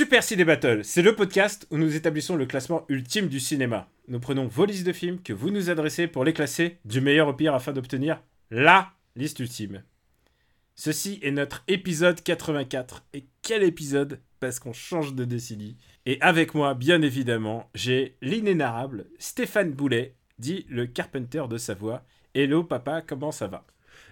Super Ciné Battle, c'est le podcast où nous établissons le classement ultime du cinéma. Nous prenons vos listes de films que vous nous adressez pour les classer du meilleur au pire afin d'obtenir LA liste ultime. Ceci est notre épisode 84. Et quel épisode? Parce qu'on change de décennie. Et avec moi, bien évidemment, j'ai l'inénarrable Stéphane Boulet, dit le Carpenter de Savoie. Hello papa, comment ça va?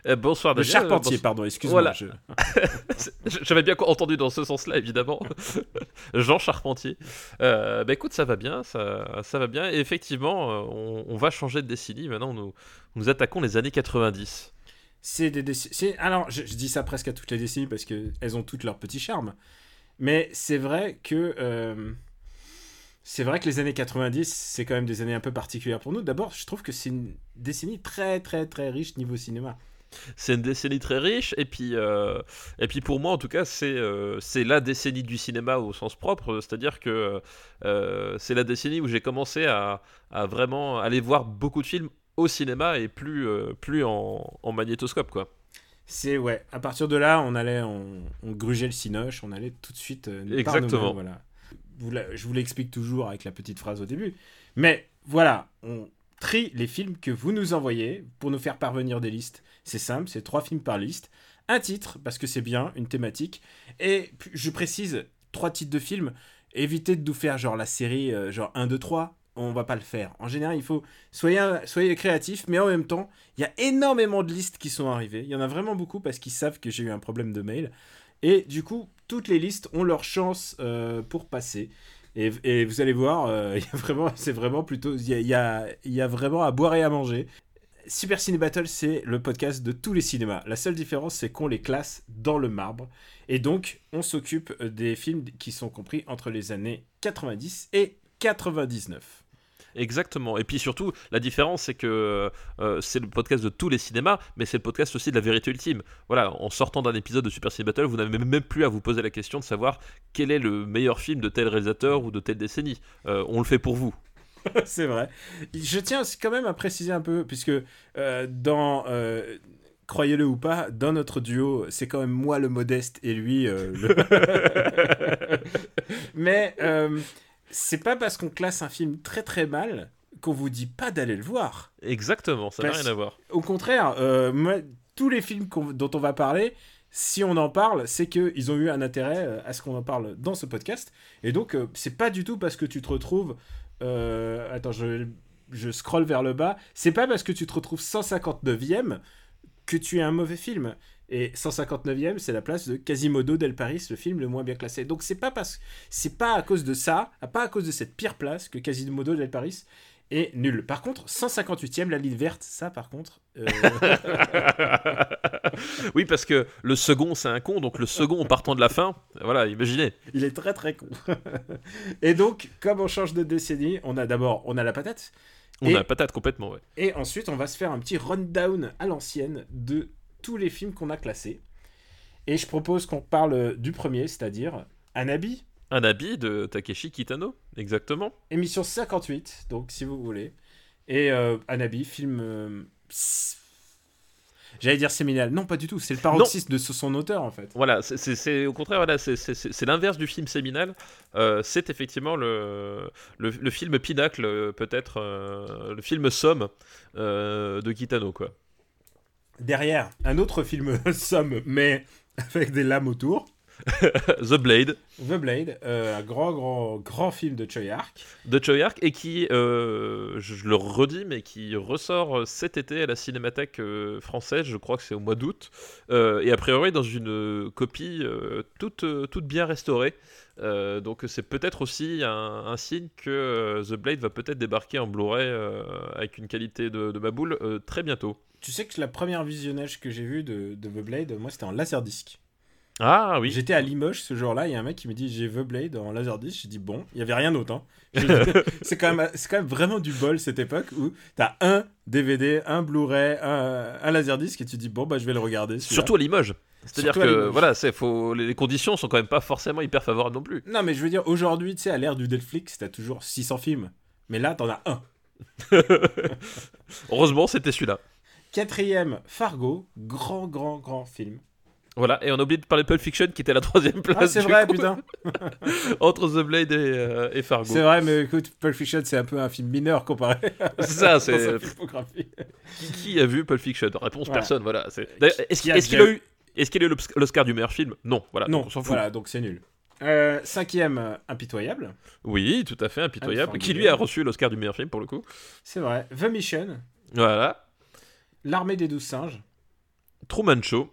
Euh, bonsoir Le Daniel. charpentier, Bonsoir. pardon, excuse-moi. Voilà. J'avais bien entendu dans ce sens-là, évidemment. Jean Charpentier. Euh, bah écoute, ça va bien, ça, ça va bien. Et effectivement, euh, on, on va changer de décennie. Maintenant, nous, nous attaquons les années 90. C'est des décennies. Alors, je, je dis ça presque à toutes les décennies parce qu'elles ont toutes leur petit charme. Mais c'est vrai que. euh, C'est vrai que les années 90, c'est quand même des années un peu particulières pour nous. D'abord, je trouve que c'est une décennie très, très, très riche niveau cinéma. C'est une décennie très riche. Et puis, euh, et puis pour moi, en tout cas, c'est euh, c'est la décennie du cinéma au sens propre. C'est-à-dire que euh, c'est la décennie où j'ai commencé à, à vraiment aller voir beaucoup de films au cinéma et plus, plus en, en magnétoscope, quoi. C'est, ouais, à partir de là, on allait, on, on grugeait le cinoche, on allait tout de suite. Exactement. Voilà. Vous la- je vous l'explique toujours avec la petite phrase au début. Mais voilà, on trie les films que vous nous envoyez pour nous faire parvenir des listes. C'est simple, c'est trois films par liste. Un titre, parce que c'est bien, une thématique. Et je précise, trois titres de films. Évitez de nous faire genre la série, euh, genre 1, 2, 3. On va pas le faire. En général, il faut. Soyez, créatifs, mais en même temps, il y a énormément de listes qui sont arrivées. Il y en a vraiment beaucoup parce qu'ils savent que j'ai eu un problème de mail. Et du coup, toutes les listes ont leur chance euh, pour passer. Et, vous allez voir, euh, c'est vraiment plutôt, il y a vraiment à boire et à manger. Super Ciné Battle, c'est le podcast de tous les cinémas. La seule différence, c'est qu'on les classe dans le marbre. Et donc, on s'occupe des films qui sont compris entre les années 90 et 99. Exactement. Et puis surtout, la différence, c'est que euh, c'est le podcast de tous les cinémas, mais c'est le podcast aussi de la vérité ultime. Voilà, en sortant d'un épisode de Super Ciné Battle, vous n'avez même plus à vous poser la question de savoir quel est le meilleur film de tel réalisateur ou de telle décennie. Euh, on le fait pour vous. c'est vrai. Je tiens quand même à préciser un peu, puisque euh, dans. euh, Croyez-le ou pas, dans notre duo, c'est quand même moi le modeste et lui euh, le. Mais c'est pas parce qu'on classe un film très très mal qu'on vous dit pas d'aller le voir. Exactement, ça n'a rien à voir. Au contraire, moi, tous les films dont on va parler, si on en parle, c'est qu'ils ont eu un intérêt à ce qu'on en parle dans ce podcast. Et donc, c'est pas du tout parce que tu te retrouves. Euh, attends, je, je scrolle vers le bas. C'est pas parce que tu te retrouves 159ème que tu es un mauvais film. Et 159ème, c'est la place de Quasimodo del Paris, le film le moins bien classé. Donc c'est pas c'est pas à cause de ça, pas à cause de cette pire place que Quasimodo del Paris est nul. Par contre, 158ème, la ligne verte, ça par contre. euh, oui, parce que le second, c'est un con, donc le second en partant de la fin, voilà, imaginez. il est très très con. et donc, comme on change de décennie, on a d'abord on a la patate. On Et- a la patate complètement, ouais. Et ensuite, on va se faire un petit rundown à l'ancienne de tous les films qu'on a classés. Et je propose qu'on parle du premier, c'est-à-dire Anabi, Un habit de Takeshi Kitano, exactement. émission 58, donc si vous voulez. Et euh, Anabi, film. euh, J'allais dire séminal. Non, pas du tout. C'est le paroxysme de son auteur, en fait. Voilà, c'est- au contraire, voilà, c'est- l'inverse du film séminal. Euh, c'est effectivement le, le, le film pinacle, peut-être euh, le film somme euh, de Kitano, quoi. Derrière, un autre film somme, mais avec des lames autour. The Blade The Blade, euh, un grand, grand, grand film de Choi Ark. de Choi Ark et qui, euh, je, je le redis, mais qui ressort cet été à la Cinémathèque euh, française, je crois que c'est au mois d'août, euh, et a priori dans une euh, copie euh, toute, euh, toute bien restaurée. Euh, donc c'est peut-être aussi un, un signe que euh, The Blade va peut-être débarquer en Blu-ray euh, avec une qualité de, de ma boule euh, très bientôt. Tu sais que la première visionnage que j'ai vu de, de The Blade, moi, c'était en laserdisc. Ah oui. J'étais à Limoges ce jour-là, il y a un mec qui me dit j'ai The Blade en Laserdisc. J'ai dit bon, il y avait rien d'autre. hein. C'est quand même c'est quand même vraiment du bol cette époque où t'as un DVD, un Blu-ray, un, un Laserdisc et tu dis bon bah je vais le regarder. Surtout à Limoges. C'est-à-dire que voilà, c'est faut les conditions sont quand même pas forcément hyper favorables non plus. Non mais je veux dire aujourd'hui tu sais à l'ère du Netflix t'as toujours 600 films, mais là t'en as un. Heureusement, c'était celui-là. Quatrième Fargo, grand grand grand film. Voilà, et on a oublié de parler de Pulp Fiction qui était à la troisième place. Ah c'est du vrai coup, putain. Entre The Blade et, euh, et Fargo. C'est vrai mais écoute Pulp Fiction c'est un peu un film mineur comparé à C'est ça, c'est qui, qui a vu Pulp Fiction? Réponse Voilà. personne, voilà. c'est- Est-ce Qui qu'il a eu est-ce qu'il a eu l'Oscar du meilleur film? Non, voilà, Non, donc on s'en fout. voilà donc c'est nul. Euh, cinquième Impitoyable. Oui, tout à fait, impitoyable. Ah, qui lui a reçu l'Oscar du meilleur film pour le coup. C'est vrai. The Mission, Voilà. L'armée des douze singes, Truman Show.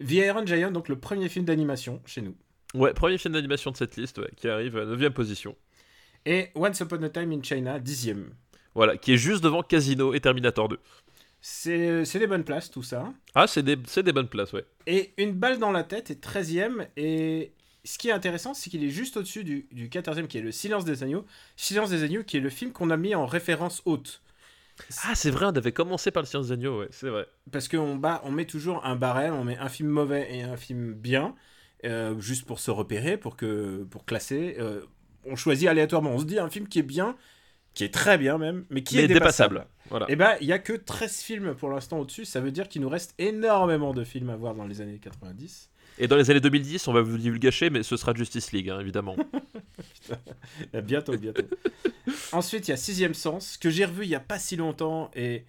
The Iron Giant, donc le premier film d'animation chez nous. Ouais, premier film d'animation de cette liste, ouais, qui arrive à 9 position. Et Once Upon a Time in China, dixième. Voilà, qui est juste devant Casino et Terminator 2. C'est c'est des bonnes places, tout ça. Ah, c'est des, des bonnes places, ouais. Et Une balle dans la tête est 13e. Et ce qui est intéressant, c'est qu'il est juste au-dessus du, du 14e, qui est Le Silence des Agneaux. Silence des Agneaux, qui est le film qu'on a mis en référence haute. Ah, c'est vrai, on avait commencé par le Science des Agneaux, ouais, c'est vrai. Parce qu'on bat, on met toujours un barème, on met un film mauvais et un film bien, euh, juste pour se repérer, pour, que, pour classer. Euh, on choisit aléatoirement. On se dit un film qui est bien, qui est très bien même, mais qui Mais est dépassable. dépassable. Voilà. Et bah, il y a que 13 films pour l'instant au-dessus. Ça veut dire qu'il nous reste énormément de films à voir dans les années 90. Et dans les années 2010, on va vous le gâcher, mais ce sera Justice League, hein, évidemment. Bientôt, bientôt. Ensuite, il y a Sixième Sens, que j'ai revu il y a pas si longtemps et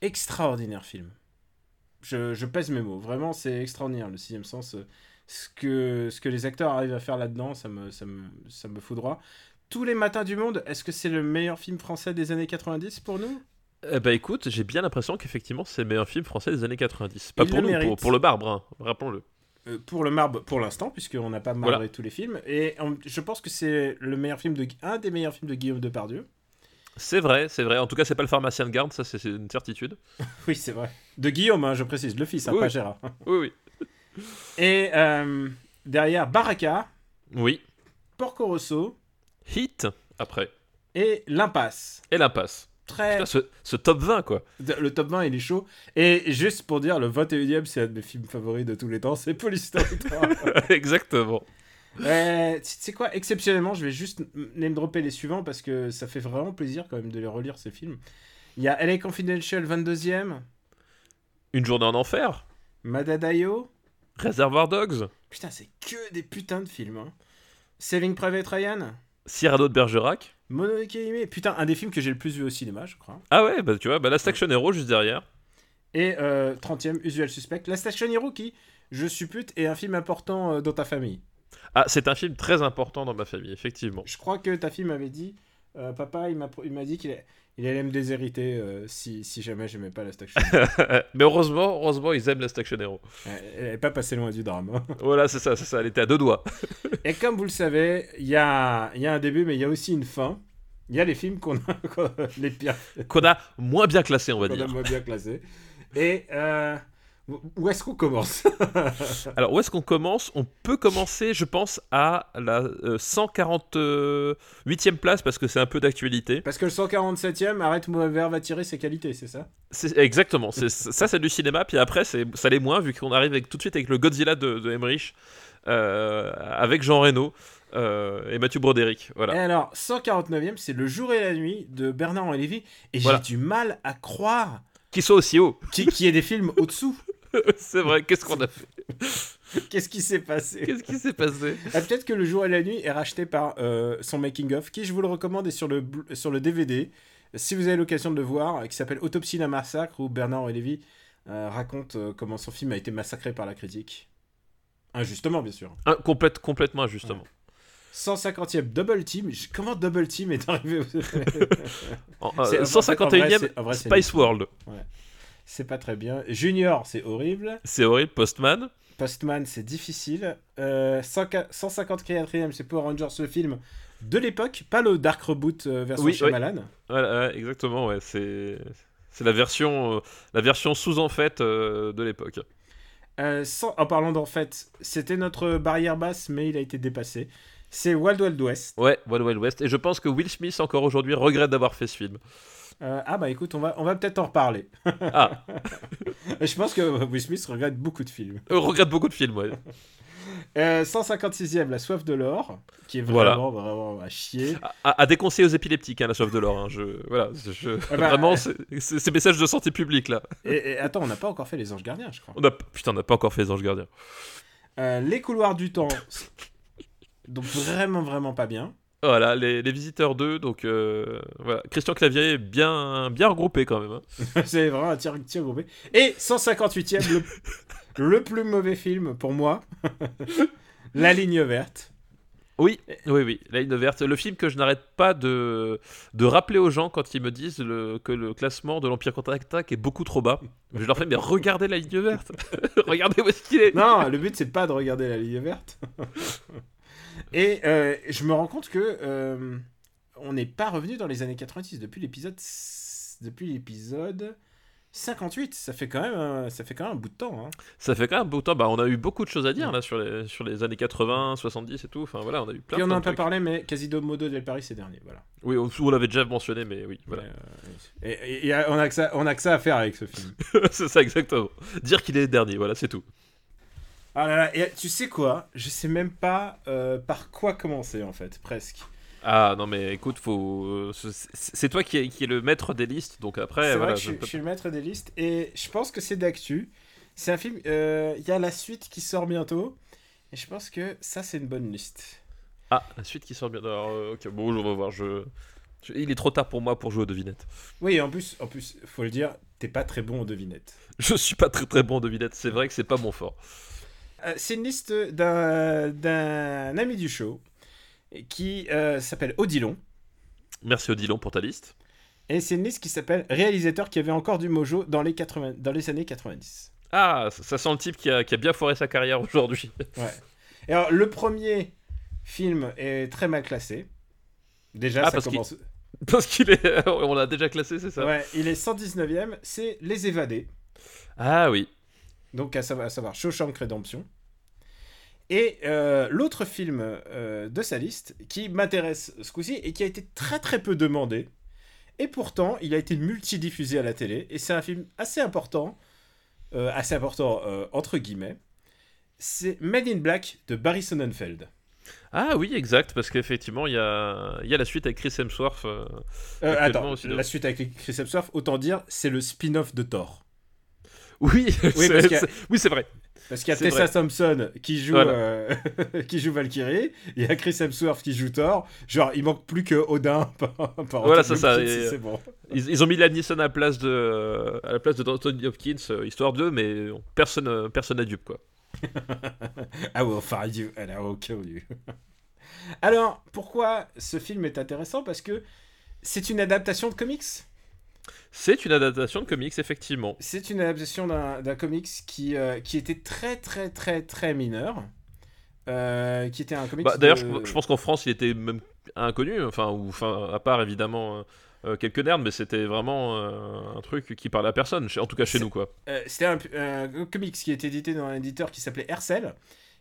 extraordinaire film. Je, je pèse mes mots. Vraiment, c'est extraordinaire le Sixième Sens. Ce que, ce que les acteurs arrivent à faire là-dedans, ça me, ça, me, ça me fout droit. Tous les matins du monde, est-ce que c'est le meilleur film français des années 90 pour nous? Eh bah écoute, j'ai bien l'impression qu'effectivement, c'est le meilleur film français des années 90. Pas Il pour nous, pour, pour le marbre, hein, rappelons-le. Euh, pour le marbre pour l'instant puisqu'on n'a pas marbré Voilà. tous les films et je pense que c'est le meilleur film de un des meilleurs films de Guillaume Depardieu C'est vrai, c'est vrai. En tout cas, c'est pas le pharmacien de garde, ça c'est c'est une certitude. oui c'est vrai de Guillaume hein, je précise le fils hein, Oui. pas Gérard Oui, oui. et euh, derrière Baraka Oui. Porco Rosso Hit, après. et l'impasse Et l'impasse. Très Putain, ce, ce top 20, quoi. le top 20 il est chaud et juste pour dire le 21 e c'est un de mes films favoris de tous les temps c'est Police Story 3 Exactement. Euh, tu sais quoi, exceptionnellement, je vais juste name dropper les suivants parce que ça fait vraiment plaisir quand même de les relire ces films. Il y a LA Confidential 22e, Une journée en enfer. Madadayo. Réservoir Dogs. Putain, c'est que des putains de films. Hein. Saving Private Ryan, Cyrano de Bergerac. Mononoke Hime. Putain, un des films que j'ai le plus vu au cinéma, je crois. Ah ouais, bah tu vois, bah Last Action Hero juste derrière. Et euh, 30e, Usual Suspect. La Station Hero qui, je suppute, est un film important euh, dans ta famille. Ah, c'est un film très important dans ma famille, effectivement. Je crois que ta fille m'avait dit, euh, papa, il m'a dit qu'il a- il allait me déshériter euh, si, si jamais j'aimais pas la Station Hero. Mais heureusement, heureusement, ils aiment Last Action Hero. Elle n'est pas passée loin du drame. hein. Voilà, c'est ça, c'est ça, elle était à deux doigts. Et comme vous le savez, il y a, y a un début, mais il y a aussi une fin. Il y a les films qu'on a, les pires, Qu'on a moins bien classé, on va qu'on a dire. moins bien classés. Et euh, où est-ce qu'on commence Alors, où est-ce qu'on commence? On peut commencer, je pense, à la euh, 148e place, parce que c'est un peu d'actualité. Parce que le 147e, Arrête Mover va tirer ses qualités, c'est ça? Exactement, c'est- ça c'est du cinéma, puis après ça l'est moins, vu qu'on arrive avec- tout de suite avec le Godzilla de, de Emmerich, euh, avec Jean Reno euh, et Mathieu Broderick. Et Voilà. alors, 149e, c'est Le jour et la nuit de Bernard-Henri Lévy. Et Voilà. j'ai du mal à croire Qui soit aussi haut. qu'il y ait des films au-dessous. c'est vrai, qu'est-ce qu'on a fait Qu'est-ce qui s'est passé Qu'est-ce qui s'est passé Ah, Peut-être que Le jour et la nuit est racheté par euh, son making-of, qui je vous le recommande est sur le, sur le DVD. Si vous avez l'occasion de le voir, euh, qui s'appelle Autopsie d'un massacre, où Bernard Lévy euh, raconte euh, comment son film a été massacré par la critique. Injustement, bien sûr. Complète- Complètement injustement. 150e Double Team. Comment Double Team est arrivé au- En- euh, C'est- en fait, en vrai, 151e c'est- en vrai, c'est pas très bien. Junior, c'est horrible. C'est horrible, Postman. Postman, c'est difficile. Euh, 100 154e, c'est Power Rangers, le film de l'époque, pas le Dark Reboot euh, version Oui, oui. Shyamalan. Voilà, ouais, exactement, ouais, c'est. La version, euh, la version sous en fait euh, de l'époque. Euh, sans- en parlant d'en fait, c'était notre barrière basse, mais il a été dépassé. C'est Wild Wild West. Ouais, Wild Wild West. Et je pense que Will Smith, encore aujourd'hui, regrette d'avoir fait ce film. Euh, ah bah écoute, on va, on va peut-être en reparler. Ah, Je pense que Will Smith regrette beaucoup de films. euh, regrette beaucoup de films, ouais. Euh, 156e, La soif de l'or, qui est Voilà. vraiment, vraiment à chier. À, à déconseiller aux épileptiques, hein, la soif de l'or. hein. Je, voilà, je, Ah bah, vraiment, c'est c'est- c'est message de santé publique là. Et, et attends, on n'a pas encore fait Les Anges Gardiens, je crois. On a, putain, on n'a pas encore fait les anges gardiens. Euh, les couloirs du temps. Donc vraiment, vraiment pas bien. Voilà, les, les visiteurs 2, donc euh, voilà. Christian Clavier, bien, bien regroupé quand même. hein. C'est vraiment un tir, tir groupé. Et 158e, le, le plus mauvais film pour moi. La ligne verte. Oui, oui, oui, la ligne verte. Le film que je n'arrête pas de, de rappeler aux gens quand ils me disent le- que le classement de l'Empire contre-attaque est beaucoup trop bas. Je leur fais, mais regardez la ligne verte. regardez où est-ce qu'il est. Non, le but c'est pas de regarder la ligne verte. Et euh, je me rends compte que euh, on n'est pas revenu dans les années 90 depuis l'épisode depuis l'épisode 58. Ça fait quand même un- ça fait quand même un bout de temps. hein. Ça fait quand même beau temps. Bah, on a eu beaucoup de choses à dire là sur les, sur les années 80, 70 et tout. Enfin voilà, on a eu plein, Puis on plein en a de pas parlé, mais Quasido Modo del Paris c'est dernier. Voilà. Oui, on, on l'avait déjà mentionné, mais oui, voilà. Euh, et, et- et on a que ça, on a que ça à faire avec ce film. c'est ça exactement. Dire qu'il est dernier, voilà, c'est tout. Ah là là, et tu sais quoi? Je sais même pas euh, par quoi commencer en fait, presque. Ah non mais écoute, faut, euh, c'est toi qui est, qui est le maître des listes, donc après c'est voilà. vrai que je, je suis- peux- je suis le maître des listes et je pense que c'est d'actu. C'est un film. euh, Il y a la suite qui sort bientôt et je pense que ça c'est une bonne liste. Ah, la suite qui sort bien. Alors, euh, ok, bon, on va voir. Je... je- Il est trop tard pour moi pour jouer aux devinettes. Oui, en plus, en plus, faut le dire, t'es pas très bon aux devinettes. Je suis pas très très bon aux devinettes. C'est vrai que c'est pas mon fort. Euh, c'est une liste d'un d'un ami du show qui euh, s'appelle Odilon. Merci Odilon pour ta liste. Et c'est une liste qui s'appelle Réalisateur qui avait encore du mojo dans les, 80, dans les années 90. Ah, ça, ça sent le type qui a, qui a bien foiré sa carrière aujourd'hui. Ouais. Et alors, le premier film est très mal classé. Déjà, Ah, ça parce qu'il- commence. Parce qu'il est. On l'a déjà classé, c'est ça Ouais, il est 119ème, c'est Les Évadés. Ah oui. Donc, à savoir, à savoir Shawshank Redemption. Et euh, l'autre film euh, de sa liste qui m'intéresse ce coup-ci et qui a été très très peu demandé. Et pourtant, il a été multidiffusé à la télé. Et c'est un film assez important. euh, assez important entre guillemets. C'est Made in Black de Barry Sonnenfeld. Ah oui, exact, parce qu'effectivement, il y y a la suite avec Chris Hemsworth. euh, attends, aussi, la suite avec Chris Hemsworth, autant dire, c'est le spin-off de Thor. Oui, c'est- a- oui, c'est vrai. Parce qu'il y a Tessa vrai. Thompson qui joue, Voilà. euh, qui joue Valkyrie, il y a Chris Hemsworth qui joue Thor. Genre, il manque plus que Odin par, par Voilà, c'est ça, et- bon. Ils, ils ont mis à la place de, à la place de Anthony Hopkins, euh, histoire d'eux, mais personne, euh, personne n'a dupe, quoi. I will find you and I will kill you. Alors, pourquoi ce film est intéressant? Parce que c'est une adaptation de comics? C'est une adaptation de comics, effectivement. C'est une adaptation d'un comics qui, euh, qui était très très très très mineur. Euh, qui était un comics. Bah, D'ailleurs, de- je, je pense qu'en France, il était même inconnu, enfin, ou, enfin à part évidemment euh, quelques nerds, mais c'était vraiment un truc qui parlait à personne, en tout cas chez nous, quoi. C'était un, un comics qui était édité dans un éditeur qui s'appelait Hercel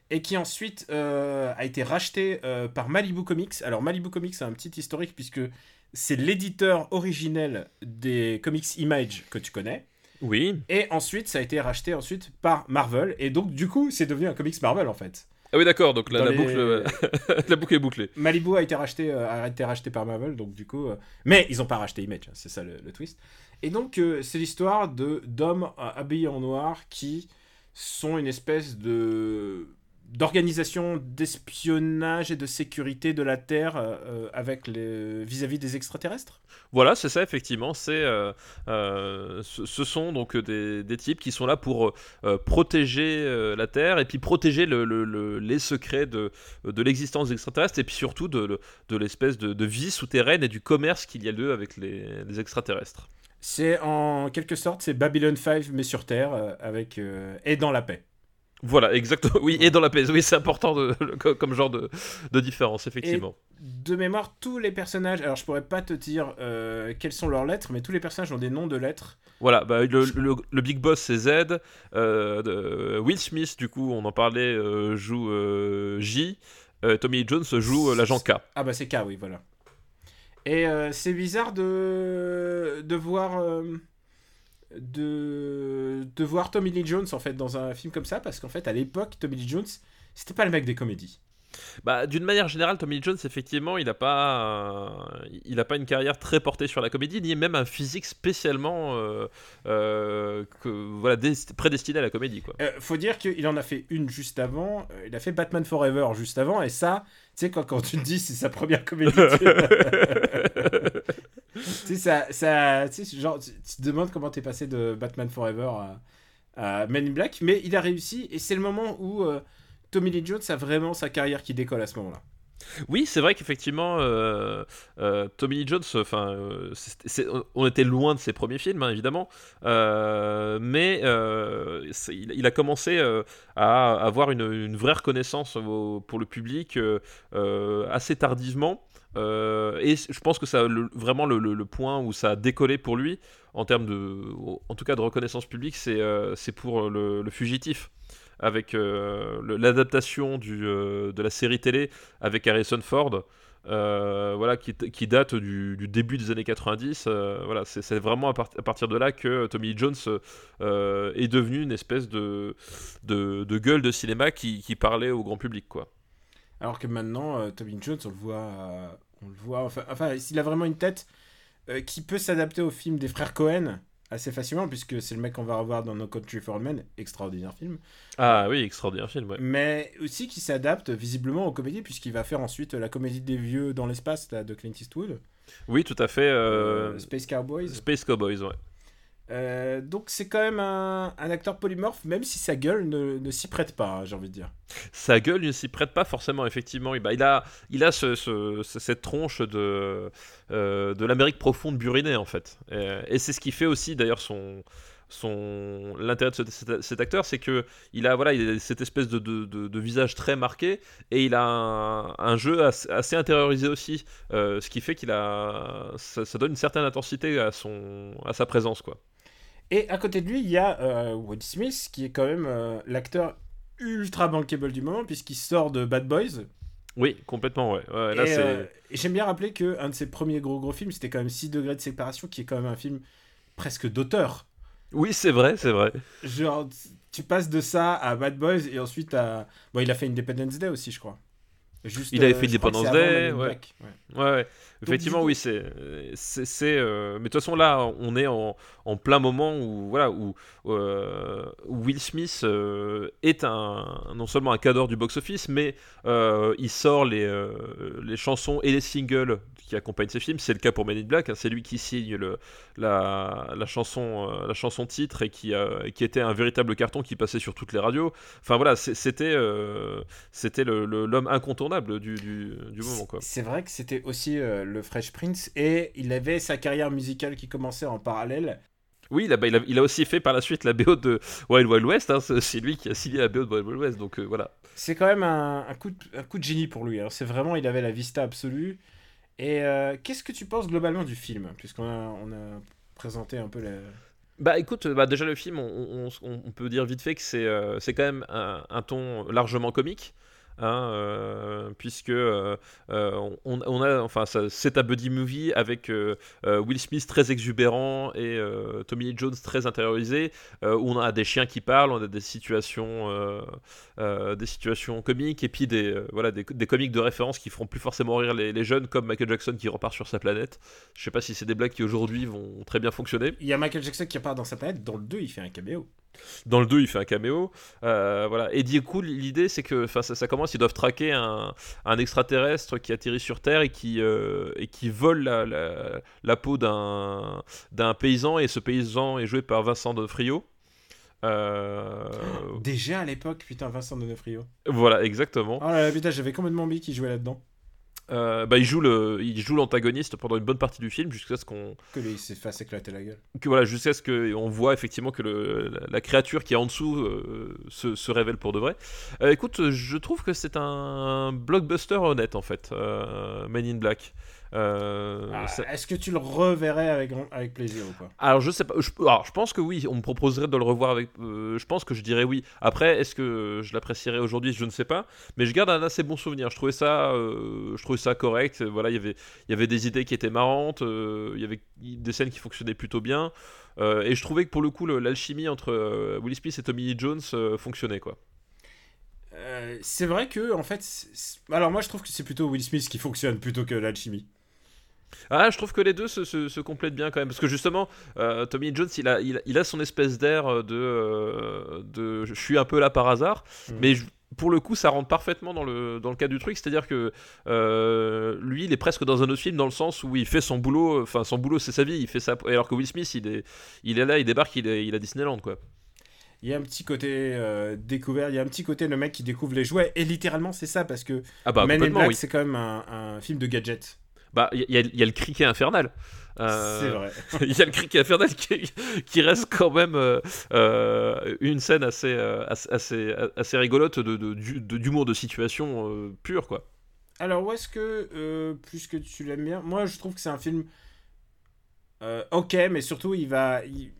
et qui ensuite euh, a été racheté euh, par Malibu Comics. Alors Malibu Comics, c'est un petit historique puisque c'est l'éditeur originel des comics Image que tu connais. Oui. Et ensuite, ça a été racheté ensuite par Marvel. Et donc, du coup, c'est devenu un comics Marvel en fait. Ah oui, d'accord, donc la, Dans la les- boucle, euh, la boucle est bouclée. Malibu a été racheté, euh, a été racheté par Marvel, donc du coup, euh, mais ils n'ont pas racheté Image, hein, c'est ça le, le twist. Et donc euh, c'est l'histoire de d'hommes habillés en noir qui sont une espèce de d'organisation d'espionnage et de sécurité de la Terre euh, euh, avec les vis-à-vis des extraterrestres? Voilà, c'est ça, effectivement. C'est, euh, euh, ce, sont donc des, des types qui sont là pour protéger la Terre et puis protéger le- le- le- les secrets de, de l'existence des extraterrestres et puis surtout de, le- de l'espèce de, de vie souterraine et du commerce qu'il y a lieu avec les, les extraterrestres. C'est en quelque sorte c'est Babylon 5 mais sur Terre avec et dans la paix. Voilà, exactement. Oui, et dans la PS. Oui, c'est important de, comme genre de, de différence, effectivement. de mémoire, tous les personnages. Alors, je pourrais pas te dire euh, quelles sont leurs lettres, mais tous les personnages ont des noms de lettres. Voilà, bah, le, le, big boss c'est Z. Euh, Will Smith, du coup, on en parlait, euh, joue J. Tommy Jones joue l'agent K. Ah, bah c'est K, oui, voilà. Et c'est bizarre de, de voir de, de voir Tommy Lee Jones en fait dans un film comme ça parce qu'en fait à l'époque Tommy Lee Jones c'était pas le mec des comédies. Bah, d'une manière générale, Tommy Lee Jones, effectivement, il n'a pas, il a pas une carrière très portée sur la comédie, ni même un physique spécialement euh, euh, que, voilà, prédestiné à la comédie. Quoi. Euh, faut dire qu'il en a fait une juste avant, il a fait Batman Forever juste avant, et ça, tu sais, quand, quand tu te dis c'est sa première comédie. tu sais, ça, ça, genre, tu, te demandes comment t'es passé de Batman Forever à, Men in Black, mais il a réussi et c'est le moment où euh, Tommy Lee Jones a vraiment sa carrière qui décolle à ce moment-là. Oui, c'est vrai qu'effectivement, euh, euh, Tommy Lee Jones, enfin, on était loin de ses premiers films, hein, évidemment, mais il, a commencé à avoir une, vraie reconnaissance pour le public assez tardivement. Euh, et je pense que ça vraiment le, point où ça a décollé pour lui en termes de, en tout cas de reconnaissance publique, c'est euh, pour le, fugitif avec euh, l'adaptation de la série télé avec Harrison Ford. voilà, qui, date du, début des années 90. voilà, c'est vraiment à, partir de là que Tommy Jones est devenu une espèce de, de, gueule de cinéma qui, qui, parlait au grand public, quoi. Alors que maintenant, Tommy Jones, on le voit on le voit. Enfin, enfin s'il a vraiment une tête euh, qui peut s'adapter au film des frères Cohen assez facilement, puisque c'est le mec qu'on va revoir dans No Country for Men, extraordinaire film. Ah oui, extraordinaire film, ouais. Mais aussi qui s'adapte visiblement aux comédies, puisqu'il va faire ensuite la comédie des vieux dans l'espace de Clint Eastwood. Oui, tout à fait. Euh, Space Cowboys. Space Cowboys, ouais. Euh, donc c'est quand même un, acteur polymorphe, même si sa gueule ne, s'y prête pas, hein, j'ai envie de dire. Sa gueule ne s'y prête pas forcément, effectivement. Il a, cette tronche de, euh, de l'Amérique profonde burinée, en fait. Et, c'est ce qui fait aussi, d'ailleurs, son, l'intérêt de cet, acteur c'est que il a cette espèce de, visage très marqué et il a un, jeu assez, intériorisé aussi euh, ce qui fait qu'il a ça, donne une certaine intensité à à sa présence quoi et à côté de lui, il y a euh, Will Smith, qui est quand même euh, l'acteur ultra bankable du moment, puisqu'il sort de Bad Boys. Oui, complètement, ouais. Euh, et, j'aime bien rappeler qu'un de ses premiers gros gros films, c'était quand même 6 degrés de séparation, qui est quand même un film presque d'auteur. Oui, c'est vrai, c'est vrai. Genre, tu passes de ça à Bad Boys, et ensuite à... Bon, il a fait Independence Day aussi, je crois. Juste, il avait fait Independence Day, ouais. ouais. ouais. Effectivement, oui, c'est, c'est, euh, mais de toute façon là, on est en, en plein moment où voilà où, euh, Will Smith euh, est un non seulement un cadre du box-office, mais il sort les les chansons et les singles qui accompagnent ses films. C'est le cas pour Men in Black. Hein. c'est lui qui signe le la, la chanson la chanson titre et qui qui était un véritable carton qui passait sur toutes les radios. Enfin voilà, c'était c'était l'homme incontournable du, du, du moment. C'est vrai que c'était aussi le Fresh Prince, et il avait sa carrière musicale qui commençait en parallèle. Oui, il a, il, a, aussi fait par la suite la BO de Wild Wild West, hein, c'est lui qui a signé la BO de Wild Wild West, donc euh, voilà. C'est quand même un, coup de, un coup de génie pour lui, c'est vraiment, il avait la vista absolue. Et euh, qu'est-ce que tu penses globalement du film Puisqu'on a, on a présenté un peu la... Bah écoute, bah, déjà le film, on, on, peut dire vite fait que c'est euh, quand même un, un, ton largement comique. Hein, euh, puisque euh, euh, on, a, enfin, c'est un buddy movie avec Will Smith très exubérant et Tommy Lee Jones très intériorisé, où on a des chiens qui parlent, on a des situations, des situations comiques et puis des, voilà, des, comiques de référence qui feront plus forcément rire les, jeunes, comme Michael Jackson qui repart sur sa planète. Je sais pas si c'est des blagues qui aujourd'hui vont très bien fonctionner. Il y a Michael Jackson qui repart dans sa planète, dans le 2 il fait un caméo. Dans le 2, il fait un caméo. Euh, voilà. Et du coup, l'idée, c'est que ça, ça, commence, ils doivent traquer un, un, extraterrestre qui atterrit sur Terre et qui, euh, et qui vole la, la, peau d'un paysan. Et ce paysan est joué par Vincent Frio Euh... Déjà à l'époque, putain, Vincent Donofrio. Voilà, exactement. Oh là là, putain, j'avais complètement oublié qu'il jouait là-dedans. Euh, bah, il joue le, il joue l'antagoniste pendant une bonne partie du film jusqu'à ce qu'on, Que lui, fait éclater la gueule. que voilà, jusqu'à ce qu'on voit effectivement que le, la, la créature qui est en dessous euh, se, se révèle pour de vrai. Euh, écoute, je trouve que c'est un blockbuster honnête en fait, Men in Black. Euh, Ah, Est-ce que tu le reverrais avec, avec plaisir ou pas? Alors je sais pas, je, alors, je pense que oui, on me proposerait de le revoir avec, euh, je pense que je dirais oui. Après, est-ce que je l'apprécierais aujourd'hui, je ne sais pas, mais je garde un assez bon souvenir. Je trouvais ça, euh, je trouvais ça correct. Voilà, il y avait, il y avait des idées qui étaient marrantes, il y avait des scènes qui fonctionnaient plutôt bien, et je trouvais que pour le coup, l'alchimie entre euh, Will Smith et Tommy Lee Jones fonctionnait quoi. Euh, C'est vrai que, en fait. Alors, moi, je trouve que c'est plutôt Will Smith qui fonctionne plutôt que l'alchimie. Ah, je trouve que les deux se, se- se complètent bien quand même. Parce que justement, euh, Tommy Jones, il a, il, a- il a son espèce d'air de, euh, de. Je suis un peu là par hasard. Mhm. Mais je- pour le coup, ça rentre parfaitement dans le, dans le cas du truc. C'est-à-dire que euh, lui, il est presque dans un autre film dans le sens où il fait son boulot. Enfin, son boulot, c'est sa vie. Il fait ça. Alors que Will Smith, il est, il est là, il débarque, il est, il est à Disneyland, quoi. Il y a un petit côté euh, découvert, il y a un petit côté le mec qui découvre les jouets, et littéralement c'est ça, parce que Ah bah, Men in Black oui. c'est quand même un, un film de gadgets. Bah, il y, a- il y a le criquet infernal. Euh, C'est vrai. Il y a le criquet infernal qui, qui reste quand même euh, euh, une scène assez, euh, assez, assez, assez rigolote de, de- de- d'humour de situation euh, pur, quoi. Alors, où est-ce que, euh, plus que tu l'aimes bien, moi je trouve que c'est un film ok, mais surtout il va. il-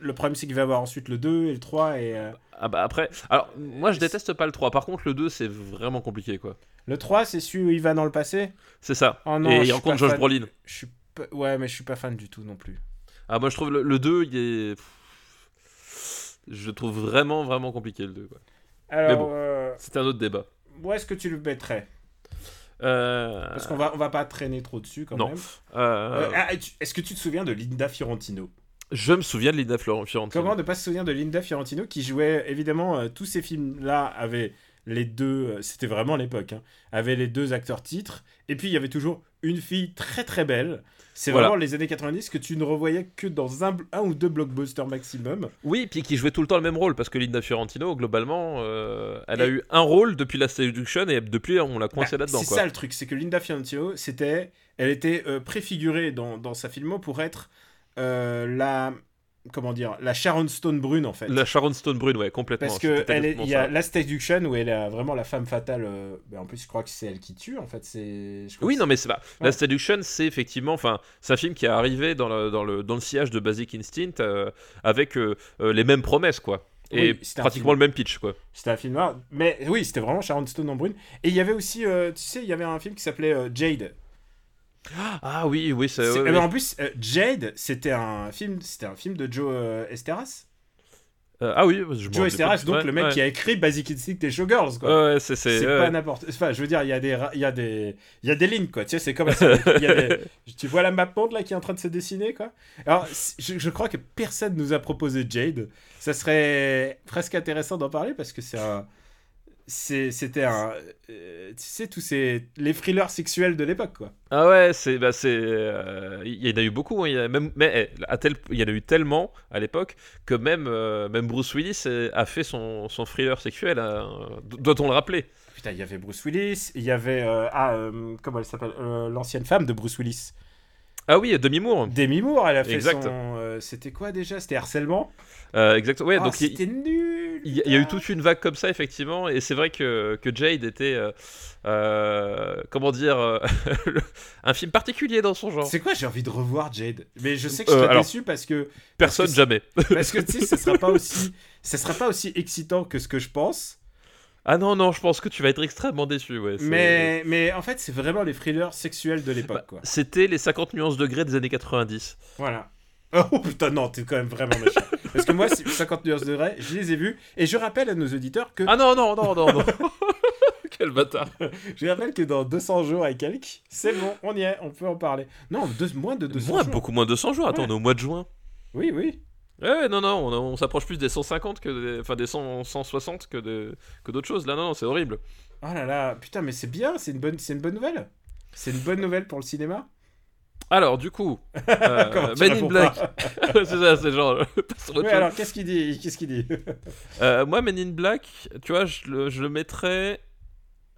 Le problème c'est qu'il va avoir ensuite le 2 et le 3, et euh, Ah bah après, alors moi je déteste pas le 3, par contre le 2 c'est vraiment compliqué, quoi. le 3 c'est celui où il va dans le passé? C'est ça. Oh non, Et il rencontre Josh fan. Brolin. Je suis pas- Ouais, mais je suis pas fan du tout non plus. Ah, moi je trouve le, le 2, il est. Je le trouve vraiment, vraiment compliqué le 2, quoi. Alors, bon. euh, C'est un autre débat. où est-ce que tu le mettrais? Euh... Parce qu'on va, on va pas traîner trop dessus quand Non. même. euh, Euh, ah, Est-ce que tu te souviens de Linda Fiorentino? Je me souviens de Linda Fiorentino. Comment ne pas se souvenir de Linda Fiorentino qui jouait évidemment euh, tous ces films-là avaient les deux, euh, c'était vraiment l'époque, hein, avaient les deux acteurs titres et puis il y avait toujours une fille très très belle. C'est Voilà. vraiment les années 90 que tu ne revoyais que dans un, un ou deux blockbusters maximum. Oui, puis qui jouait tout le temps le même rôle, parce que Linda Fiorentino, globalement, euh, elle a eu un rôle depuis la Seduction, et depuis on l'a coincé Bah, là-dedans, c'est ça le truc, c'est que Linda Fiorentino, c'était, elle était euh, préfigurée dans, dans sa filmo pour être la, comment dire, la Sharon Stone brune en fait. La Sharon Stone brune, ouais, complètement. Parce que elle est- il y a. Last Seduction où elle a vraiment la femme fatale. euh, ben, en plus, je crois que c'est elle qui tue. En fait, c'est. Oui, non, mais c'est pas. Ouais. La Seduction, c'est effectivement, enfin, c'est un film qui est arrivé dans le, dans le, dans le sillage de Basic Instinct euh, avec euh, euh, les mêmes promesses, quoi. Et Oui, pratiquement film. le même pitch, quoi. C'était un film noir. Mais oui, c'était vraiment Sharon Stone en brune. Et il y avait aussi, euh, tu sais, il y avait un film qui s'appelait euh, Jade. Ah oui, oui. C'est- ouais, ouais. En plus, euh, Jade, c'était un film, c'était un film de Joe euh, Esteras. Euh, ah oui, je Joe Esteras, donc Ouais, le mec qui a écrit Basic Instinct et Showgirls. Quoi. Ouais, c'est. Pas n'importe. Enfin, je veux dire, il y a des, il y a des, il y a des lignes quoi. Tu sais, c'est comme il y a des- Tu vois la map monde là qui est en train de se dessiner quoi. Alors, je, je crois que personne nous a proposé Jade. Ça serait presque intéressant d'en parler parce que c'est un, c'était un, euh, tu sais tous ces les thrillers sexuels de l'époque quoi. Ah ouais, c'est bah c'est euh, il y en a eu beaucoup, hein, il y a même mais eh, à tel il y en a eu tellement à l'époque que même euh, même Bruce Willis a fait son, son thriller sexuel, hein, do- doit-on le rappeler? Putain, il y avait Bruce Willis, il y avait ah comment elle s'appelle l'ancienne femme de Bruce Willis, Ah oui, Demi Moore. Demi Moore. Elle a fait Exact. son, euh, c'était quoi déjà? C'était harcèlement? Euh, exactement. Ouais, Ah, donc c'était nul. il y, a- il y a eu toute une vague comme ça effectivement et c'est vrai que, que Jade était euh, euh, comment dire euh, un film particulier dans son genre. C'est quoi? J'ai envie de revoir Jade. Mais je sais que je alors- déçu parce que Personne parce que jamais. parce que tu sais, ça sera pas aussi ça sera pas aussi excitant que ce que je pense. Ah non non, je pense que tu vas être extrêmement déçu. Ouais, Mais mais en fait, c'est vraiment les thrillers sexuels de l'époque Bah, quoi. C'était les 50 nuances degrés des années 90. Voilà. Oh putain non, t'es quand même vraiment méchant. parce que moi, c'est 50 nuances de vrai, je les ai vus et je rappelle à nos auditeurs que Ah non non non non non. Quel bâtard. je rappelle que dans 200 jours et quelques, c'est bon, on y est, on peut en parler. Non, deux- moins de 200 Moins, jours. beaucoup moins de 200 jours. Attends, Ouais. on est au mois de juin. Oui, oui. Ouais, non, non, on, on s'approche plus des 150 que des, enfin des 100, 160 que de, que d'autres choses. Là, non, non, c'est horrible. Oh là là, putain, mais c'est bien, c'est une bonne c'est une bonne nouvelle. C'est une bonne nouvelle pour le cinéma. Alors, du coup, euh, Men in Black. c'est ça, c'est genre. alors qu'est-ce qu'il dit Qu'est-ce qu'il dit Euh, moi, Men in Black, tu vois, je le, je le mettrais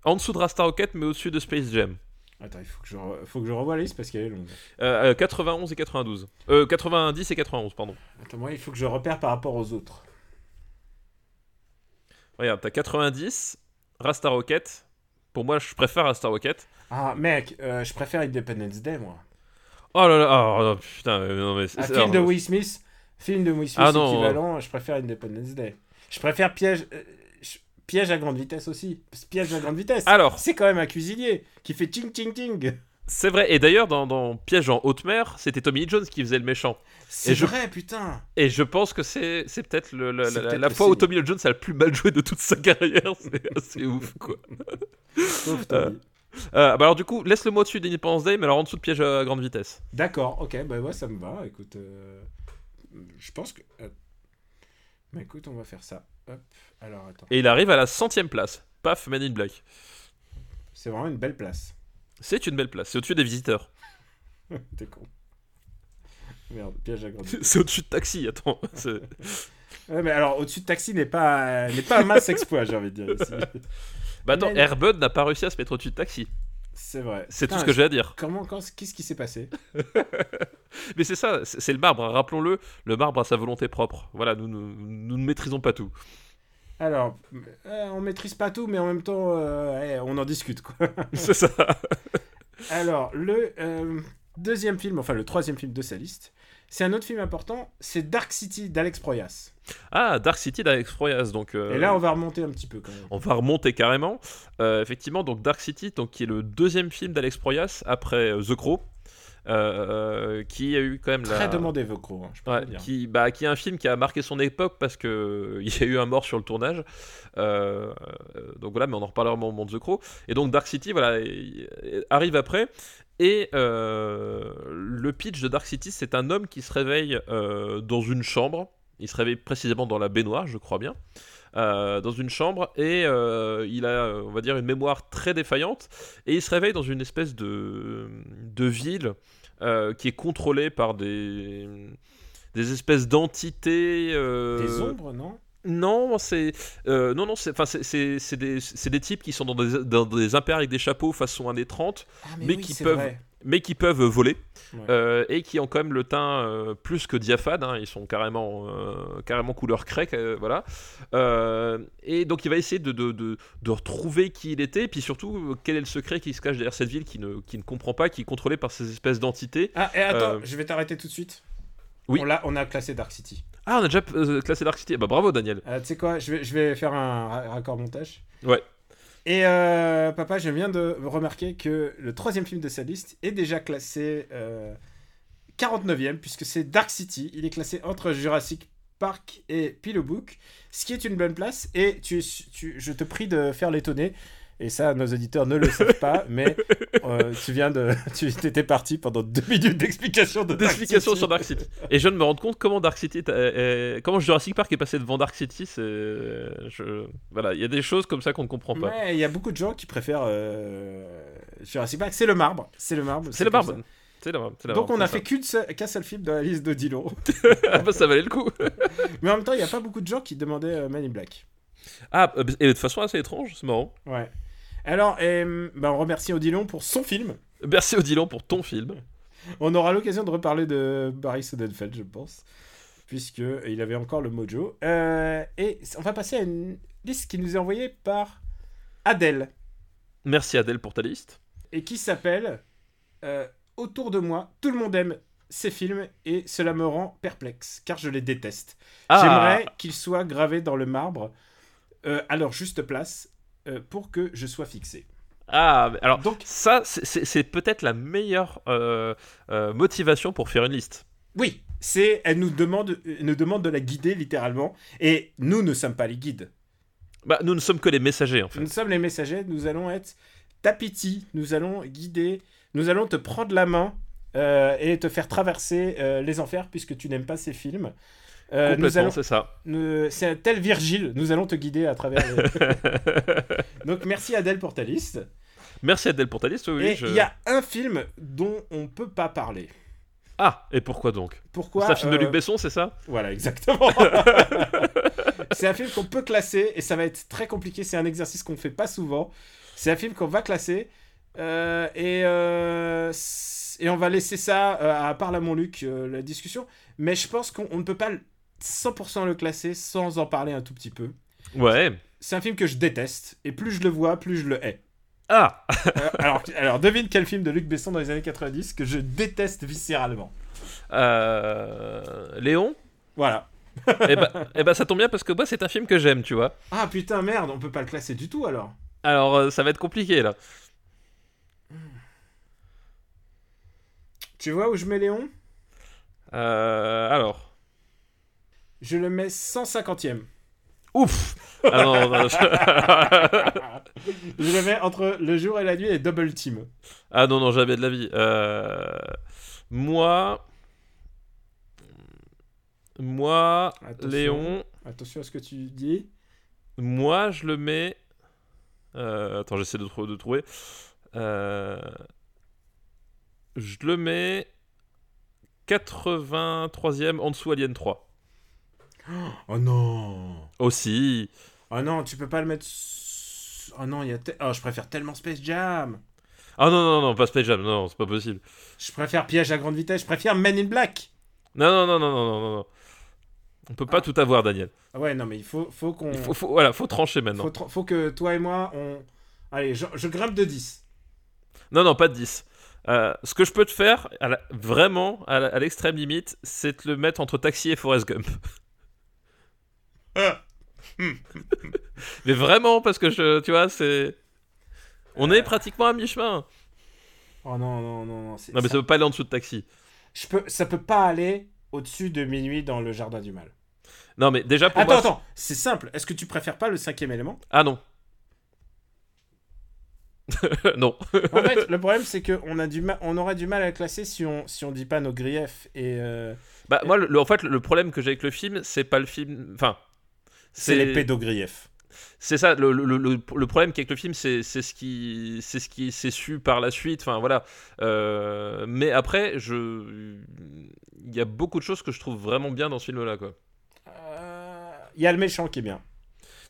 en dessous de Rasta Rocket, mais au-dessus de Space Jam. Attends, il faut que je, re- faut que je revoie la liste parce qu'elle est longue. Euh, euh, 91 et 92. Euh, 90 et 91, pardon. Attends, moi, il faut que je repère par rapport aux autres. Regarde, t'as 90, Rasta Rocket. Pour moi, je préfère Rasta Rocket. Ah, mec, euh, je préfère Independence Day, moi. Oh là là, oh, oh, putain, euh, non mais. C'est- film de Will Smith, film de Will Smith Ah non, équivalent, je préfère Independence Day. Je préfère Piège, euh, Piège à grande vitesse aussi. Piège à grande vitesse. Alors, C'est quand même un cuisinier qui fait ching ching ching. c'est vrai. Et d'ailleurs, dans, dans Piège en haute mer, c'était Tommy Lee Jones qui faisait le méchant. C'est je- vrai, putain. Et je pense que c'est c'est peut-être la, fois où. Tommy Lee Jones a le plus mal joué de toute sa carrière. C'est assez ouf, quoi. Pauvre Tommy. Euh, bah alors, du coup, laisse le mot dessus d'Independence Day, mais alors en dessous de Piège à grande vitesse. D'accord, ok, bah ouais, ça me va. Écoute, euh, je pense que. euh, Bah écoute, on va faire ça. Hop, alors attends. Et il arrive à la centième place. Paf, Man in Black. C'est vraiment une belle place. C'est une belle place. C'est au-dessus des visiteurs. T'es con. Merde, piège à. C'est au-dessus de Taxi, attends. Ouais, mais alors, au-dessus de taxi n'est pas, n'est pas un mince exploit, j'ai envie de dire ici. Bah attends, Mais- Airbud n'a pas réussi à se mettre au-dessus de Taxi. C'est vrai. C'est tout ce que j'ai à dire. Comment, quand- qu'est-ce qui s'est passé? Mais c'est ça, c'est c'est le marbre, hein. rappelons-le, le marbre a sa volonté propre. Voilà, nous, nous, nous ne maîtrisons pas tout. Alors, euh, on maîtrise pas tout, mais en même temps, euh, eh, on en discute, quoi. c'est ça. Alors, le euh, deuxième film, enfin le troisième film de sa liste, c'est un autre film important, c'est Dark City d'Alex Proyas. Ah, Dark City d'Alex Proyas, donc... euh, Et là, on va remonter un petit peu quand même. on va remonter carrément. Euh, effectivement, donc Dark City, donc, qui est le deuxième film d'Alex Proyas après The Crow, euh, euh, qui a eu quand même Très la... demandé, Vecro, hein, je peux Ouais, le dire. qui, bah, qui est un film qui a marqué son époque parce que euh, il y a eu un mort sur le tournage. Euh, donc voilà, mais on en reparlera au moment de The Crow. Et donc Dark City, voilà, il- il arrive après. Et euh, le pitch de Dark City, c'est un homme qui se réveille dans une chambre. Il se réveille précisément dans la baignoire, je crois bien. Euh, dans une chambre et euh, il a, on va dire, une mémoire très défaillante et il se réveille dans une espèce de, de ville euh, qui est contrôlée par des, des espèces d'entités. euh, Des ombres, non? Non, c'est euh, non non c'est enfin c'est- des des types qui sont dans des dans des impairs avec des chapeaux façon années 30 ah, mais oui, qui peuvent- vrai. Mais qui peuvent voler Ouais. euh, et qui ont quand même le teint euh, plus que diaphane hein, ils sont carrément euh, carrément couleur craie voilà et donc il va essayer de, de, de, de retrouver qui il était et puis surtout quel est le secret qui se cache derrière cette ville qui ne, qui ne comprend pas qui est contrôlée par ces espèces d'entités Ah, et attends, je vais t'arrêter tout de suite. Oui. On, l'a- on a classé Dark City. ah on a déjà classé Dark City bah bravo Daniel tu sais quoi, je vais, je vais faire un ra- raccord montage. Ouais. Et euh, papa, je viens de remarquer que le troisième film de sa liste est déjà classé euh, 49e, puisque c'est Dark City. Il est classé entre Jurassic Park et Pillow Book, ce qui est une bonne place. Et je te prie de faire l'étonner. Et ça, nos auditeurs ne le savent pas, mais euh, tu viens de. Tu étais parti pendant deux minutes d'explication de Dark d'explication sur Dark City. Et je viens de me rendre compte comment Dark City, comment Jurassic Park est passé devant Dark City. C'est, je- voilà, il y a des choses comme ça qu'on ne comprend pas. Il y a beaucoup de gens qui préfèrent euh, Jurassic Park. C'est le marbre. C'est le marbre. C'est le marbre. la marbre, c'est la Donc marbre, on a fait qu'une seule- qu'un seul film dans la liste de Dillon. ça. Ah bah, ça valait le coup. Mais en même temps, il n'y a pas beaucoup de gens qui demandaient euh, Man in Black. Ah, et de façon assez étrange, c'est marrant. Ouais. Alors, euh, bah, on remercie Odilon pour son film. Merci Odilon pour ton film. On aura l'occasion de reparler de Barry Sonnenfeld, je pense. Puisque il avait encore le mojo. Euh, et on va passer à une liste qui nous est envoyée par Adèle. Merci Adèle pour ta liste. et qui s'appelle euh, Autour de moi, tout le monde aime ces films et cela me rend perplexe car je les déteste. Ah, J'aimerais qu'ils soient gravés dans le marbre euh, à leur juste place euh, pour que je sois fixé. ah, alors Donc, ça, c'est- peut-être la meilleure euh, euh, motivation pour faire une liste. oui, c'est elle nous demande, elle nous demande de la guider littéralement et nous ne sommes pas les guides. Bah, nous ne sommes que les messagers en fait. Nous sommes les messagers, nous allons être ta pitié, nous allons guider, nous allons te prendre la main euh, et te faire traverser les enfers puisque tu n'aimes pas ces films. Euh, nous Complètement, allons, c'est ça. nous- c'est un tel Virgile, nous allons te guider à travers. les- Donc merci Adèle pour ta liste. Merci Adèle pour ta liste. Oui, et je- il y a un film dont on peut pas parler. Ah, et pourquoi donc? Pourquoi C'est un film de euh, Luc Besson, c'est ça? Voilà, exactement. c'est un film qu'on peut classer et ça va être très compliqué. C'est un exercice qu'on fait pas souvent. C'est un film qu'on va classer Euh, et, euh, et on va laisser ça euh, à part là, mon Luc, euh, la discussion. Mais je pense qu'on on ne peut pas 100% le classer sans en parler un tout petit peu. Ouais. C'est un film que je déteste. Et plus je le vois, plus je le hais. Ah Euh, alors, alors, devine quel film de Luc Besson dans les années 90 que je déteste viscéralement. euh, Léon? Voilà. Eh ben, eh ben, ça tombe bien parce que moi, c'est un film que j'aime, tu vois. Ah putain, merde, on peut pas le classer du tout alors. Alors, euh, ça va être compliqué là. Tu vois où je mets Léon? Euh, alors. Je le mets 150ème. Ouf Ah non, non, je- Je le mets entre le jour et la nuit et Double Team. ah non, non, jamais de la vie. Euh, Moi. Moi, Attention. Léon, Attention à ce que tu dis. moi je le mets. Euh, attends, j'essaie de, trou- de trouver. Euh, Je le mets 83ème en dessous Alien 3. Oh non Aussi. Oh non, tu peux pas le mettre... Oh non, il y a... te- Oh, je préfère tellement Space Jam Ah non, non, non, pas Space Jam, non, c'est pas possible. Je préfère Piège à grande vitesse, je préfère Men in Black Non, non, non, non, non, non, non, non. On peut pas tout avoir, Daniel. Ah Ouais, non, mais il faut, faut qu'on... Faut, faut- voilà, faut trancher maintenant. faut, tra- faut que toi et moi, on... Allez, je, je grimpe de 10. Non, non, pas de 10. Euh, ce que je peux te faire, à la- vraiment, à l'extrême limite, c'est te le mettre entre Taxi et Forrest Gump. Mais vraiment, parce que je, tu vois, c'est. On est pratiquement à mi-chemin. Oh non, non, non, non. c'est- Non, mais ça, ça peut pas aller en dessous de Taxi. je peux, ça peut pas aller au-dessus de minuit dans le jardin du mal. Non, mais déjà pour Attends, moi. attends, c'est simple. Est-ce que tu préfères pas le cinquième élément? Ah non. non. En fait, le problème, c'est qu'on a du mal, on aurait du mal à le classer si on, si on dit pas nos griefs. Et euh, Bah, moi, le- le- en fait, le problème que j'ai avec le film, c'est pas le film. Enfin. C'est les pédogriefs. C'est ça, le, le, le, le problème qu'avec le film, c'est ce qui c'est ce qui s'est su par la suite. Enfin voilà. Euh, mais après, je il y a beaucoup de choses que je trouve vraiment bien dans ce film-là. quoi. Euh, Il y a le méchant qui est bien.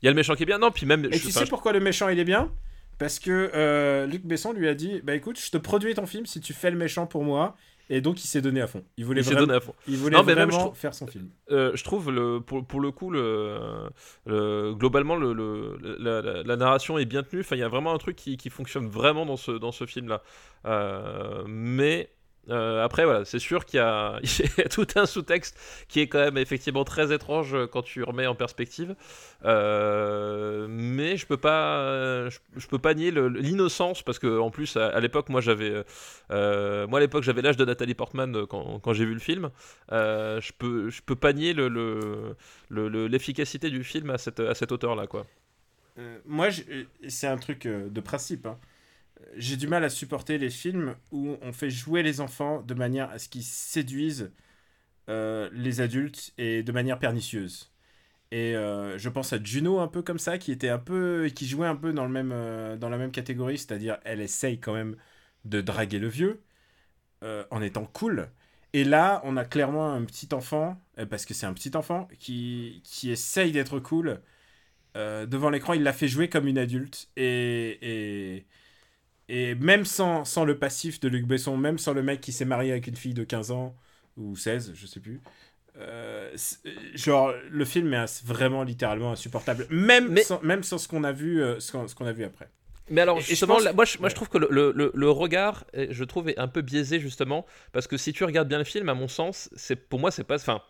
Il y a le méchant qui est bien. Non, puis même. Et je- tu sais pourquoi le méchant il est bien? Parce que euh, Luc Besson lui a dit Bah écoute, je te produis ton film si tu fais le méchant pour moi. Et donc il s'est donné à fond. Il voulait il vraiment, donné à fond. il voulait Non, mais même, vraiment je trouve- faire son film. Euh, je trouve le, pour, pour le coup le, le- globalement le, le- la, la- la narration est bien tenue. Enfin, il y a vraiment un truc qui, qui fonctionne vraiment dans ce dans ce film là. mais euh, après voilà, c'est sûr qu'il y, a tout un sous-texte qui est quand même effectivement très étrange quand tu remets en perspective. Euh, mais je peux pas je, peux pas nier l'innocence parce que en plus à, l'époque moi j'avais euh, moi à l'époque j'avais l'âge de Nathalie Portman euh, quand, j'ai vu le film. Euh, je peux je peux pas nier le, le- le- le- l'efficacité du film à cette à cette hauteur là quoi. Euh, moi, euh, c'est un truc euh, de principe. hein. J'ai du mal à supporter les films où on fait jouer les enfants de manière à ce qu'ils séduisent euh, les adultes et de manière pernicieuse. Et euh, je pense à Juno un peu comme ça, qui était un peu, qui jouait un peu dans le même, euh, dans la même catégorie, c'est-à-dire elle essaye quand même de draguer le vieux en étant cool. Et là, on a clairement un petit enfant, parce que c'est un petit enfant qui, qui essaye d'être cool. Devant l'écran, il l'a fait jouer comme une adulte. Et, et même sans, sans le passif de Luc Besson, même sans le mec qui s'est marié avec une fille de 15 ans, ou 16, je sais plus. euh, c'est- genre, le film est vraiment littéralement insupportable. Même, Mais- sans, même sans ce qu'on a, vu, euh, ce qu'on a vu après. Mais alors Et- et je justement, pense- moi, je, moi je trouve que le, le- le- regard, est- je trouve, est un peu biaisé justement parce que si tu regardes bien le film, à mon sens, c'est pour moi c'est pas, enfin,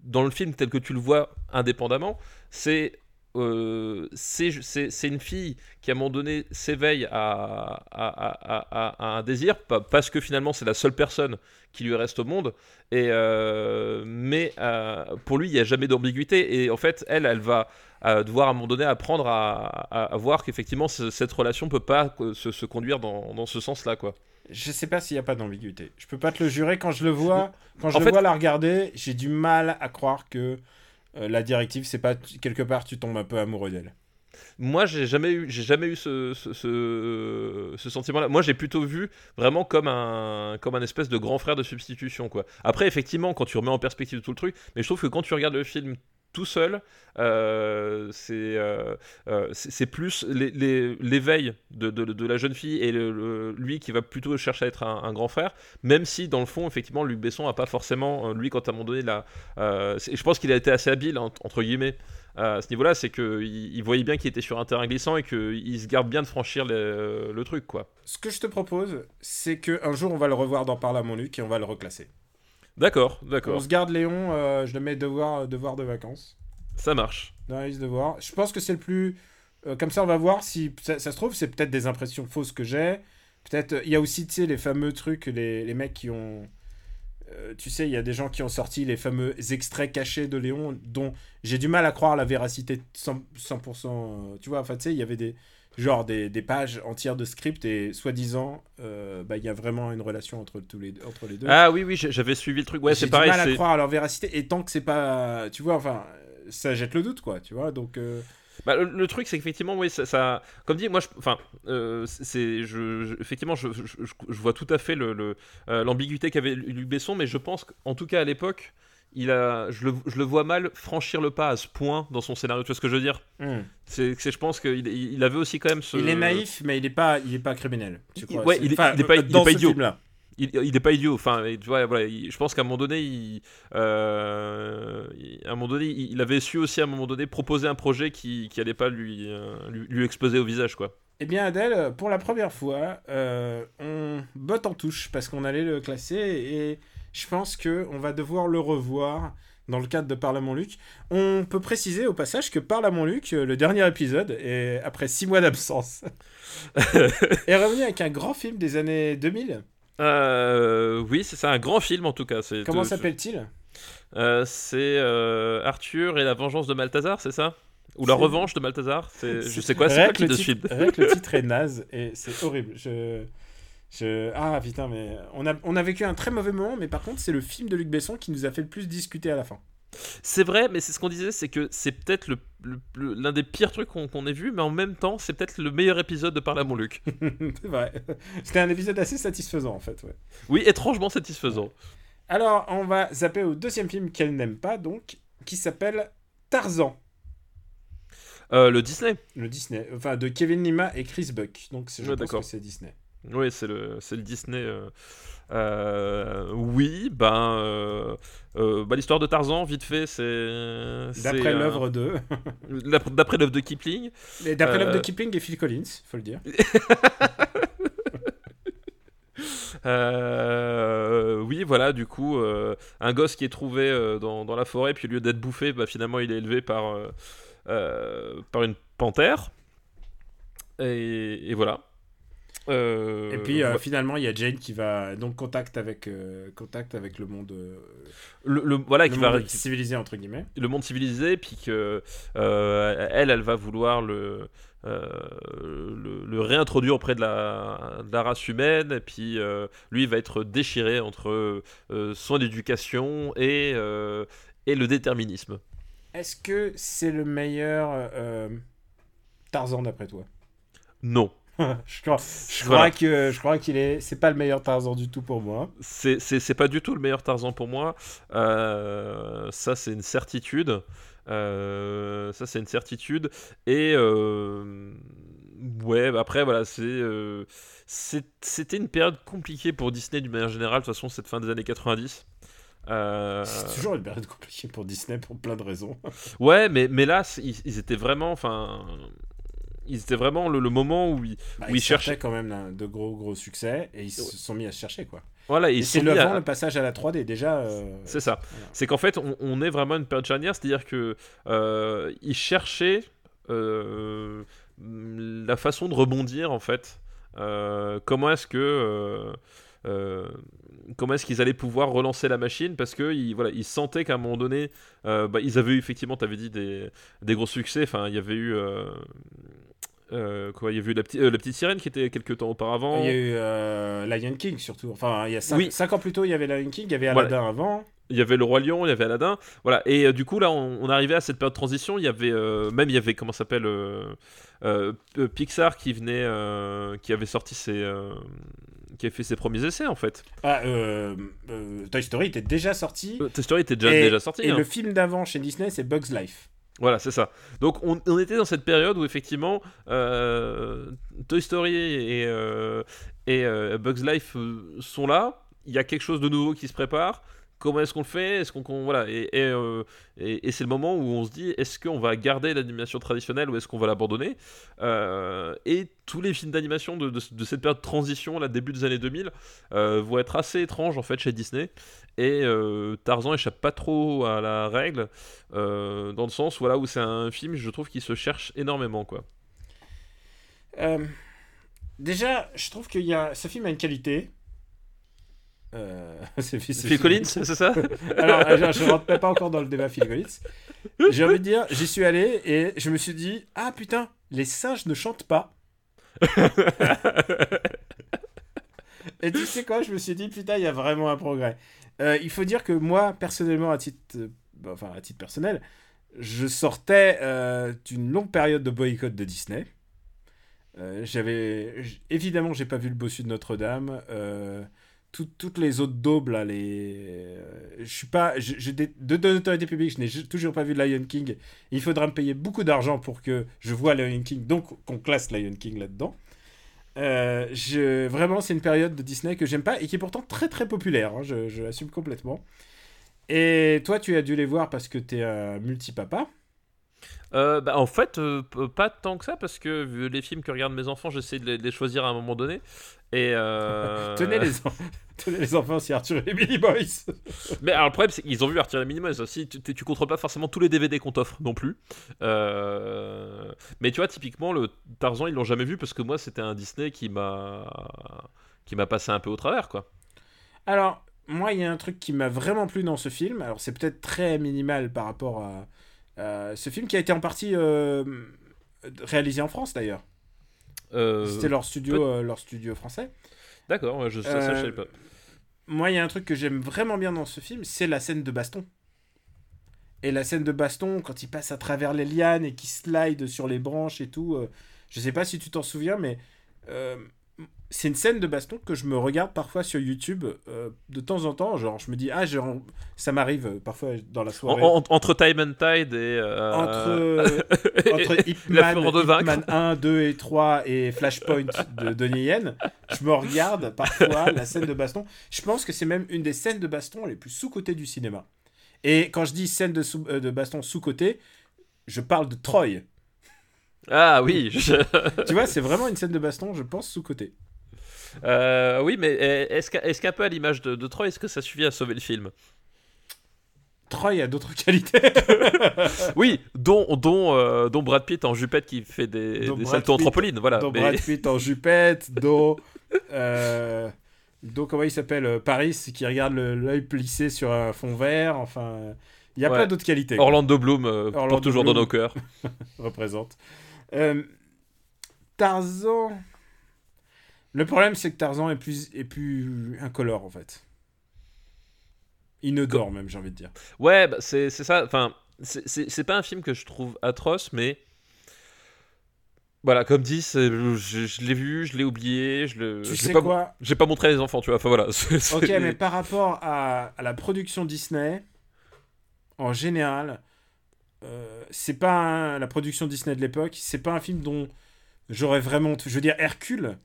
dans le film tel que tu le vois indépendamment, c'est euh, c'est une fille qui à un moment donné s'éveille à, à, à- à- à un désir pa- parce que finalement c'est la seule personne qui lui reste au monde et euh, mais euh, pour lui il n'y a jamais d'ambiguïté et en fait elle elle va devoir à un moment donné apprendre à, voir qu'effectivement ce- cette relation peut pas se, se conduire dans, dans ce sens là quoi Je sais pas s'il n'y a pas d'ambiguïté. Je peux pas te le jurer. Quand je le vois, quand je En le fait- vois la regarder, j'ai du mal à croire que euh, la directive, c'est pas quelque part tu tombes un peu amoureux d'elle. moi j'ai jamais eu j'ai jamais eu ce, ce, ce, ce sentiment là moi j'ai plutôt vu vraiment comme un comme un espèce de grand frère de substitution quoi après effectivement quand tu remets en perspective tout le truc mais je trouve que quand tu regardes le film tout seul, euh, c'est euh, euh, c'est plus l'é- l'é- l'éveil de, la jeune fille et lui qui va plutôt chercher à être un, grand frère, même si dans le fond, effectivement, Luc Besson a pas forcément, lui, quand à un moment donné, là, euh, je pense qu'il a été assez habile, en- entre guillemets. À ce niveau-là, c'est qu'il il voyait bien qu'il était sur un terrain glissant et qu'il se garde bien de franchir le, truc, quoi. Ce que je te propose, c'est que un jour on va le revoir dans Parle à mon Luc et on va le reclasser. D'accord, On d'accord, se garde Léon, euh, je le mets devoir, devoir de vacances. ça marche. Dans la liste de devoirs. Je pense que c'est le plus. euh, comme ça, on va voir si ça, ça se trouve, c'est peut-être des impressions fausses que j'ai. Peut-être. euh, Il y a aussi, tu sais, les fameux trucs, les, les mecs qui ont. euh, tu sais, il y a des gens qui ont sorti les fameux extraits cachés de Léon, dont j'ai du mal à croire la véracité de 100%. 100%, euh, tu vois, enfin, tu sais, il y avait des. Genre des, des pages entières de script et soi-disant, euh, bah, il y a vraiment une relation entre, tous les, entre les deux. Ah oui, oui, j'avais suivi le truc. Ouais, J'ai c'est du pareil. mal à croire à leur véracité et tant que c'est pas. Tu vois, enfin, ça jette le doute, quoi, tu vois, donc. euh, Bah, le, le truc, c'est qu'effectivement, oui, ça, ça- comme dit, moi, je, enfin, euh, c'est, je, je- effectivement, je, je, vois tout à fait le, le, euh, l'ambiguïté qu'avait Luc Besson, mais je pense qu'en tout cas à l'époque, il a, je le, je le vois mal franchir le pas à ce point dans son scénario. Tu vois ce que je veux dire? Hmm. c'est, c'est- je pense qu'il il avait aussi quand même ce. Il est naïf, mais il est pas, il est pas criminel. Tu Il- crois ouais, il est- enfin, il est pas- il est pas idiot. film-là. Il, il est pas idiot. Enfin, tu vois, voilà, il- je pense qu'à un moment donné, il, euh, il- à un moment donné, il avait su aussi à un moment donné proposer un projet qui, qui allait pas lui, euh, lui, lui exploser au visage, quoi. Eh bien, Adèle, pour la première fois, euh, on botte en touche parce qu'on allait le classer et je pense que on va devoir le revoir dans le cadre de Parle à mon Luc. On peut préciser au passage que Parle à mon Luc, euh, le dernier épisode, et après six mois d'absence, est revenu avec un grand film des années 2000. Euh, oui, c'est ça, un grand film en tout cas. Comment s'appelle-t-il? Euh, C'est euh, Arthur et la vengeance de Malthazar, c'est ça? Ou la revanche de Malthazar c'est, Je sais quoi, c'est quoi le titre de film le titre est naze et c'est horrible. Je, je, ah putain, mais on a, on a vécu un très mauvais moment, mais par contre, c'est le film de Luc Besson qui nous a fait le plus discuter à la fin. C'est vrai, mais c'est ce qu'on disait, c'est que c'est peut-être le, le- le- l'un des pires trucs qu'on, ait vu, mais en même temps, c'est peut-être le meilleur épisode de Parle à mon Luc. c'est vrai. C'était un épisode assez satisfaisant en fait. Ouais. Oui, étrangement satisfaisant. Alors, on va zapper au deuxième film qu'elle n'aime pas, donc, qui s'appelle Tarzan, Euh, le Disney le Disney, enfin de Kevin Lima et Chris Buck. Donc, je Ouais, pense que c'est Disney. Oui, c'est le, c'est le Disney. euh, euh, oui, ben. euh, bah, l'histoire de Tarzan, vite fait, c'est. D'après l'œuvre de, D'après l'œuvre de Kipling. D'après l'œuvre de Kipling et Phil Collins, faut le dire. Euh, oui, voilà, du coup, euh, un gosse qui est trouvé euh, dans, dans la forêt, puis au lieu d'être bouffé, bah, finalement, il est élevé par, par une panthère. Et, et voilà. Euh, Et puis euh, ouais. finalement, il y a Jane qui va donc contact avec euh, contact avec le monde, le, le- voilà, le qui va, civilisé entre guillemets. le monde civilisé, puis que elle, elle va vouloir le, le, le réintroduire auprès de la, de la race humaine, et puis lui il va être déchiré entre son éducation et, et le déterminisme. Est-ce que c'est le meilleur Tarzan d'après toi? Non. Je crois, je Voilà. crois que je crois qu'il est, c'est pas le meilleur Tarzan du tout pour moi. C'est pas du tout le meilleur Tarzan pour moi. Euh, ça, c'est une certitude. Euh, ça, c'est une certitude. Et euh, ouais, bah après, voilà, c'est c'était une période compliquée pour Disney d'une manière générale. De toute façon, cette fin des années 90. Euh, C'est toujours une période compliquée pour Disney pour plein de raisons. ouais, mais, mais là, ils, ils étaient vraiment, enfin, ils étaient vraiment le, le moment où ils, Bah, où ils ils cherchaient quand même de gros gros succès et ils se sont mis à se chercher quoi. Voilà, Et c'est le mis à- avant le passage à la 3D déjà. euh, C'est ça. Voilà. C'est qu'en fait, on, on est vraiment une période charnière, c'est-à-dire que euh, ils cherchaient euh, la façon de rebondir en fait. Comment est-ce que euh, comment est-ce qu'ils allaient pouvoir relancer la machine? Parce que ils, voilà, ils sentaient qu'à un moment donné, euh, bah, ils avaient eu effectivement, tu avais dit des, des gros succès. Enfin, il y avait eu euh, euh, quoi, il y avait eu la, petite- euh, la petite sirène qui était quelques temps auparavant. Il y a eu euh, Lion King surtout. Enfin, il y a 5 Oui. ans plus tôt, il y avait Lion King, il y avait Voilà. Aladdin avant. Il y avait le roi lion, il y avait Aladdin, voilà. Et du coup là, on, on arrivait à cette période de transition. Il y avait même il y avait comment s'appelle Pixar qui venait, qui avait sorti ses qui a fait ses premiers essais en fait. Ah, euh, euh, Toy Story était déjà sorti. Euh, Toy Story était déjà, et, déjà sorti. Et hein. le film d'avant chez Disney, c'est Bugs Life. Voilà, c'est ça. Donc on, était dans cette période où effectivement euh, Toy Story et, euh, et euh, Bugs Life sont là. Il y a quelque chose de nouveau qui se prépare. Comment est-ce qu'on le fait Est-ce qu'on voilà euh, et- et c'est le moment où on se dit est-ce qu'on va garder l'animation traditionnelle ou est-ce qu'on va l'abandonner Euh, Et tous les films d'animation de, de- cette période de transition, là début des années 2000, euh, vont être assez étranges en fait chez Disney. Et Tarzan échappe pas trop à la règle dans le sens voilà où c'est un film je trouve qui se cherche énormément quoi. Déjà, je trouve que ce film a une qualité. Euh, c'est c'est- Phil Collins, c'est ça? Alors, je, je rentre pas encore dans le débat Phil Collins. J'ai envie de dire, j'y suis allé et je me suis dit, ah putain, les singes ne chantent pas. Et tu sais quoi, je me suis dit, putain, il y a vraiment un progrès. Euh, il faut dire que moi, personnellement, à titre, euh, enfin, à titre personnel, je sortais euh, d'une longue période de boycott de Disney. J'avais évidemment j'ai pas vu le bossu de Notre-Dame tout- toutes les autres daubes là les euh, je suis pas je- de, de publique je n'ai toujours pas vu Lion King il faudra me payer beaucoup d'argent pour que je vois Lion King donc qu'on classe Lion King là-dedans euh, vraiment, c'est une période de Disney que j'aime pas et qui est pourtant très très populaire. hein, je l'assume complètement. Et toi, tu as dû les voir parce que t'es un multipapa. Euh, bah, en fait, euh, pas tant que ça, parce que vu les films que regardent mes enfants, j'essaie de les, de les choisir à un moment donné. Et euh, Tenez, les en- Tenez les enfants, c'est Arthur et les Billy Boys. Mais alors, le problème, c'est qu'ils ont vu Arthur et les Minimoys aussi. Tu, tu, contrôles pas forcément tous les DVD qu'on t'offre non plus. Mais tu vois, typiquement, le Tarzan, ils l'ont jamais vu parce que moi, c'était un Disney qui m'a qui m'a passé un peu au travers, quoi. Alors, moi, il y a un truc qui m'a vraiment plu dans ce film. Alors, c'est peut-être très minimal par rapport à ce film qui a été en partie euh, réalisé en France d'ailleurs. Euh, C'était leur studio, euh, leur studio français. D'accord, ouais, je, ça, ça, je Euh, savais pas. Moi, il y a un truc que j'aime vraiment bien dans ce film, c'est la scène de baston. Et la scène de baston, quand il passe à travers les lianes et qu'il slide sur les branches et tout, euh, je sais pas si tu t'en souviens, mais euh, c'est une scène de baston que je me regarde parfois sur YouTube euh, de temps en temps. Genre, je me dis, ah, ça m'arrive euh, parfois dans la soirée. en- entre Time and Tide et. euh, Entre, entre de vaincre. Hitman 1, 2 et 3 et Flashpoint de Donnie Yen, je me regarde parfois la scène de baston. Je pense que c'est même une des scènes de baston les plus sous-cotées du cinéma. Et quand je dis scène de, sous- de baston sous-cotée, je parle de Troy. Ah oui, je- Tu vois, c'est vraiment une scène de baston, je pense, sous-cotée. Euh, oui, mais est-ce qu'un est qu'un peu à l'image de, de Troy, est-ce que ça suffit à sauver le film? Troy a d'autres qualités. Oui, dont, dont, euh, dont Brad Pitt en jupette qui fait des, Dont des saltos en trampoline, voilà. dont mais- Brad Pitt en jupette, dont... euh, dont, comment il s'appelle euh, Paris, qui regarde l'œil plissé sur un fond vert. Enfin, il y a Ouais. plein d'autres qualités. Orlando Bloom Orlando porte toujours Bloom. dans nos cœurs. représente. Tarzan. Le problème, c'est que Tarzan est plus, est plus incolore, en fait. Inodore, même, j'ai envie de dire. Ouais, bah, c'est ça. Enfin, c'est- pas un film que je trouve atroce, mais. Voilà, comme dit, je, je l'ai vu, je l'ai oublié, je le. Tu sais pas, quoi J'ai pas montré à les enfants, tu vois. Enfin voilà. Ok, mais par rapport à, à la production Disney, en général, euh, c'est pas un- la production Disney de l'époque, c'est pas un film dont j'aurais vraiment. Je veux dire, Hercule,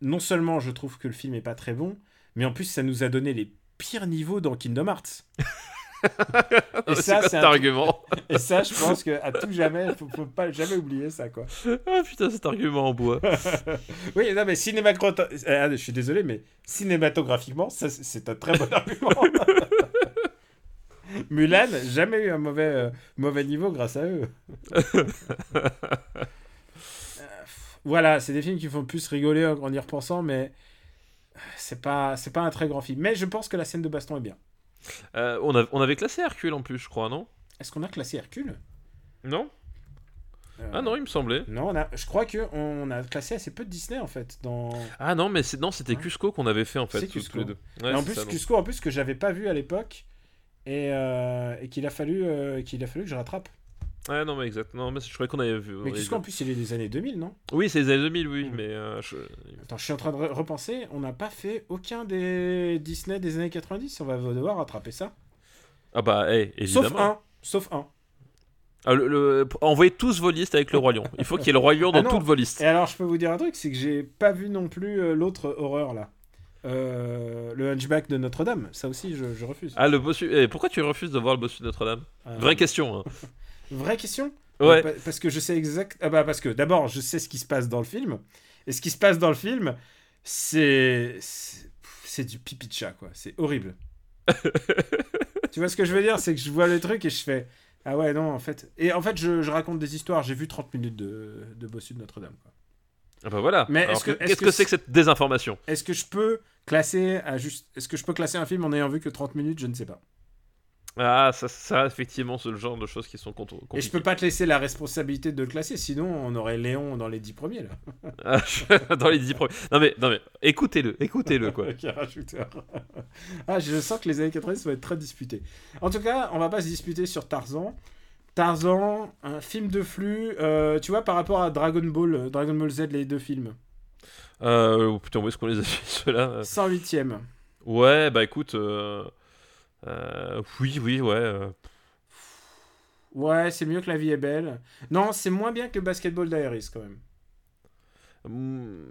non seulement je trouve que le film est pas très bon, mais en plus ça nous a donné les pires niveaux dans Kingdom Hearts. Et ça, c'est un argument Et ça, je pense que à tout jamais, faut, faut pas jamais oublier ça, quoi. Ah putain, cet argument en bois. Oui, non, mais cinématographiquement, je suis désolé, mais cinématographiquement, c'est un très bon argument. Mulan, jamais eu un mauvais, euh, mauvais niveau grâce à eux. Voilà, c'est des films qui font plus rigoler en y repensant, mais c'est pas, c'est pas un très grand film. Mais je pense que la scène de baston est bien. Euh, on, a- on avait classé Hercule en plus, je crois, non? Est-ce qu'on a classé Hercule? Non Euh, Ah non, il me semblait. Non, on a, je crois que on a classé assez peu de Disney en fait. Dans... Ah non, mais c'est- non, c'était Ouais. Cusco qu'on avait fait en fait. C'est tous- Cusco. tous les deux. Ouais, en plus, ça. Cusco, en plus que j'avais pas vu à l'époque et, euh, et qu'il a fallu qu'il a fallu que je rattrape. Ouais, non, mais exact. Non, mais je croyais qu'on avait vu. Mais qu'en plus, il est des années 2000, non? Oui, c'est les années 2000, oui, Mm. mais. euh, je- Attends, je suis en train de re- repenser, on n'a pas fait aucun des Disney des années 90, on va devoir rattraper ça. Ah bah, Sauf évidemment. un, sauf un. Ah, le- le- Envoyez tous vos listes avec le Roi Lion. Il faut qu'il y ait le Roi Lion dans Ah toutes vos listes. Et alors, je peux vous dire un truc, c'est que j'ai pas vu non plus euh, l'autre horreur là. Euh, le Hunchback de Notre-Dame, ça aussi je, je refuse. Ah, le bossu. eh, pourquoi tu refuses de voir le bossu de Notre-Dame? Vraie question. hein. Vraie question? Ouais. Pa- Parce que je sais exact. Ah bah parce que d'abord je sais ce qui se passe dans le film. Et ce qui se passe dans le film, c'est. c'est- du pipi de chat quoi. C'est horrible. tu vois ce que je veux dire? C'est que je vois le truc et je fais. Ah ouais, non, en fait. Et en fait, je, je raconte des histoires. J'ai vu 30 minutes de, de Bossu de Notre-Dame. Ah bah voilà. Mais que- que- Qu'est-ce que que c'est que cette désinformation? Est-ce que je peux classer à juste. Est-ce que je peux classer un film en ayant vu que 30 minutes? Je ne sais pas. Ah, ça, ça effectivement, c'est le genre de choses qui sont contre. Et je peux pas te laisser la responsabilité de le classer, sinon on aurait Léon dans les 10 premiers là. Dans les 10 premiers. Non mais, non mais, écoutez-le, écoutez-le quoi. Ah, je sens que les années 90 vont être très disputés. En tout cas, on va pas se disputer sur Tarzan. Tarzan, un film de flux, euh, tu vois, par rapport à Dragon Ball, euh, Dragon Ball Z, les deux films. Euh, putain, où est-ce qu'on les a fait ceux-là? 108ème. Ouais, bah écoute. euh, euh, oui, oui, ouais. euh, Ouais, c'est mieux que La vie est belle. Non, c'est moins bien que Basketball Diaries quand même. mm,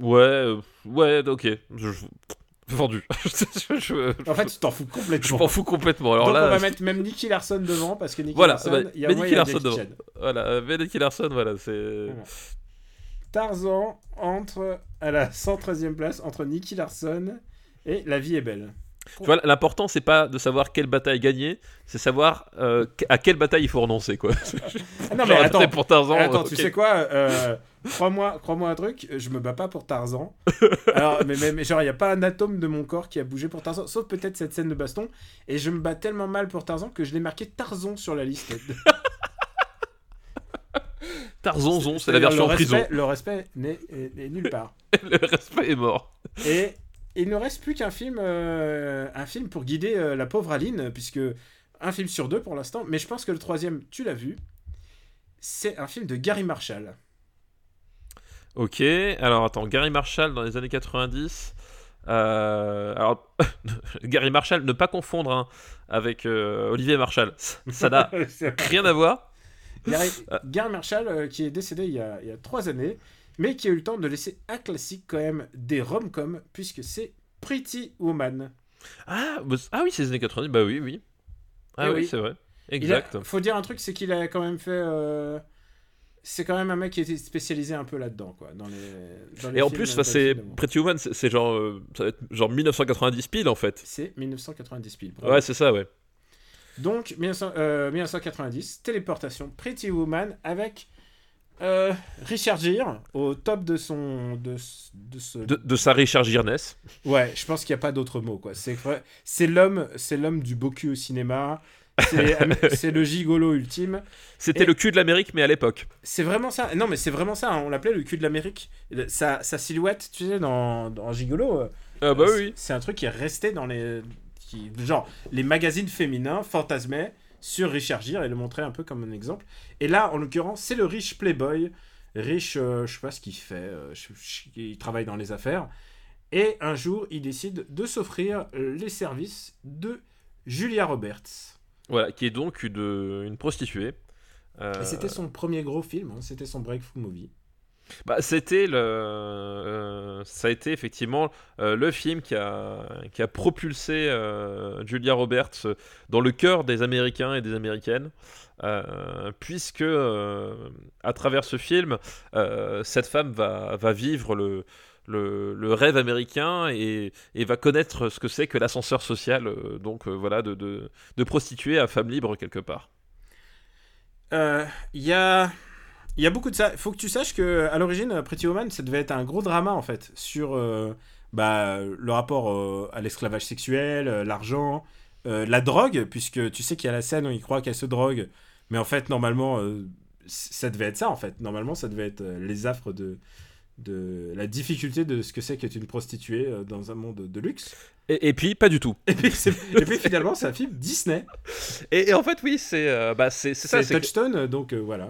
ouais, euh, ouais, ok. Je, je- vendu. je, je- En fait, tu t'en fous je complètement. m'en fous complètement. Alors Donc là, on va mettre même Nicky Larson devant parce que Nicky Voilà, Larson, bah, il y a moi, Nicky il y a Larson voilà, euh, Benedict Larson, voilà, c'est. Voilà. Tarzan entre à la 113e place entre Nicky Larson et La vie est belle. Tu vois, l'important c'est pas de savoir quelle bataille gagner, c'est savoir euh, à quelle bataille il faut renoncer quoi. Ah non mais Genre, attends, pour Tarzan. attends euh, tu sais quoi euh, Crois-moi, crois-moi un truc, je me bats pas pour Tarzan. Alors, mais, mais, mais genre, il y a pas un atome de mon corps qui a bougé pour Tarzan, sauf peut-être cette scène de baston. Et je me bats tellement mal pour Tarzan que je l'ai marqué Tarzan sur la liste. Tarzanzon, c'est la version le prison. Le respect n'est est- est nulle part. Le respect est mort. Et il ne reste plus qu'un film, euh, un film pour guider euh, la pauvre Aline, puisque un film sur deux pour l'instant, mais je pense que le troisième, tu l'as vu, c'est un film de Gary Marshall. Ok, alors attends, Gary Marshall dans les années 90. euh, alors, Gary Marshall, ne pas confondre hein, avec Olivier Marshall. Ça n'a rien à voir. Gary. Gary Marshall, qui est décédé il y, a, il y a trois années, mais qui a eu le temps de laisser un classique quand même des rom-coms, puisque c'est Pretty Woman. Ah, bah, ah oui, c'est les années 90, bah oui, oui. Ah Eh oui, oui. c'est vrai. Il a- Exact. faut dire un truc, c'est qu'il a quand même fait... euh, c'est quand même un mec qui était spécialisé un peu là-dedans, quoi. Dans les, dans les Et en films, plus, c'est. Pretty Woman, c'est genre, euh, ça va être genre 1990 pile en fait. C'est 1990 pile. Ouais, c'est ça, ouais. Donc, 1900 euh, 1990, téléportation, Pretty Woman avec euh, Richard Gere au top de son. De, de ce... De, de sa Richard Girnes. Ouais, je pense qu'il n'y a pas d'autre mot, quoi. C'est vrai- c'est l'homme c'est l'homme du bocu au cinéma. C'est le gigolo ultime. C'était le cul de l'Amérique, mais à l'époque. C'est vraiment ça. Non, mais c'est vraiment ça. hein. On l'appelait le cul de l'Amérique. Sa, sa silhouette, tu sais, dans, dans Gigolo. euh, Ah bah c'est- oui. C'est un truc qui est resté dans les. Qui, genre, les magazines féminins fantasmaient sur Richard Gere et le montraient un peu comme un exemple. Et là, en l'occurrence, c'est le riche playboy. Riche, euh, je sais pas ce qu'il fait. euh, je- je- il travaille dans les affaires. Et un jour, il décide de s'offrir euh, les services de Julia Roberts. Voilà, qui est donc une, une prostituée. Euh, Et c'était son premier gros film. hein, C'était son breakthrough movie. Bah, c'était le, euh, ça a été effectivement euh, le film qui a, qui a propulsé euh, Julia Roberts dans le cœur des Américains et des Américaines, puisque à travers ce film, cette femme va, va vivre le, le, rêve américain et, va connaître ce que c'est que l'ascenseur social, donc voilà, de, de, de prostituée à femme libre quelque part. Il y a. Il y a beaucoup de ça. Il faut que tu saches que à l'origine, Pretty Woman, ça devait être un gros drama en fait sur euh, bah, le rapport euh, à l'esclavage sexuel, euh, l'argent, la drogue, puisque tu sais qu'il y a la scène où il croit qu'elle se drogue, mais en fait normalement ça devait être ça en fait. Normalement ça devait être les affres de de la difficulté de ce que c'est qu'être une prostituée dans un monde de luxe. Et, et puis, pas du tout. Et puis, c'est- et puis finalement, c'est un film Disney. Et, et en fait, oui, c'est euh, bah, ça. C'est que- Touchstone, donc euh, voilà,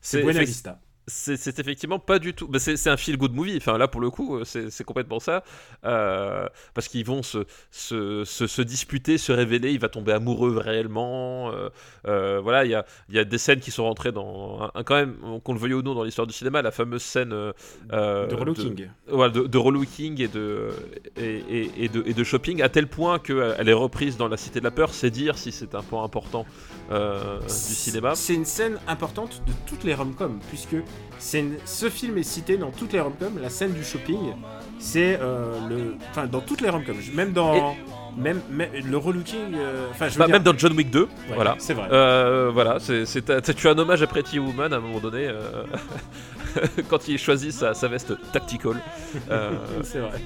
c'est Buena Vista. C'est effectivement pas du tout. bah, c'est un feel good movie. Enfin là pour le coup, c'est complètement ça. Euh, parce qu'ils vont se, se, se, se disputer, se révéler. Il va tomber amoureux réellement. euh, euh, voilà, il y a, y a des scènes qui sont rentrées dans un, quand même qu'on le veuille ou non dans l'histoire du cinéma. La fameuse scène de relooking. de, de relooking et de, et, et- et de, et de shopping, à tel point qu'elle est reprise dans La Cité de la Peur, c'est dire si c'est un point important du cinéma. C'est une scène importante de toutes les rom-coms, puisque une- ce film est cité dans toutes les rom-coms. La scène du shopping, c'est euh, le, enfin dans toutes les rom-coms, même dans, même, même le relooking. euh, Enfin, je veux Bah, dire, même dans John Wick 2, ouais, voilà. c'est vrai. Euh, voilà, c'est, tu as un hommage à Pretty Woman à un moment donné, euh, quand il choisit sa, sa veste tactical. C'est vrai.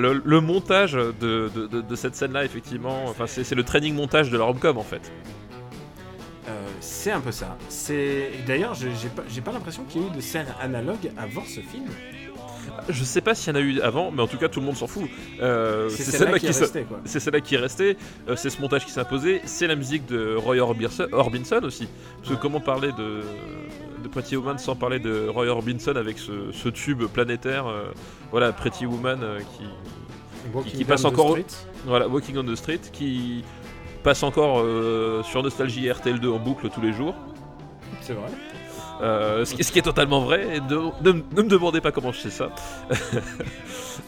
le, le montage de, de- de- de cette scène-là, effectivement, enfin, c'est le training montage de la rom-com en fait. C'est un peu ça. C'est d'ailleurs, j'ai pas, l'impression qu'il y ait eu de scène analogue avant ce film. Je sais pas s'il y en a eu avant, mais en tout cas, tout le monde s'en fout. Euh, C'est celle-là qui. C'est celle-là qui est restée, euh, c'est ce montage qui s'est imposé, c'est la musique de Roy Orbison, Orbison aussi. Parce que comment parler de, de Pretty Woman sans parler de Roy Orbison avec ce, ce tube planétaire euh, Voilà, Pretty Woman euh, qui, qui Down passe the encore- Street. voilà, Walking on the Street, qui passe encore euh, sur Nostalgie et RTL2 en boucle tous les jours. C'est vrai. Euh, ce, qui, ce qui est totalement vrai, ne, me demandez pas comment je sais ça.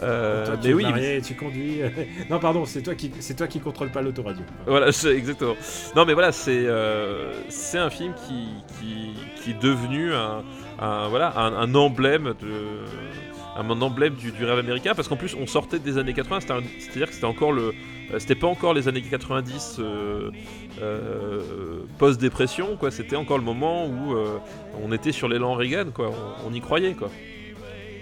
Euh, Toi, tu mais oui, marié, tu conduis. non, pardon, c'est toi qui, c'est toi qui contrôle pas l'autoradio. Voilà, c'est exactement. Non, mais voilà, c'est euh, c'est un film qui, qui, qui est devenu un, un- voilà, un, un emblème de un emblème du, du rêve américain parce qu'en plus on sortait des années 80 c'était un- c'est-à-dire que c'était encore le euh, c'était pas encore les années 90 euh, euh, post-dépression quoi c'était encore le moment où euh, on était sur l'élan Reagan quoi on, on y croyait quoi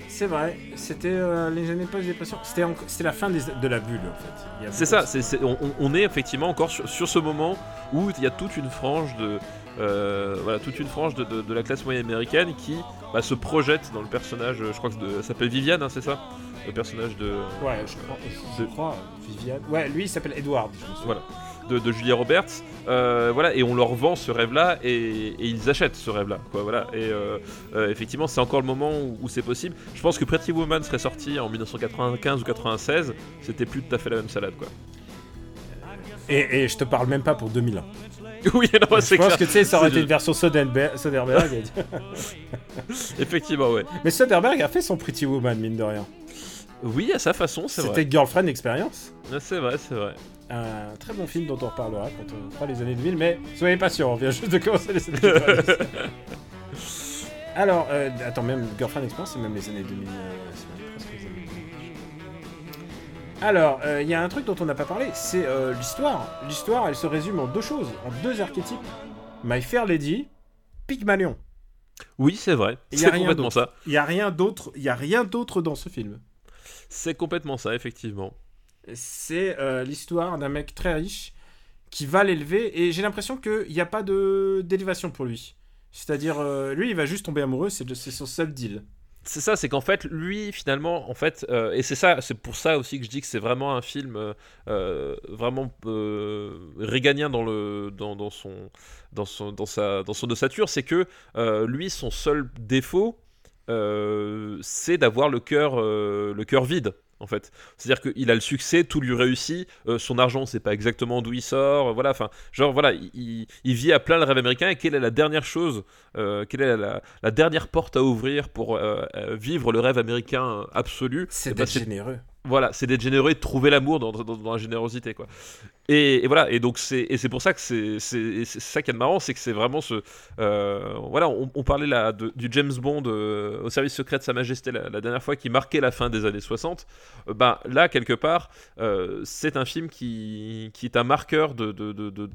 C'est vrai, c'était les années post-dépression. C'était la fin des- de la bulle, en fait. C'est ça, on, on- on est effectivement encore sur, sur ce moment où il y a toute une frange de, euh, voilà, toute une frange de, de- de la classe moyenne américaine qui bah, se projette dans le personnage, je crois que de- ça s'appelle Viviane, hein, c'est ça? Le personnage de, Ouais, je crois. Je De- crois, Viviane. Ouais, lui, il s'appelle Edward. je me. Voilà. de, de Julia Roberts, euh, voilà, et on leur vend ce rêve-là et, et ils achètent ce rêve-là, quoi, voilà. Et euh, euh, effectivement, c'est encore le moment où, où c'est possible. Je pense que Pretty Woman serait sorti en 1995 ou 96, c'était plus tout à fait la même salade, quoi. Et, et je te parle même pas pour 2001. oui, non, Je c'est pense clair. que tu sais, ça aurait été une version Soderbergh. Soderbergh. Effectivement, ouais. Mais Soderbergh a fait son Pretty Woman, mine de rien. Oui, à sa façon, c'est vrai. C'était Girlfriend Experience. Ah, C'est vrai, c'est vrai. Un très bon film dont on reparlera quand on fera les années 2000, mais soyez pas sûr, on vient juste de commencer les années 90. Alors, euh, attends, même Girlfriend Experience, c'est même les années 2000. euh, 2000. Alors, euh, il y a un truc dont on n'a pas parlé, c'est euh, l'histoire. L'histoire, elle se résume en deux choses, en deux archétypes. My Fair Lady, Pygmalion. Oui, c'est vrai. Il y a C'est complètement ça. Il y a rien d'autre, il y a rien d'autre dans ce film. C'est complètement ça, effectivement. C'est euh, l'histoire d'un mec très riche qui va l'élever et j'ai l'impression qu'il n'y a pas de d'élévation pour lui. C'est-à-dire, euh, lui, il va juste tomber amoureux, c'est son seul deal. C'est ça, c'est qu'en fait, lui, finalement, en fait, euh, et c'est ça, c'est pour ça aussi que je dis que c'est vraiment un film euh, euh, vraiment euh, réganien dans son, ossature, c'est que lui, son seul défaut, c'est d'avoir le cœur, le cœur vide. En fait, c'est-à-dire qu'il a le succès, tout lui réussit, euh, son argent, on sait pas exactement d'où il sort, euh, voilà, enfin, genre voilà, il, vit à plein le rêve américain. Et quelle est la dernière chose, euh, quelle est la, la dernière porte à ouvrir pour euh, vivre le rêve américain absolu? C'est Eh ben, d'être généreux. Voilà, c'est d'être généreux de trouver l'amour dans, la générosité, quoi. Et, voilà, et donc c'est pour ça que c'est c'est ça qui est marrant, c'est que c'est vraiment ce euh, voilà, on, parlait là de- du James Bond euh, au service secret de Sa Majesté la, dernière fois qui marquait la fin des années 60. Euh, bah là quelque part, euh, c'est un film qui qui est un marqueur de, de, de-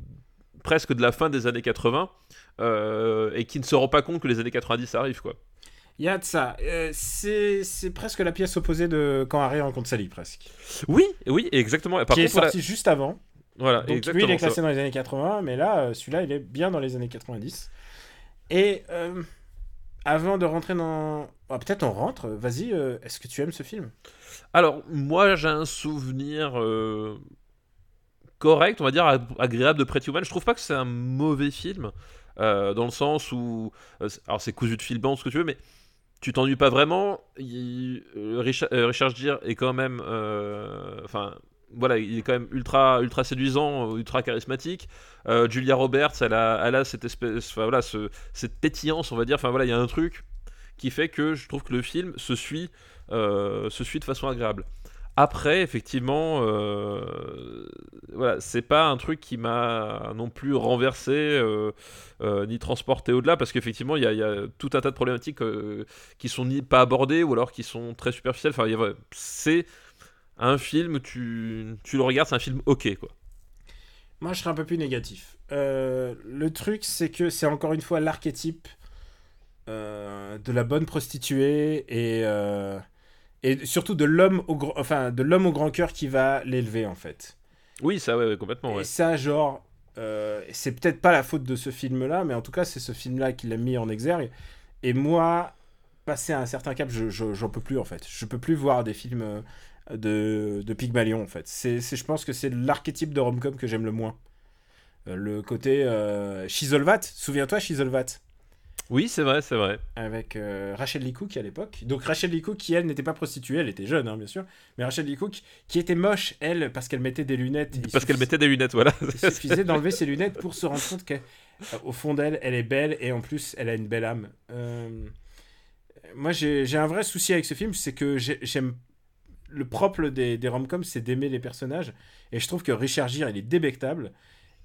presque de la fin des années 80 euh, et qui ne se rend pas compte que les années 90 arrivent, quoi. Il y a de ça. Euh, c'est presque la pièce opposée de Quand Harry rencontre Sally, presque. Oui, oui, exactement. Par qui est contre, sorti juste avant. voilà, Donc lui, il est ça. classé dans les années 80, mais là, euh, celui-là, il est bien dans les années 90. Et euh, avant de rentrer dans. Ah, Peut-être on rentre. Vas-y, euh, est-ce que tu aimes ce film? Alors, moi, j'ai un souvenir correct, on va dire, ag- agréable de Pretty Woman. Je trouve pas que c'est un mauvais film, dans le sens où. alors, c'est cousu de fil blanc, ce que tu veux, mais tu t'ennuies pas vraiment. Euh, Richard, euh, Richard Gere est quand même. euh, Enfin. voilà, il est quand même ultra, ultra séduisant, ultra charismatique. Julia Roberts, elle a, elle a cette espèce, voilà, ce- cette pétillance, on va dire. Enfin voilà, il y a un truc qui fait que je trouve que le film se suit, se suit de façon agréable. Après, effectivement, euh, voilà, c'est pas un truc qui m'a non plus renversé euh, euh, ni transporté au-delà, parce qu'effectivement, il y, a- tout un tas de problématiques qui sont ni pas abordées ou alors qui sont très superficielles. Enfin, c'est un film, tu, tu le regardes, c'est un film ok, quoi. Moi, je serais un peu plus négatif. Le truc, c'est que c'est encore une fois l'archétype de la bonne prostituée et, et surtout de l'homme au, grand- enfin, de l'homme au grand cœur qui va l'élever, en fait. Oui, ça, ouais, ouais, complètement. Ouais. Et ça, genre, euh, c'est peut-être pas la faute de ce film-là, mais en tout cas, c'est ce film-là qui l'a mis en exergue. Et moi, passé à un certain cap, je, je- j'en peux plus, en fait. Je peux plus voir des films euh, de, de Pygmalion, en fait. C'est- je pense que c'est l'archétype de rom-com que j'aime le moins. Euh, le côté euh, Chisolvat, souviens-toi Chisolvat Oui, c'est vrai, c'est vrai. avec euh, Rachel Lee Cook à l'époque. Donc Rachel Lee Cook qui elle n'était pas prostituée, elle était jeune hein, bien sûr, mais Rachel Lee Cook qui était moche elle parce qu'elle mettait des lunettes. Parce qu'elle mettait des lunettes, voilà. Il suffisait d'enlever ses lunettes pour se rendre compte qu'au fond d'elle, elle est belle et en plus, elle a une belle âme. Euh, Moi, j'ai un vrai souci avec ce film, c'est que j'ai- j'aime. Le propre des, des rom-coms, c'est d'aimer les personnages. Et je trouve que Richard Gere, il est débectable.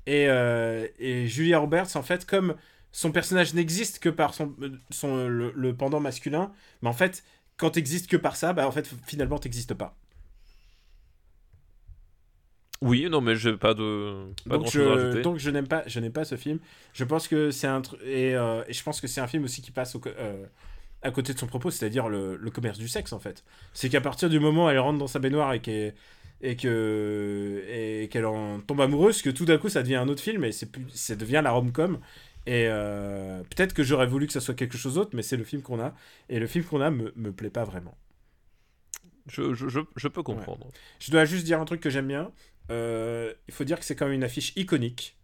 Et, euh, et Julia Roberts, en fait, comme son personnage n'existe que par son, son, le, le pendant masculin, mais en fait, quand t'existes que par ça, bah en fait, finalement, t'existes pas. Oui, non, mais j'ai pas de, pas donc je, donc je n'aime pas je n'aime pas ce film. Je pense que c'est un tr- et, euh, et je pense que c'est un film aussi qui passe au euh, à côté de son propos c'est-à-dire le, le commerce du sexe en fait. C'est qu'à partir du moment où elle rentre dans sa baignoire et qu'elle et que et qu'elle en tombe amoureuse que tout d'un coup ça devient un autre film et c'est plus ça devient la rom-com et euh, peut-être que j'aurais voulu que ça soit quelque chose d'autre mais c'est le film qu'on a et le film qu'on a me, me plaît pas vraiment Je, je, je, je peux comprendre. je dois juste dire un truc que j'aime bien Euh, il faut dire que c'est quand même une affiche iconique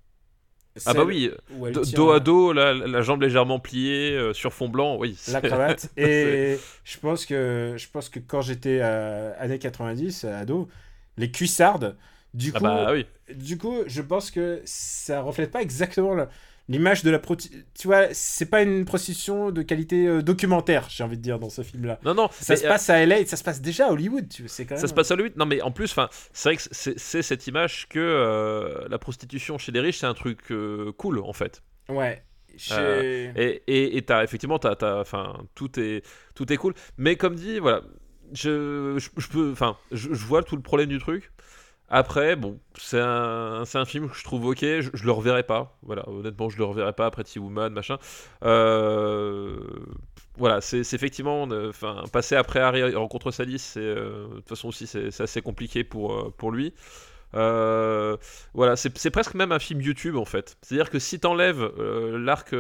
Ah bah oui, do- dos à dos, la, la jambe légèrement pliée, euh, sur fond blanc, oui. la cravate. Et je pense que je pense que quand j'étais euh, années 90 euh, ado, les cuissardes, du Ah coup, bah oui. du coup, je pense que ça reflète pas exactement le- l'image de la pro tu vois, c'est pas une prostitution de qualité euh, documentaire, j'ai envie de dire dans ce film là. Non, non, Ça se euh, passe à LA, ça se passe déjà à Hollywood, tu quand même ça se passe à lui. Non, mais en plus, enfin, c'est vrai que c'est cette image que euh, la prostitution chez les riches, c'est un truc euh, cool, en fait. Ouais. Et et et t'as effectivement, enfin, tout est tout est cool. Mais comme dit, voilà, je, je, je peux, enfin, je, je vois tout le problème du truc. Après, bon, c'est un, un film que je trouve ok, je, je le reverrai pas. Voilà, honnêtement, je le reverrai pas après Pretty Woman, machin. Euh, voilà, c'est effectivement, enfin, passer après Harry rencontre Sally, c'est euh, de toute façon aussi c'est assez compliqué pour euh, pour lui. Voilà, c'est presque même un film YouTube en fait. C'est-à-dire que si t'enlèves l'arc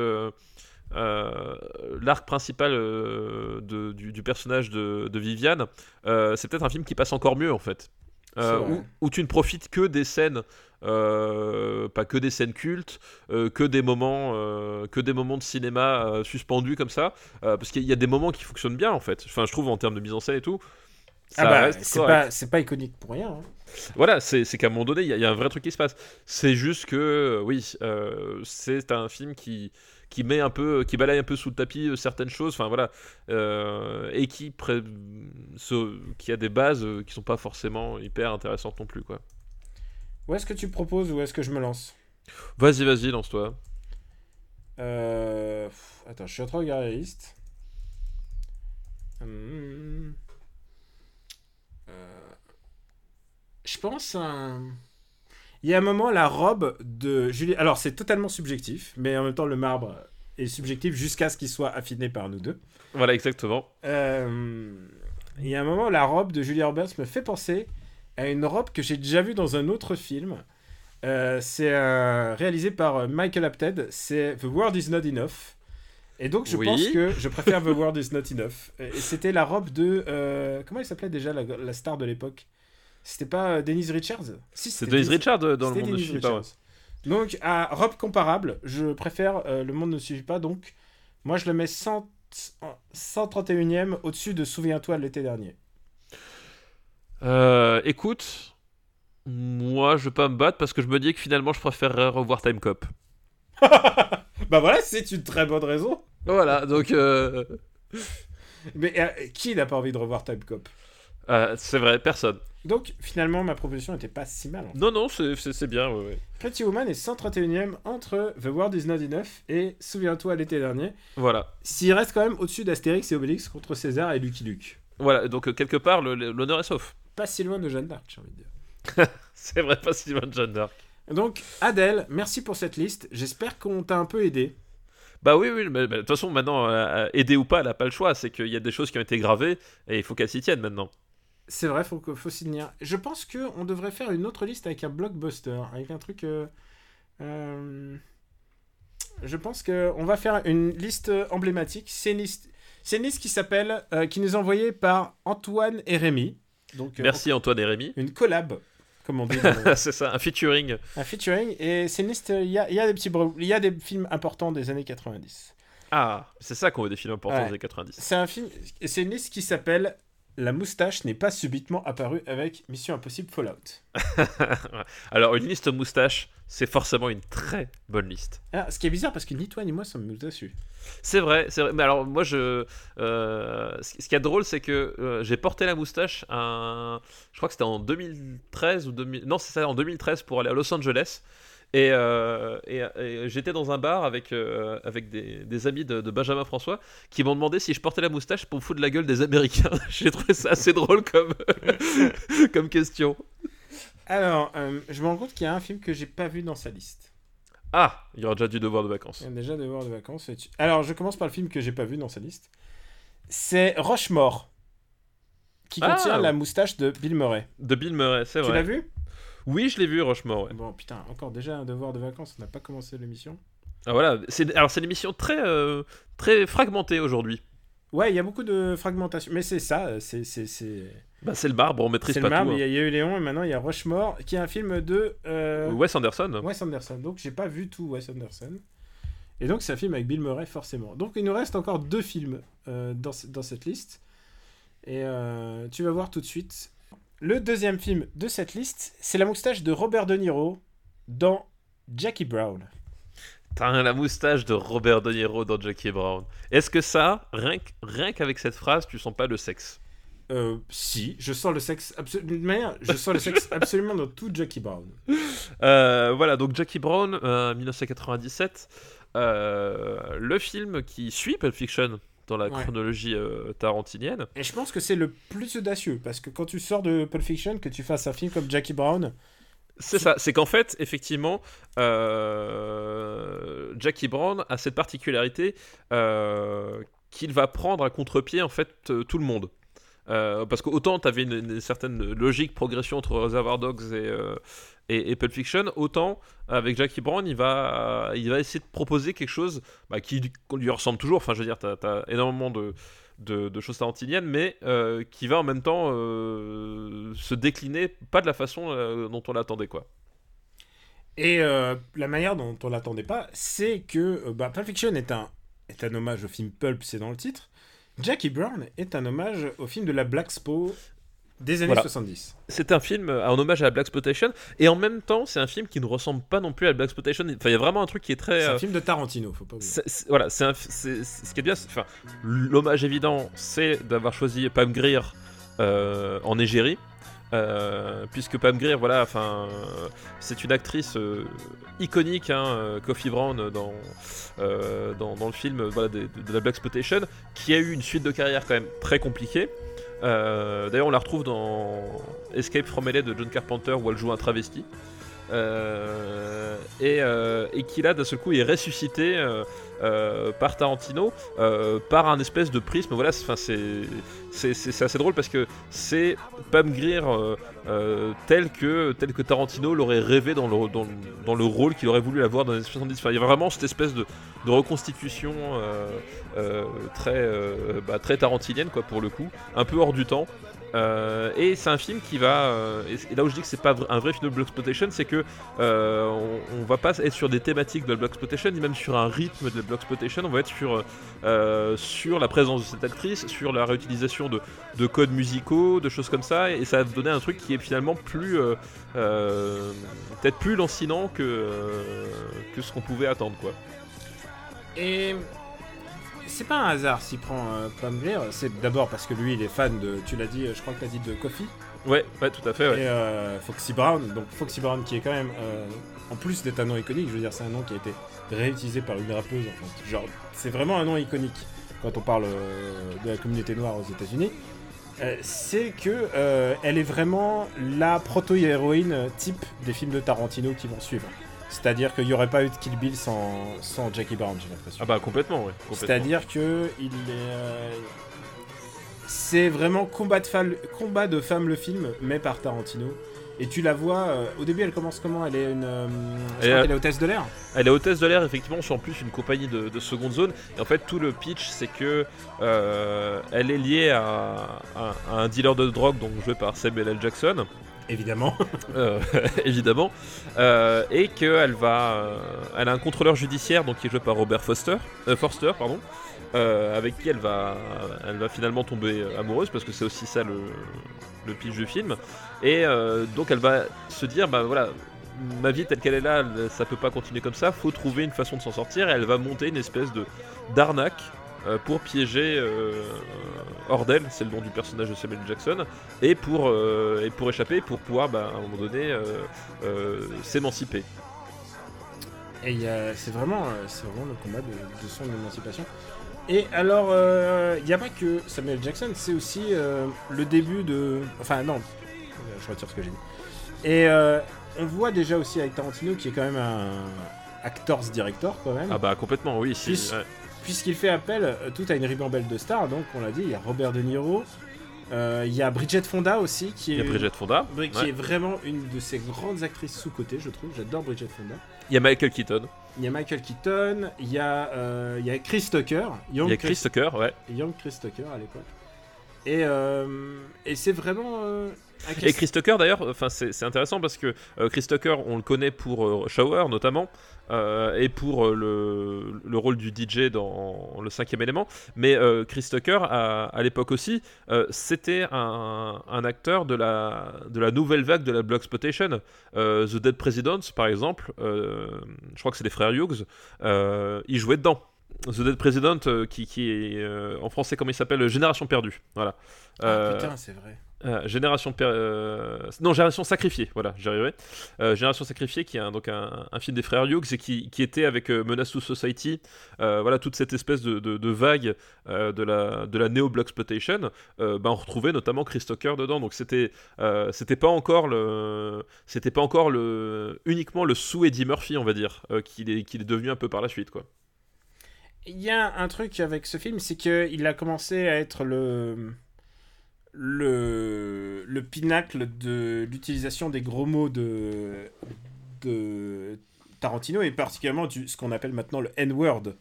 l'arc principal de- du, personnage de, de Viviane, c'est peut-être un film qui passe encore mieux en fait. Euh, où, où tu ne profites que des scènes, euh, pas que des scènes cultes, euh, que des moments, que des moments de cinéma suspendus comme ça, parce qu'il y a des moments qui fonctionnent bien en fait. Enfin, je trouve en termes de mise en scène et tout. Ça ah bah, c'est pas, c'est pas iconique pour rien. hein. Voilà, c'est qu'à un moment donné, il y, a- il y a un vrai truc qui se passe. C'est juste que, oui, c'est un film qui, qui met un peu, qui balaye un peu sous le tapis euh, certaines choses, enfin voilà, euh, et qui, ce- qui a des bases euh, qui sont pas forcément hyper intéressantes non plus, quoi. Où est-ce que tu proposes ou est-ce que je me lance? Vas-y, vas-y, lance-toi. Euh, Attends, je suis en train de regarder la liste. Hum. Euh, Je pense à un... Il y a un moment, la robe de Julie... Alors, c'est totalement subjectif, mais en même temps, le marbre est subjectif jusqu'à ce qu'il soit affiné par nous deux. Voilà, exactement. Euh, Il y a un moment, la robe de Julia Roberts me fait penser à une robe que j'ai déjà vue dans un autre film. Euh, c'est euh, réalisé par Michael Apted. C'est The World Is Not Enough. Et donc, je Oui. pense que je préfère The World is Not Enough. Et c'était la robe de. comment elle s'appelait déjà la, la star de l'époque? C'était pas euh, Denise Richards? Si, C'est Denise Richard euh, dans le monde ne suffit pas. Richards. Donc, à robe comparable, je préfère euh, Le monde ne suffit pas. Donc, moi, je le mets 100 131ème au-dessus de Souviens-toi de l'été dernier. Euh, écoute, moi je vais pas me battre parce que je me dis que finalement je préférerais revoir Time Cop. bah voilà, c'est une très bonne raison. Voilà, donc euh, Mais qui n'a pas envie de revoir Time Cop? c'est vrai, personne. Donc, finalement, ma proposition n'était pas si mal. en fait. Non, non, c'est- bien, ouais, ouais. Pretty Woman est 131ème entre The World is Not Enough et Souviens-toi l'été dernier. Voilà. S'il reste quand même au-dessus d'Astérix et Obélix contre César et Lucky Luke. Voilà, donc euh, quelque part, l'honneur est sauf. Pas si loin de Jeanne d'Arc, j'ai envie de dire. C'est vrai, pas si loin de Jeanne d'Arc. Donc, Adèle, merci pour cette liste. J'espère qu'on t'a un peu aidé. Bah oui, oui, mais de toute façon, maintenant, euh, euh, aider ou pas, elle a pas le choix. C'est qu'il y a des choses qui ont été gravées et il faut qu'elle s'y tienne maintenant. C'est vrai, faut, faut s'y tenir. Je pense que on devrait faire une autre liste avec un blockbuster, avec un truc. euh, euh, je pense que on va faire une liste emblématique. C'est une liste, c'est une liste qui s'appelle, euh, qui nous est envoyée par Antoine et Rémi. Donc, Merci Antoine et Rémi. une collab, comme on dit. c'est ça, un featuring. un featuring. Et c'est une liste. Il y a, y a des petits, y a des films importants des années 90. Ah, c'est ça qu'on veut des films importants Ouais. des années 90. C'est un film. C'est une liste qui s'appelle. La moustache n'est pas subitement apparue avec Mission Impossible Fallout. Alors, une liste moustache, c'est forcément une très bonne liste. Ah, ce qui est bizarre parce que ni toi ni moi sommes dessus. C'est vrai, c'est vrai. Mais alors, moi, je. euh, ce qui est drôle, c'est que euh, j'ai porté la moustache, un... je crois que c'était en 2013 ou 2000. Non, c'est ça, en 2013 pour aller à Los Angeles. Et, euh, et- et j'étais dans un bar avec, euh, avec des, des amis de, de Benjamin François qui m'ont demandé si je portais la moustache pour me foutre de la gueule des Américains. j'ai trouvé ça assez drôle comme, comme question. Alors, euh, je me rends compte qu'il y a un film que j'ai pas vu dans sa liste. Ah, il y aura déjà du devoir de vacances. Il y a déjà devoir de vacances. tu- Alors, je commence par le film que j'ai pas vu dans sa liste. C'est Rochemort, qui Ah. contient la moustache de Bill Murray. De Bill Murray, c'est Tu vrai. l'as vu? Oui, je l'ai vu, Rochemort. ouais. Bon, putain, encore déjà un devoir de vacances. On n'a pas commencé l'émission. Ah, voilà. C'est- Alors, c'est une émission très, euh, très fragmentée aujourd'hui. Ouais, il y a beaucoup de fragmentation. Mais c'est ça, euh, c'est c'est c'est Bah, c'est le marbre, on maîtrise pas le marbre. tout. Il y, hein. a- il y a eu Léon et maintenant il y a Rochemort, qui est un film de euh, Wes Anderson. Wes Anderson. Donc j'ai pas vu tout Wes Anderson. Et donc c'est un film avec Bill Murray forcément. Donc il nous reste encore deux films euh, dans, ce- dans cette liste. Et tu vas voir tout de suite. Le deuxième film de cette liste, c'est la moustache de Robert De Niro dans Jackie Brown. T'as la moustache de Robert De Niro dans Jackie Brown. Est-ce que ça, rien qu'- rien qu'avec cette phrase, tu sens pas le sexe? Euh, si, je sens le sexe absolument. Je sens le sexe absolument dans tout Jackie Brown. Euh, Voilà, donc Jackie Brown, euh, 1997. euh, le film qui suit Pulp Fiction dans la Ouais. chronologie euh, tarantinienne. Et je pense que c'est le plus audacieux parce que quand tu sors de Pulp Fiction, que tu fasses un film comme Jackie Brown, C'est ça, c'est qu'en fait, effectivement, euh, Jackie Brown a cette particularité euh, qu'il va prendre à contre-pied en fait euh, tout le monde. Euh, parce qu'autant tu avais une, une certaine logique progression entre Reservoir Dogs et, euh, et, Pulp Fiction, autant avec Jackie Brown, il va, il va essayer de proposer quelque chose bah, qui lui- ressemble toujours. Enfin, je veux dire, tu as, énormément de, de, choses tarantiniennes, mais euh, qui va en même temps euh, se décliner, pas de la façon euh, dont on l'attendait, quoi. Et la manière dont on l'attendait pas, c'est que bah, Pulp Fiction est un, est un hommage au film Pulp, c'est dans le titre. Jackie Brown est un hommage au film de la Black Spo des années Voilà. 70. C'est un film euh, en hommage à la Black Exploitation et en même temps c'est un film qui ne ressemble pas non plus à la Black Exploitation. Enfin il y a vraiment un truc qui est très. C'est un euh, film de Tarantino, faut pas oublier. voilà, c'est ce qui est bien. c'est- Enfin, l'hommage évident, c'est d'avoir choisi Pam Grier euh, en égérie. euh, puisque Pam Grier, voilà, enfin, euh, c'est une actrice euh, iconique, hein, Coffee Brown dans, dans, dans le film voilà, de, de- de la Black Exploitation, qui a eu une suite de carrière quand même très compliquée. Euh, D'ailleurs, on la retrouve dans Escape from LA de John Carpenter où elle joue un travesti. euh, et, euh, et qui là d'un seul coup est ressuscité euh, par Tarantino euh, par un espèce de prisme. Voilà, c'est- assez drôle parce que c'est Pam Grier euh, tel que Tarantino l'aurait rêvé dans le dans, le- dans le rôle qu'il aurait voulu avoir dans les années 70. Enfin, il y a vraiment cette espèce de, reconstitution très bah, très tarantinienne quoi pour le coup, un peu hors du temps. Euh, et c'est un film qui va euh, et là où je dis que c'est pas un vrai film de blaxploitation c'est que euh, on, va pas être sur des thématiques de la blaxploitation ni même sur un rythme de la blaxploitation on va être sur sur la présence de cette actrice sur la réutilisation de, de codes musicaux de choses comme ça et ça va donner un truc qui est finalement plus peut-être plus lancinant que que ce qu'on pouvait attendre quoi. Et c'est pas un hasard s'il prend euh, Pam Grier. C'est d'abord parce que lui, il est fan de. Tu l'as dit, euh, je crois que t'as dit de Coffee. ouais ouais tout à fait ouais. Et euh, Foxy Brown. Donc Foxy Brown qui est quand même. euh, en plus d'être un nom iconique, je veux dire, c'est un nom qui a été réutilisé par une rappeuse. Enfin, genre, c'est vraiment un nom iconique quand on parle de la communauté noire aux États-Unis. C'est que elle est vraiment la proto-héroïne type des films de Tarantino qui vont suivre. C'est-à-dire qu'il n'y aurait pas eu de Kill Bill sans, sans Jackie Brown, j'ai l'impression. ah bah complètement ouais complètement. C'est-à-dire que il est, euh, c'est vraiment combat de, femme, combat de femme le film, mais par Tarantino. Et tu la vois, euh, au début elle commence comment? Elle est une, euh, je Elle crois est- qu'elle est hôtesse de l'air. Elle est hôtesse de l'air, effectivement, c'est en plus une compagnie de, de seconde zone. Et en fait, tout le pitch, c'est que euh, elle est liée à, à- à un dealer de drogue, donc joué par Samuel L. Jackson, Évidemment. euh, évidemment, euh, et qu'elle va, euh, elle a un contrôleur judiciaire, donc qui est joué par Robert Foster, Forster, pardon, avec qui elle va, elle va finalement tomber amoureuse, parce que c'est aussi ça le, le pitch du film. Et donc, elle va se dire, bah voilà ma vie telle qu'elle est là, ça peut pas continuer comme ça, faut trouver une façon de s'en sortir et elle va monter une espèce de d'arnaque euh, pour piéger euh, Ordel, c'est le nom du personnage de Samuel Jackson, et pour, euh, et pour échapper, pour pouvoir bah, à un moment donné euh, s'émanciper. Et c'est vraiment, vraiment le combat de, de son émancipation. Et alors, il n'y a pas que Samuel Jackson, c'est aussi le début de. Enfin, non, je retire ce que j'ai dit. Et on voit déjà aussi avec Tarantino qui est quand même un actors director quand même. Ah bah complètement, oui. si. Puisqu'il fait appel euh, tout à une ribambelle de stars. Donc, on l'a dit, il y a Robert De Niro, euh, il y a Bridget Fonda aussi, qui est, Bridget Fonda, qui ouais. est vraiment une de ces grandes actrices sous-cotées, je trouve. J'adore Bridget Fonda. il y a Michael Keaton, Il y a Michael Keaton, il y a, euh, il y a Chris Tucker, Young il y a Chris Tucker, ouais. Young Chris Tucker à l'époque. Et, euh, et c'est vraiment. Et Chris Tucker d'ailleurs, enfin c'est c'est intéressant parce que Chris Tucker, on le connaît pour Shower notamment, et pour euh, le, le rôle du DJ dans le cinquième élément. Mais euh, Chris Tucker, à, à l'époque aussi, euh, c'était un, un acteur de la, de la nouvelle vague de la Bloxploitation. Euh, The Dead Presidents, par exemple, euh, je crois que c'est les frères Hughes, euh, ils jouaient dedans. The Dead President, euh, qui, qui est euh, en français, comment il s'appelle Génération perdue. Voilà. Ah, Euh, putain, c'est vrai. Euh, Génération euh, non Génération sacrifiée voilà j'y Euh, Génération sacrifiée qui est un, donc un, film des frères Hughes et qui, était avec Menace to Society voilà toute cette espèce de, vague de la de la néo blaxploitation bah, on retrouvait notamment Chris Tucker dedans donc c'était c'était pas encore le c'était pas encore le uniquement le sous Eddie Murphy on va dire qu'il est qu'il est devenu un peu par la suite quoi Il y a un truc avec ce film, c'est qu'il a commencé à être le. Le, le pinacle de l'utilisation des gros mots de, de Tarantino et particulièrement du, ce qu'on appelle maintenant le N-word.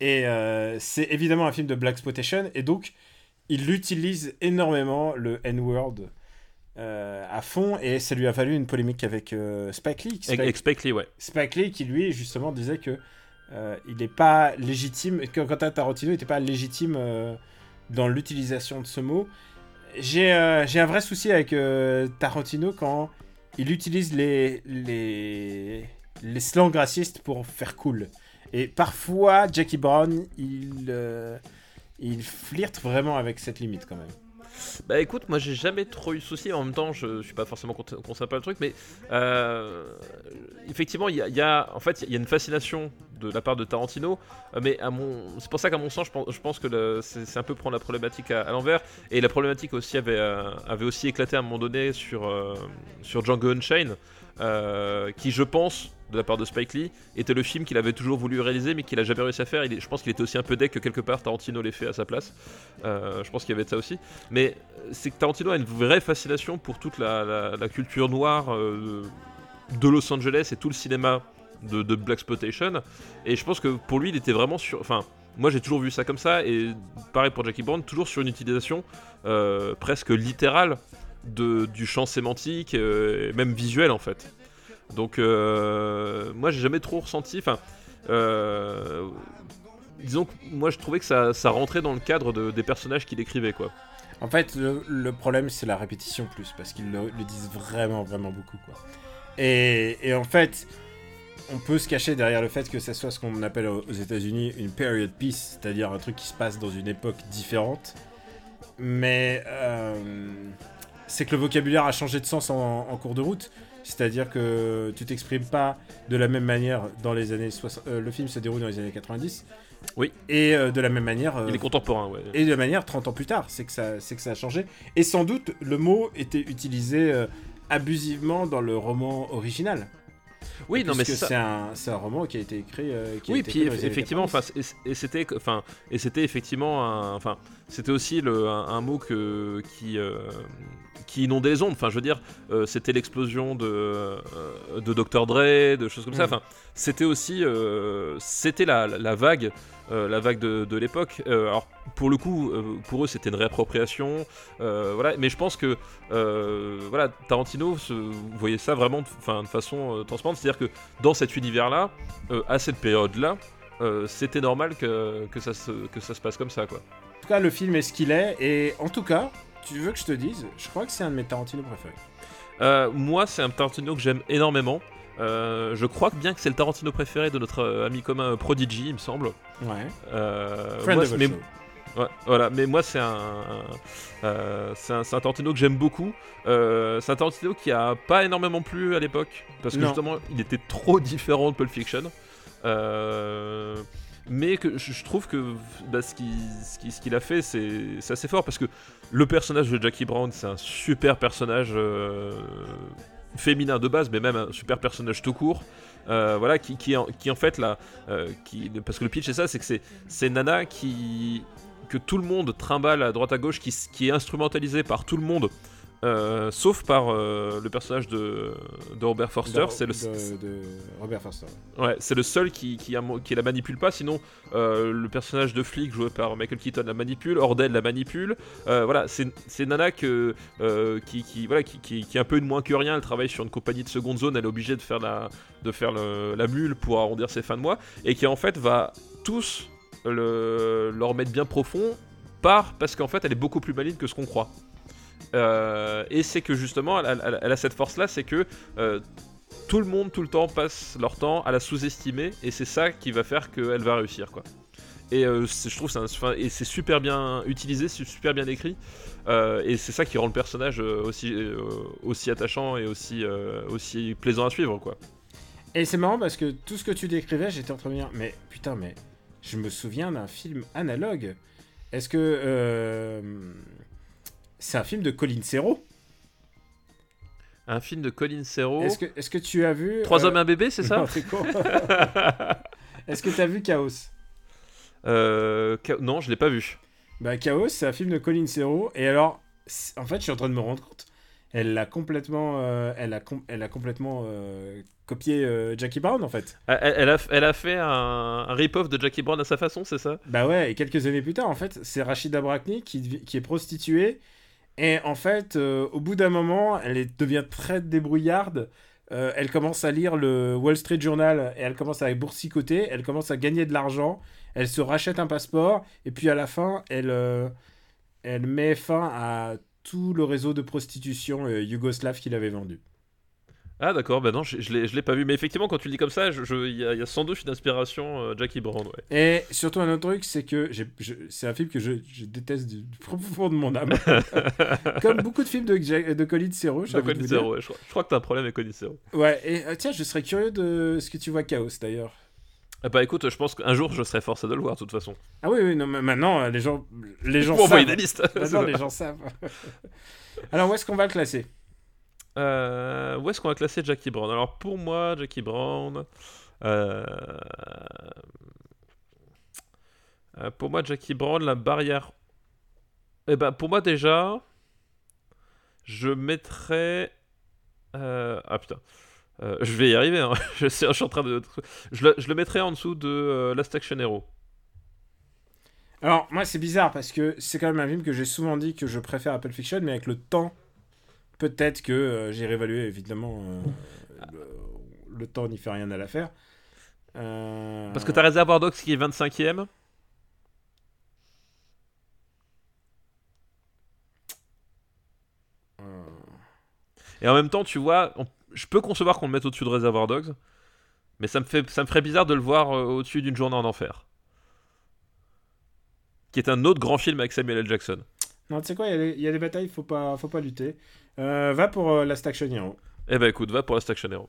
Et euh, c'est évidemment un film de Black Exploitation et donc il utilise énormément le N-word euh, à fond et ça lui a valu une polémique avec euh, Spike Lee. Spike- Avec Spike Lee ouais Spike Lee qui lui justement disait que euh, il n'est pas légitime, que Quentin Tarantino n'était pas légitime dans l'utilisation de ce mot. J'ai euh, j'ai un vrai souci avec euh, Tarantino quand il utilise les, les, les slangs racistes pour faire cool. Et parfois, Jackie Brown, il, euh, il flirte vraiment avec cette limite quand même. Bah écoute, moi j'ai jamais trop eu de soucis. En même temps, je, je suis pas forcément con- concerné par le truc, mais euh, effectivement, il y, a- en fait il y a une fascination de la part de Tarantino, euh, mais à mon, c'est pour ça qu'à mon sens, je pense, que c'est un peu prendre la problématique à, l'envers. Et la problématique aussi avait euh, avait aussi éclaté à un moment donné sur sur Django Unchained. Euh, qui, je pense, de la part de Spike Lee, était le film qu'il avait toujours voulu réaliser, mais qu'il a jamais réussi à faire. Je pense qu'il était aussi un peu deck que quelque part Tarantino l'ait fait à sa place. Euh, je pense qu'il y avait de ça aussi. Mais euh, c'est que Tarantino a une vraie fascination pour toute la, culture noire de Los Angeles et tout le cinéma de, Black Exploitation. Et je pense que pour lui, il était vraiment sur. Enfin, moi j'ai toujours vu ça comme ça, et pareil pour Jackie Brown, toujours sur une utilisation presque littérale de, du champ sémantique, euh, même visuel en fait. Donc, euh, moi j'ai jamais trop ressenti. Enfin, euh, disons que moi je trouvais que ça, ça rentrait dans le cadre de- des personnages qu'il écrivait quoi. En fait, le, problème, c'est la répétition plus, parce qu'ils le, disent vraiment, vraiment beaucoup, quoi. Et, et en fait, on peut se cacher derrière le fait que ça soit ce qu'on appelle aux aux États-Unis une period piece, c'est-à-dire un truc qui se passe dans une époque différente. Mais euh, c'est que le vocabulaire a changé de sens en, en cours de route. C'est-à-dire que tu t'exprimes pas de la même manière dans les années 60. euh, le film se déroule dans les années 90. Oui. Et euh, de la même manière. euh, Il est contemporain, ouais. et de manière 30 ans plus tard, c'est que ça, que ça a changé. Et sans doute, le mot était utilisé abusivement dans le roman original. Oui, non mais c'est un, c'est un roman qui a été écrit. euh, qui a Oui, été puis écrit effectivement, 90. enfin, et, c'était, enfin, et c'était effectivement, enfin, c'était aussi le, un, un mot que, qui, euh, qui inondait les ondes. Enfin, je veux dire, euh, c'était l'explosion de, euh, de Dr Dre, de choses comme ça. Mhm. Enfin, c'était aussi, euh, c'était la, la- la vague, euh, la vague de, de l'époque. Euh, alors, pour le coup, euh, pour eux, c'était une réappropriation. euh, voilà, mais je pense que, euh, voilà, Tarantino, se, vous voyez ça vraiment, de- enfin, de façon euh, transparente, c'est-à-dire que dans cet univers-là, euh, à cette période-là, euh, c'était normal que, que, ça se, que ça se passe comme ça, quoi. En tout cas, le film est ce qu'il est. Et en tout cas, tu veux que je te dise, je crois que c'est un de mes Tarantino préférés. Euh, moi, c'est un Tarantino que j'aime énormément. Euh, je crois que bien que c'est le Tarantino préféré de notre euh, ami commun Prodigy, il me semble. Ouais. Friend moi, of mais-. Ouais, voilà, mais moi c'est un, c'est un, Tarantino que j'aime beaucoup. C'est un Tarantino qui a pas énormément plu à l'époque parce que Non. justement il était trop différent de Pulp Fiction. Euh, mais que je trouve que bah, ce qu'il ce ce a fait c'est c'est assez fort parce que le personnage de Jackie Brown c'est un super personnage euh, féminin de base mais même un super personnage tout court euh, voilà qui, qui, en, qui en fait là euh, qui, parce que le pitch c'est ça c'est que c'est Nana qui que tout le monde trimballe à droite à gauche, qui, qui est instrumentalisé par tout le monde, euh, sauf par euh, le personnage de, de Robert Forster. C'est le, de, de Robert Forster. ouais, c'est le seul qui, la manipule pas. Sinon, euh, le personnage de flic joué par Michael Keaton la manipule, Ordel la manipule. Voilà, c'est Nana que, qui, qui, voilà, qui, qui, qui est un peu une moins que rien. Elle travaille sur une compagnie de seconde zone. Elle est obligée de faire la, de faire le- la mule pour arrondir ses fins de mois. Et qui en fait va tous le, leur mettre bien profond par parce qu'en fait elle est beaucoup plus maligne que ce qu'on croit. Euh, et c'est que justement elle, a cette force là, c'est que euh, tout le monde tout le temps passe leur temps à la sous-estimer et c'est ça qui va faire qu'elle va réussir quoi. Et euh, je trouve enfin, et c'est super bien utilisé, c'est super bien écrit et c'est ça qui rend le personnage aussi attachant et aussi plaisant à suivre quoi. Et c'est marrant parce que tout ce que tu décrivais, j'étais en train de dire, mais putain, mais je me souviens d'un film analogue. Est-ce que c'est un film de Colin Serrault Un film de Colin Serrault. Est-ce que, tu as vu Trois euh, hommes et un bébé, c'est ça c'est con. Est-ce que tu as vu Chaos? Euh, non, je l'ai pas vu. Bah Chaos, c'est un film de Colin Serrault. Et alors, en fait, je suis en train de me rendre compte, elle l'a complètement, euh, elle a, com- elle a complètement euh, copié euh, Jackie Brown en fait. Ah, Elle, elle a, elle a fait un, un rip-off de Jackie Brown à sa façon, c'est ça? Bah ouais, et quelques années plus tard, en fait, c'est Rachida Brakni qui, qui est prostituée. Et en fait, euh, au bout d'un moment, elle devient très débrouillarde. Euh, elle commence à lire le Wall Street Journal et elle commence à boursicoter. Elle commence à gagner de l'argent. Elle se rachète un passeport. Et puis à la fin, elle, euh, elle met fin à tout le réseau de prostitution yougoslave qu'il avait vendu. Ah d'accord, bah non, je, je l'ai pas vu. Mais effectivement, quand tu le dis comme ça, il y, a- il y a sans doute une inspiration euh, Jackie Brown, ouais. Et surtout un autre truc, c'est que c'est un film que je, je déteste du du profond de mon âme. Comme beaucoup de films de, de Colin Serrault. De Colin ouais. Je, crois- je crois que t'as un problème avec Colin Serrault. Ouais, et euh, tiens, je serais curieux de ce que tu vois Chaos d'ailleurs. Ah bah écoute, je pense qu'un jour, je serai forcé de le voir, de toute façon. Ah oui, oui, non, mais maintenant, les gens, les gens Pour envoyer savent. des listes. Maintenant, les gens savent. Alors, où est-ce qu'on va le classer? Euh, où est-ce qu'on va classer Jackie Brown? Alors pour moi, Jackie Brown. euh, euh, pour moi, Jackie Brown, la barrière. Eh ben, pour moi déjà, je mettrais. Ah putain. Je vais y arriver, hein. je, suis en train de. Je le, je le mettrais en dessous de Last Action Hero. Alors, moi, c'est bizarre parce que c'est quand même un film que j'ai souvent dit que je préfère Apple Fiction, mais avec le temps, peut-être que euh, j'ai réévalué, évidemment. euh, le, le temps n'y fait rien à l'affaire. Euh, Parce que t'as Reservoir Dogs qui est 25ème. euh, Et en même temps, tu vois, on- je peux concevoir qu'on le mette au-dessus de Reservoir Dogs, mais ça me, fait, ça me ferait bizarre de le voir euh, au-dessus d'une journée en enfer. Qui est un autre grand film avec Samuel L. Jackson. Non, tu sais quoi, il y a des- il y, a des batailles, faut pas, faut pas lutter. Euh, va pour euh, Last Action Hero. Eh ben écoute, va pour Last Action Hero.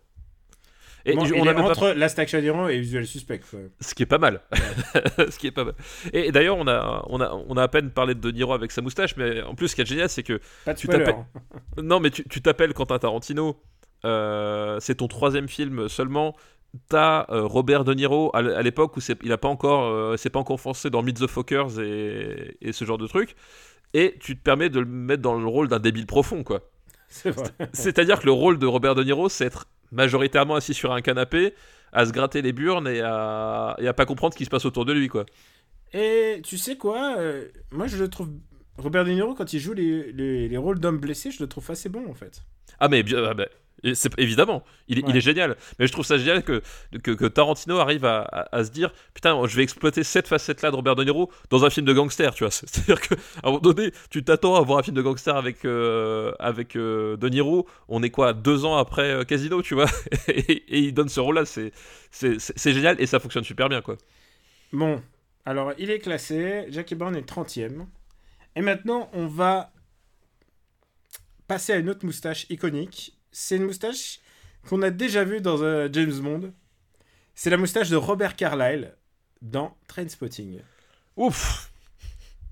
Et Bon, je- il on est même pas- entre Last Action Hero et Visual Suspect. Ce qui est pas mal. ce qui est pas mal. Et, et d'ailleurs, on a, on, a, on a à peine parlé de De Niro avec sa moustache, mais en plus, ce qui est génial, c'est que Pas de Tu t'appelles- hein. Non, mais tu t'appelles Quentin Tarantino. euh, c'est ton troisième film seulement. T'as euh, Robert De Niro à l'époque où il a pas encore, euh, c'est pas encore foncé dans Meet the Fockers et, et ce genre de trucs. Et tu te permets de le mettre dans le rôle d'un débile profond, quoi. C'est-à-dire que le rôle de Robert De Niro, c'est être majoritairement assis sur un canapé, à se gratter les burnes et à, et à pas comprendre ce qui se passe autour de lui, quoi. Et tu sais quoi euh, Moi, je le trouve. Robert De Niro, quand il joue les, les, les rôles d'hommes blessés, je le trouve assez bon en fait. Ah mais bien, ah ben, c'est évidemment, il, est- il Ouais. est génial. Mais je trouve ça génial que, que, que Tarantino arrive à, à- à se dire putain, je vais exploiter cette facette-là de Robert De Niro dans un film de gangster, tu vois. C'est-à-dire qu'à un moment donné, tu t'attends à voir un film de gangster avec euh, avec euh, De Niro. On est quoi deux ans après euh, Casino, tu vois et, et il donne ce rôle-là, c'est c'est c'est- c'est génial et ça fonctionne super bien, quoi. Bon, alors il est classé. Jackie Brown est 30ème. Et maintenant, on va passer à une autre moustache iconique. C'est une moustache qu'on a déjà vue dans un James Bond. C'est la moustache de Robert Carlyle dans Trainspotting. Ouf.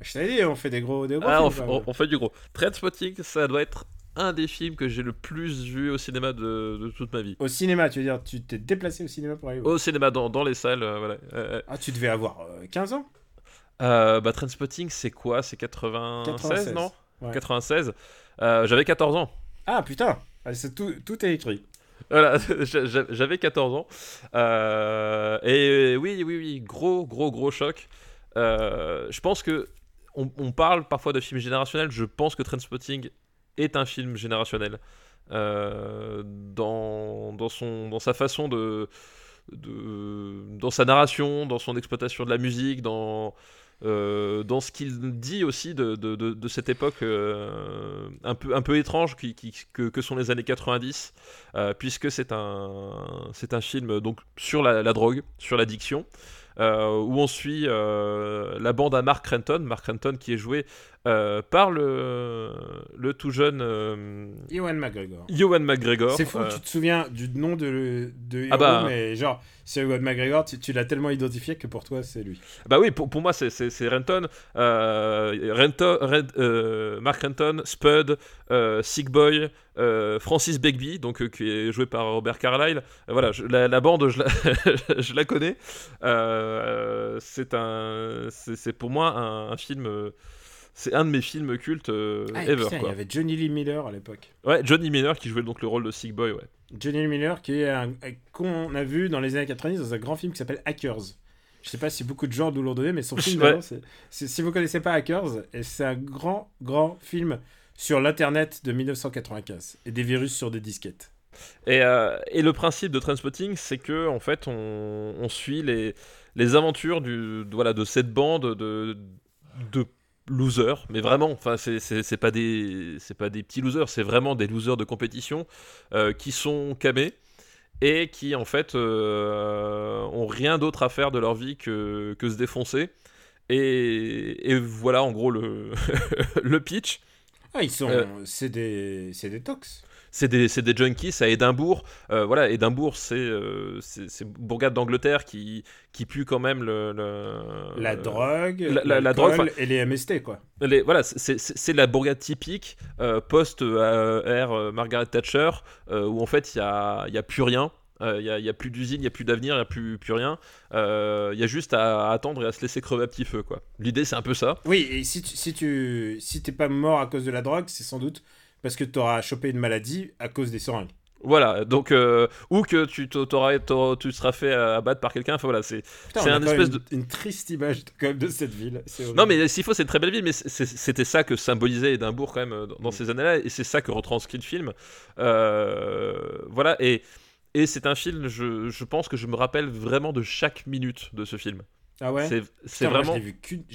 Je t'avais dit, on fait des gros, des gros Ah, on, films, on fait du gros. Trainspotting, ça doit être un des films que j'ai le plus vu au cinéma de, de toute ma vie. Au cinéma, tu veux dire, tu t'es déplacé au cinéma pour aller voir Au cinéma, dans, dans les salles, euh, voilà. Euh, euh, Ah, tu devais avoir euh, 15 ans Euh, bah, Trainspotting, c'est quoi? C'est 96, 96, non ouais. 96. Euh, J'avais 14 ans. Ah, putain Ah, c'est tout, tout est écrit. Voilà, j'a- j'a- j'avais 14 ans. Euh, et oui, oui, oui, gros, gros, gros choc. Euh, je pense que on, parle parfois de films générationnels. Je pense que Trainspotting est un film générationnel euh, dans, dans, son, dans sa façon de, dans sa narration, dans son exploitation de la musique, dans euh, dans ce qu'il dit aussi de, cette époque euh, un, peu, étrange que, sont les années 90, euh, puisque c'est un, film donc, sur la drogue, sur l'addiction, euh, où on suit euh, la bande à Mark Renton, Mark Renton qui est joué euh, par le, le tout jeune Ewan McGregor. Ewan McGregor. C'est fou tu te souviens du nom de, de Ah bah. mais genre, c'est Ewan McGregor, tu, tu l'as tellement identifié que pour toi, c'est lui. Bah oui, pour, pour moi, c'est- Renton, Renton Red- Mark Renton, Spud, Sick Boy, euh, Francis Begbie, donc, euh, qui est joué par Robert Carlyle. Euh, voilà, je- la, la bande, je la, je la connais. C'est un, c'est pour moi un, un film. c'est un de mes films cultes Ah, ever. il y avait Johnny Lee Miller à l'époque. Ouais, Johnny Miller qui jouait donc le rôle de Sick Boy. Ouais. Johnny Lee Miller qui est qu'on a vu dans les années 90 dans un grand film qui s'appelle Hackers. Je sais pas si beaucoup de gens nous l'ont donné, mais son film Ouais. c'est- si vous connaissez pas Hackers, c'est un grand, grand film sur l'internet de 1995 et des virus sur des disquettes. Et, euh, et le principe de Trainspotting, c'est que en fait, on, suit les, les aventures de, voilà, de cette bande de, de losers, mais vraiment, enfin, c'est pas des c'est pas des petits losers, c'est vraiment des losers de compétition euh, qui sont camés et qui en fait euh, ont rien d'autre à faire de leur vie que, que se défoncer. Et, et voilà en gros le, le pitch. Ah, ils sont. Euh. C'est des, c'est des tox. c'est des, c'est des junkies à Édimbourg. Euh, voilà, Édimbourg, c'est euh, c'est c'est bourgade d'Angleterre qui, qui pue quand même le. le- La euh, drogue, la- la- la l'alcool drogue, et les MST, quoi. les- voilà, c'est- la bourgade typique euh, post euh, ère euh, Margaret Thatcher euh, où en fait il y a, y a plus rien. Euh, Il n'y a, plus d'usine, il n'y a plus d'avenir, il n'y a plus, plus rien. Euh, Il y a juste à, à attendre et à se laisser crever à petit feu. quoi. L'idée, c'est un peu ça. Oui, et si tu si tu si t'es pas mort à cause de la drogue, c'est sans doute parce que t'auras chopé une maladie à cause des seringues. Voilà, donc, euh, ou que tu, t'auras- tu seras fait abattre par quelqu'un. Enfin voilà, c'est. C'est un une, triste image quand même de cette ville. Non, mais s'il faut, c'est une très belle ville, mais c'était ça que symbolisait Édimbourg quand même euh, dans, dans Mm. ces années-là, et c'est ça que retranscrit le film. Euh, voilà, et, et c'est un film, je, je pense que je me rappelle vraiment de chaque minute de ce film. ah ouais. C'est moi, vraiment. Je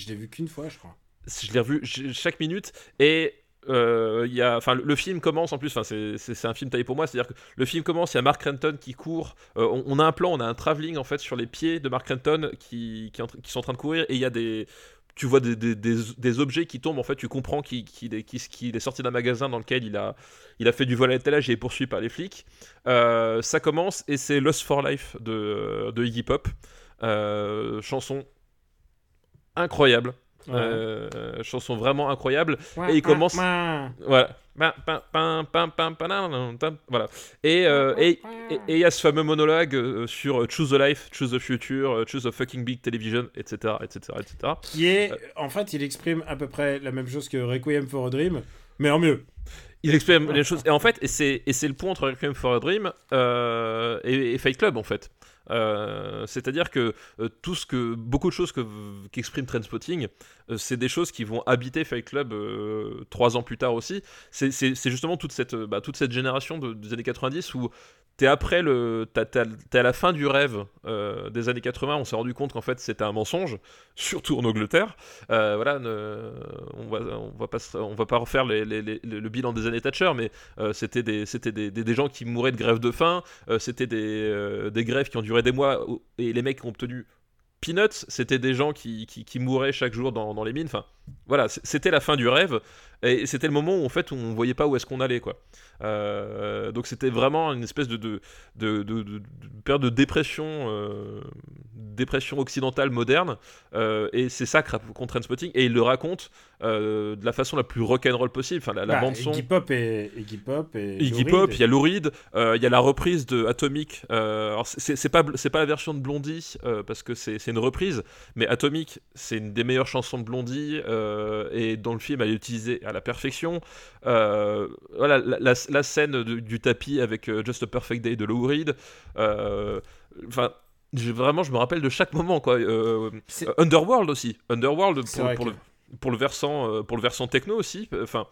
l'ai vu qu'une, fois, je crois. je l'ai revu chaque minute et euh, y a, enfin, le, film commence en plus, enfin, c'est- un film taillé pour moi, c'est-à-dire que le film commence, il y a Mark Renton qui court, euh, on, on a un plan, on a un travelling en fait sur les pieds de Mark Renton qui sont en train de courir et il y a des, tu vois des, objets qui tombent, en fait, tu comprends qu'il est, sorti d'un magasin dans lequel il a, il a fait du vol à l'étalage et est poursuivi par les flics. Euh, ça commence et c'est Lost for Life de, de Iggy Pop, Euh, chanson incroyable. Euh, chanson vraiment incroyable. et il commence- Voilà. Voilà. Et euh, et et- et il y a ce fameux monologue euh, sur euh, Choose the Life, Choose the Future, euh, Choose the fucking big television, etc., etc., etc. Qui est, en fait, il exprime à peu près la même chose que Requiem for a Dream, mais en mieux. Il exprime les choses. Et en fait, et c'est et c'est le point entre Requiem for a Dream euh, et, et Fight Club en fait. Euh, C'est-à-dire que euh, tout ce que beaucoup de choses que qu'exprime Trainspotting, euh, c'est des choses qui vont habiter Fight Club trois ans plus tard aussi. C'est justement toute cette bah, toute cette génération de- des années 90 où T'es après le, t'es à la fin du rêve des années 80. On s'est rendu compte qu'en fait c'était un mensonge, surtout en Angleterre. Voilà, ne- on va, on va pas, on va pas refaire le bilan des années Thatcher, mais c'était des, c'était des, des- gens qui mouraient de grève de faim. c'était des, des grèves qui ont duré des mois et les mecs ont obtenu peanuts. C'était des gens qui, qui, qui mouraient chaque jour dans, dans les mines. Voilà, c'était la fin du rêve et c'était le moment où en fait on voyait pas où est-ce qu'on allait quoi. Euh, donc c'était vraiment une espèce de, de, de, de, de- de période de dépression, euh, dépression occidentale moderne, euh, et c'est ça que raconte Trainspotting, et il le raconte de la façon la plus rock'n'roll possible, enfin la, la Bah, bande son. Iggy Pop et Iggy Pop et Iggy Pop, il y a Lou Reed, il y a la reprise de Atomic. c'est pas c'est pas la version de Blondie parce que c'est c'est une reprise, mais Atomic c'est une des meilleures chansons de Blondie euh, et dans le film elle est utilisée à la perfection. Euh, voilà la, la- la scène de- du tapis avec euh, Just a Perfect Day de Lou Reed. Enfin. Vraiment, je me rappelle de chaque moment, quoi. Underworld aussi. Underworld pour, vrai pour que- le, pour le versant, pour le versant techno aussi. Enfin,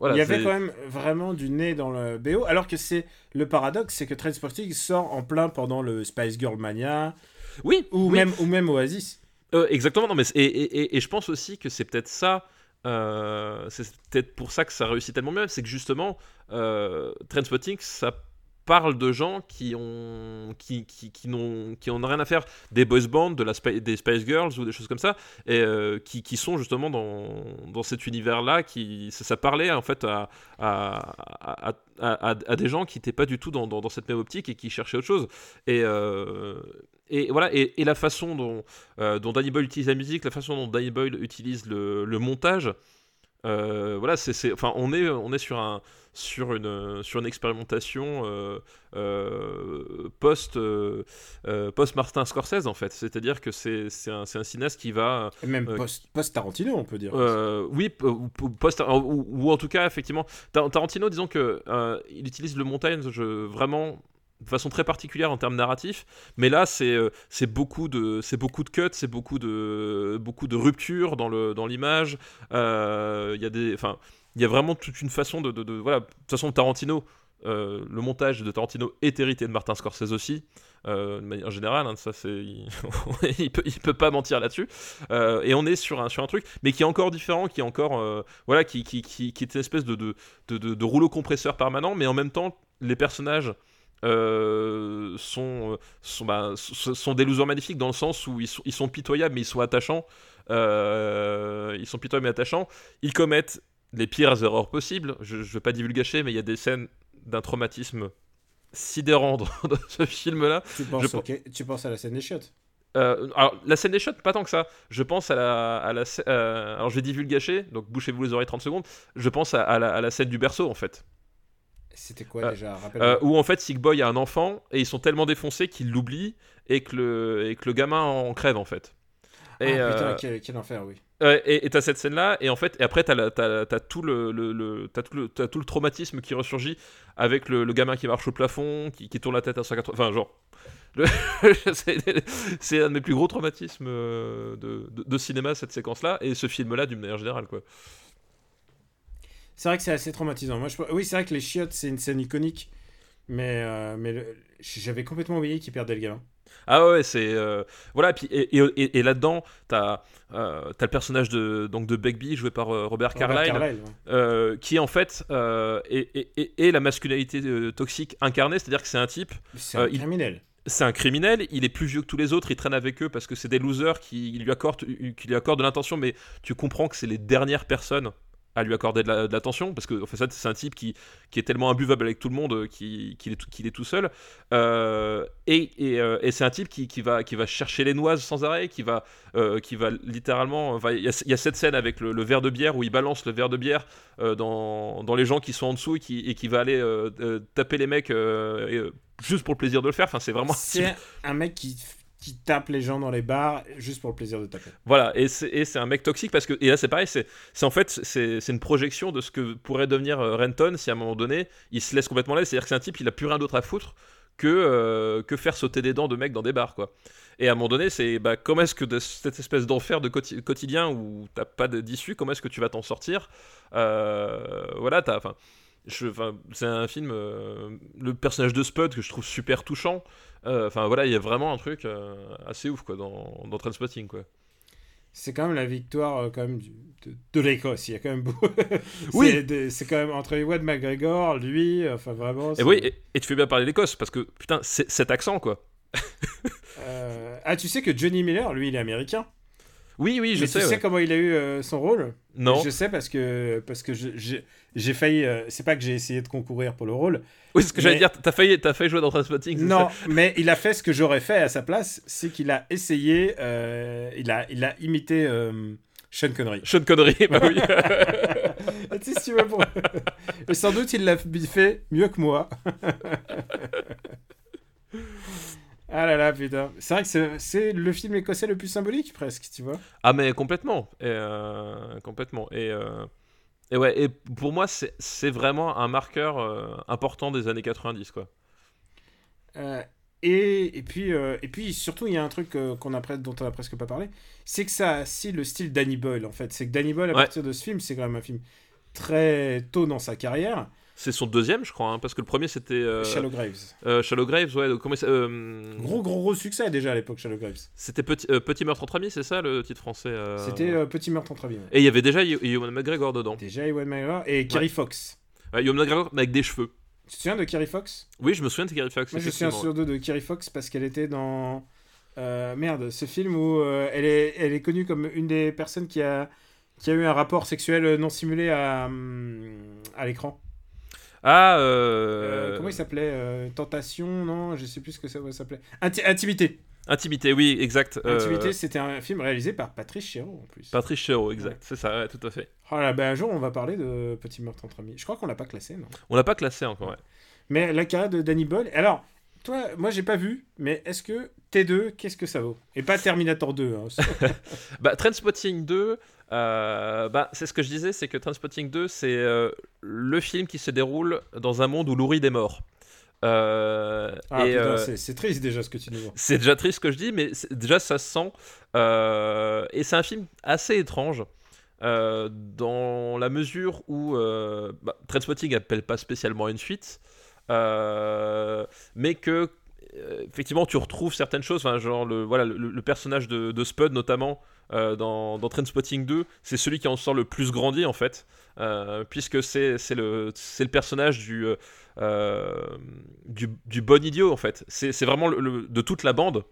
voilà. il y avait quand même vraiment du nez dans le BO, alors que c'est le paradoxe, c'est que Trainspotting sort en plein pendant le Spice Girl Mania Oui, ou oui. même ou même Oasis. Euh, exactement, non, mais et, et- et- je pense aussi que c'est peut-être ça, euh, c'est peut-être pour ça que ça réussit tellement bien, c'est que justement, euh, Trainspotting, ça parle de gens qui ont qui, qui, qui n'ont qui ont rien à faire. Des boys bands de la des Spice Girls ou des choses comme ça et qui, qui sont justement dans, dans cet univers là qui ça, parlait en fait à à, à, des gens qui n'étaient pas du tout dans, dans, cette même optique et qui cherchaient autre chose. Et et voilà et, et la façon dont euh, dont Danny Boyle utilise la musique, la façon dont Danny Boyle utilise le, le montage. euh, voilà, c'est, enfin, on est, on est sur un, sur une, sur une expérimentation euh, euh, post, post Martin Scorsese en fait. C'est-à-dire que c'est, un, un cinéaste qui va, Et même post, post Tarantino, on peut dire. oui, post, ou, ou en tout cas, effectivement, Tar- Tarantino, disons que il utilise le montage vraiment de façon très particulière en termes narratifs, mais là c'est euh, c'est beaucoup de c'est beaucoup de cuts, c'est beaucoup de beaucoup de ruptures dans le dans l'image. Euh, Il y a des, enfin, il y a vraiment toute une façon de, de, de-. De toute façon, Tarantino. euh, le montage de Tarantino est hérité de Martin Scorsese aussi, de manière générale. hein, ça, c'est, il, il peut, il peut pas mentir là-dessus. Et on est sur un, sur un truc, mais qui est encore différent, qui est encore, voilà, qui, qui, qui, est une espèce de, de- de rouleau compresseur permanent, mais en même temps, les personnages euh, sont, sont, bah, sont des losers magnifiques dans le sens où ils sont, ils sont pitoyables, mais ils sont attachants. Euh, ils sont pitoyables mais attachants. Ils commettent les pires erreurs possibles. Je ne vais pas divulgacher, mais il y a des scènes d'un traumatisme sidérant dans, ce film-là. Tu penses, Je- ok, tu penses à la scène des chiottes? Euh, alors, la scène des shots, pas tant que ça. Je pense à la. À la euh, alors, je vais divulgacher, donc bouchez-vous les oreilles 30 secondes. Je pense à, à la, à la scène du berceau, en fait. C'était quoi Euh, déjà? Euh, où, en fait, Sick Boy a un enfant et ils sont tellement défoncés qu'ils l'oublient et, que le- et que le gamin en crève, en fait. Et, ah, putain, euh, quel, quel enfer, oui. Et t'as cette scène là et en fait et après t'as t'as tout le, le- le- t'as tout le t'as tout le traumatisme qui ressurgit avec le, gamin qui marche au plafond qui, qui tourne la tête à 180 enfin genre c'est un de mes plus gros traumatismes de, de, de cinéma cette séquence là et ce film là d'une manière générale quoi C'est vrai que c'est assez traumatisant. Moi, je... Oui, c'est vrai que les chiottes, c'est une scène iconique. Mais, euh, mais le- j'avais complètement oublié qu'ils perdaient le gamin. ah ouais c'est euh, voilà puis et, et, et- et là dedans t'as euh, le personnage de donc de Begbie joué par euh, Robert Robert Carlyle Carlyle, ouais. qui en fait est, est- la masculinité toxique incarnée c'est-à-dire que c'est un type C'est un il- criminel. c'est un criminel, il est plus vieux que tous les autres, il traîne avec eux parce que c'est des losers qui lui accordent, qui lui accordent de l'intention, mais tu comprends que c'est les dernières personnes à lui accorder de la- de l'attention parce que en fait, c'est un type qui, qui est tellement imbuvable avec tout le monde euh, qui- qu'il est, tout- qu'il est tout seul. Euh, et et, euh, et c'est un type qui, qui va, qui va chercher les noises sans arrêt, qui va, euh, qui va littéralement. Il y, a- il y a cette scène avec le, le verre de bière où il balance le verre de bière dans, dans les gens qui sont en dessous et qui, et qui va aller taper les mecs et, juste pour le plaisir de le faire. Enfin, c'est vraiment. C'est un mec qui, qui tape les gens dans les bars juste pour le plaisir de taper. Voilà, et c'est un mec toxique parce que, et là c'est pareil, c'est en fait c'est une projection de ce que pourrait devenir euh, Renton si à un moment donné il se laisse complètement là, c'est-à-dire que c'est un type, il a plus rien d'autre à foutre que, euh, que faire sauter des dents de mecs dans des bars quoi. Et à un moment donné, c'est bah, comment est-ce que de cette espèce d'enfer de quoti- quotidien où t'as pas d'issue, comment est-ce que tu vas t'en sortir? Euh, Voilà, t'as, enfin, c'est un film, euh, le personnage de Spud que je trouve super touchant. Euh, Enfin voilà, il y a vraiment un truc euh, assez ouf quoi dans, dans Trainspotting quoi. C'est quand même la victoire quand même de, de l'Écosse. Il y a quand même beaucoup. Oui. C'est quand même entre Ewan McGregor, lui, enfin vraiment. Et oui, et, et tu fais bien parler l'Écosse parce que putain, cet accent quoi. Ah, tu sais que Johnny Miller, lui, il est américain. Oui, oui, je Mais sais. tu sais ouais. comment il a eu euh, son rôle? Non. Je sais parce que parce que j'ai failli. euh, c'est pas que j'ai essayé de concourir pour le rôle. Oui, c'est ce que j'allais Mais- dire. T'as failli, t'as failli jouer dans Trainspotting. c'est Non, ça? mais il a fait ce que j'aurais fait à sa place, c'est qu'il a essayé, euh, il a il a imité Sean Connery. Sean Connery, bah oui. tu sais, si tu veux, pour- Et sans doute il l'a fait mieux que moi. ah là là, putain. C'est vrai que c'est- le film écossais le plus symbolique, presque, tu vois. ah mais complètement, et, euh, complètement. Et, euh, et ouais, et pour moi c'est vraiment un marqueur euh, important des années 90 quoi. Et, et, puis, et puis, surtout, il y a un truc qu'on a, dont on a presque pas parlé, c'est que ça a si le style Danny Boyle, en fait. C'est que Danny Boyle, à Ouais. partir de ce film, c'est quand même un film très tôt dans sa carrière. C'est son deuxième, je crois, hein, parce que le premier c'était euh, Shallow Graves. euh, Shallow Graves, ouais. donc Comment euh, Gros, gros, gros succès déjà à l'époque, Shallow Graves. C'était petit, petit meurtre entre amis, c'est ça le titre français C'était Petit meurtre entre amis. ouais. Et il y avait déjà Ew- Ewan McGregor dedans. Déjà Ewan McGregor et Kerry Fox. Ouais, Ewan McGregor mais avec des cheveux. Tu te souviens de Kerry Fox? Oui, je me souviens de Gary Fox. Moi, je me souviens surtout de Kerry Fox parce qu'elle était dans. euh, merde, ce film où euh, elle, est, elle est connue comme une des personnes qui a, qui a eu un rapport sexuel non simulé à, hum, à l'écran. Ah, Euh, euh... comment il s'appelait euh, Tentation Non, je sais plus ce que ça s'appelait. Inti- Intimité. Intimité, oui, exact. euh, Intimité, c'était un film réalisé par Patrice Chéreau en plus. Patrice Chéreau, exact. C'est ça, ouais, tout à fait. Oh là, ben, un jour, on va parler de Petit meurtre entre amis. Je crois qu'on l'a pas classé, non? On l'a pas classé encore, ouais. Mais la carrière de Danny Boyle. Alors, toi, moi, j'ai pas vu, mais est-ce que T2, qu'est-ce que ça vaut? Et pas Terminator 2. hein. Bah, Trainspotting 2, euh, bah, c'est ce que je disais, c'est que Trainspotting 2, c'est euh, le film qui se déroule dans un monde où Lou Reed est mort. Euh, Ah, c'est- triste déjà ce que tu nous vois. c'est déjà triste ce que je dis, mais déjà ça se sent. Et c'est un film assez étrange. dans la mesure où bah, Trainspotting appelle pas spécialement une suite, mais que euh, effectivement tu retrouves certaines choses, enfin, genre le, voilà, le, personnage de, Spud notamment euh, dans, dans Trainspotting 2, c'est celui qui en sort le plus grandi en fait, euh, puisque c'est le, c'est le personnage du, euh, euh, du, bon idiot en fait. C'est vraiment le- de toute la bande.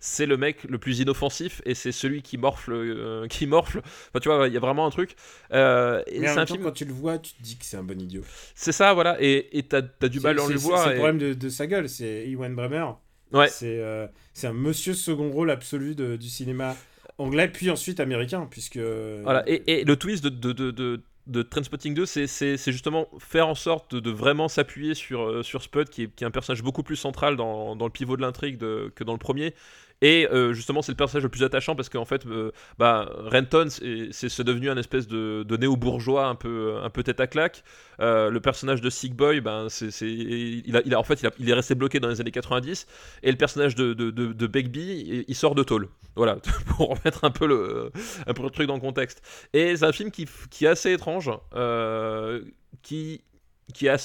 C'est le mec le plus inoffensif et c'est celui qui morfle, euh, qui morfle. Enfin, tu vois, il y a vraiment un truc. Euh, et Mais en c'est même un temps, film. quand tu le vois, tu te dis que c'est un bon idiot. C'est ça, voilà. Et t'as as du mal à le voir. C'est le et- problème de, de sa gueule, c'est Ewan Bremer. Ouais. C'est euh, c'est un monsieur second rôle absolu de- du cinéma anglais, puis ensuite américain, puisque. Voilà, et, et le twist de, de, de, de, de Trainspotting 2, c'est- justement faire en sorte de, de vraiment s'appuyer sur, sur Spud, qui est, qui est un personnage beaucoup plus central dans, dans le pivot de l'intrigue que dans le premier. Et euh, justement, c'est le personnage le plus attachant parce qu'en fait, euh, bah, Renton, c'est devenu un espèce de, de néo-bourgeois un peu, un peu tête à claque. Euh, le personnage de Sick Boy, ben, c'est il, a, il a, en fait, il, est resté bloqué dans les années 90. Et le personnage de, de, de, de Begbie, il- sort de tôle. Voilà, pour remettre un peu le, un peu le truc dans le contexte. Et c'est un film qui, qui est assez étrange, euh, qui, qui, a,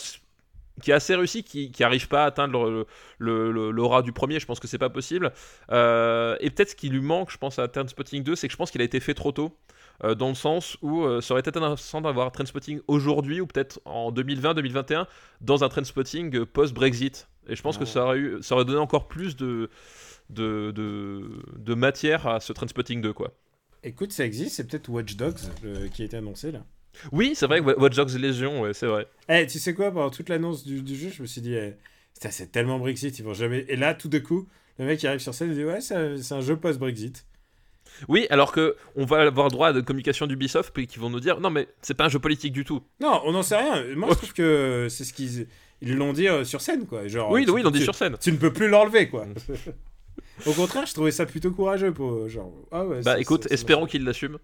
qui est assez réussi, qui n'arrive pas à atteindre le- le- le- l'aura du premier, je pense que c'est pas possible. Euh, et peut-être ce qui lui manque, je pense, à Trainspotting 2, c'est que je pense qu'il a été fait trop tôt. euh, dans le sens où euh, ça aurait été intéressant d'avoir Trainspotting aujourd'hui ou peut-être en 2020-2021 dans un Trainspotting euh, post-Brexit. Et je pense que ça aurait, eu, ça aurait donné encore plus de, de, de, de matière à ce Trainspotting 2 quoi. Écoute, ça existe, c'est peut-être Watch Dogs qui a été annoncé là. Oui, c'est vrai que Watch Dogs Légion, ouais, c'est vrai. Eh, tu sais quoi, pendant toute l'annonce du, du jeu, je me suis dit, eh, c'est tellement Brexit, ils vont jamais. Et là, tout de coup, le mec il arrive sur scène et dit, ouais, c'est un, jeu post-Brexit. Oui, alors que on va avoir droit à de communication d'Ubisoft puis qui vont nous dire non mais c'est pas un jeu politique du tout. Non, on n'en sait rien. Moi, je trouve que c'est ce qu'ils ils l'ont dit euh, sur scène, quoi. Genre, oui, tu- oui, ils l'ont dit sur scène. Tu ne peux plus l'enlever, quoi. Au contraire, je trouvais ça plutôt courageux pour genre. Ah ouais. Bah écoute, espérons vachement- qu'il l'assume.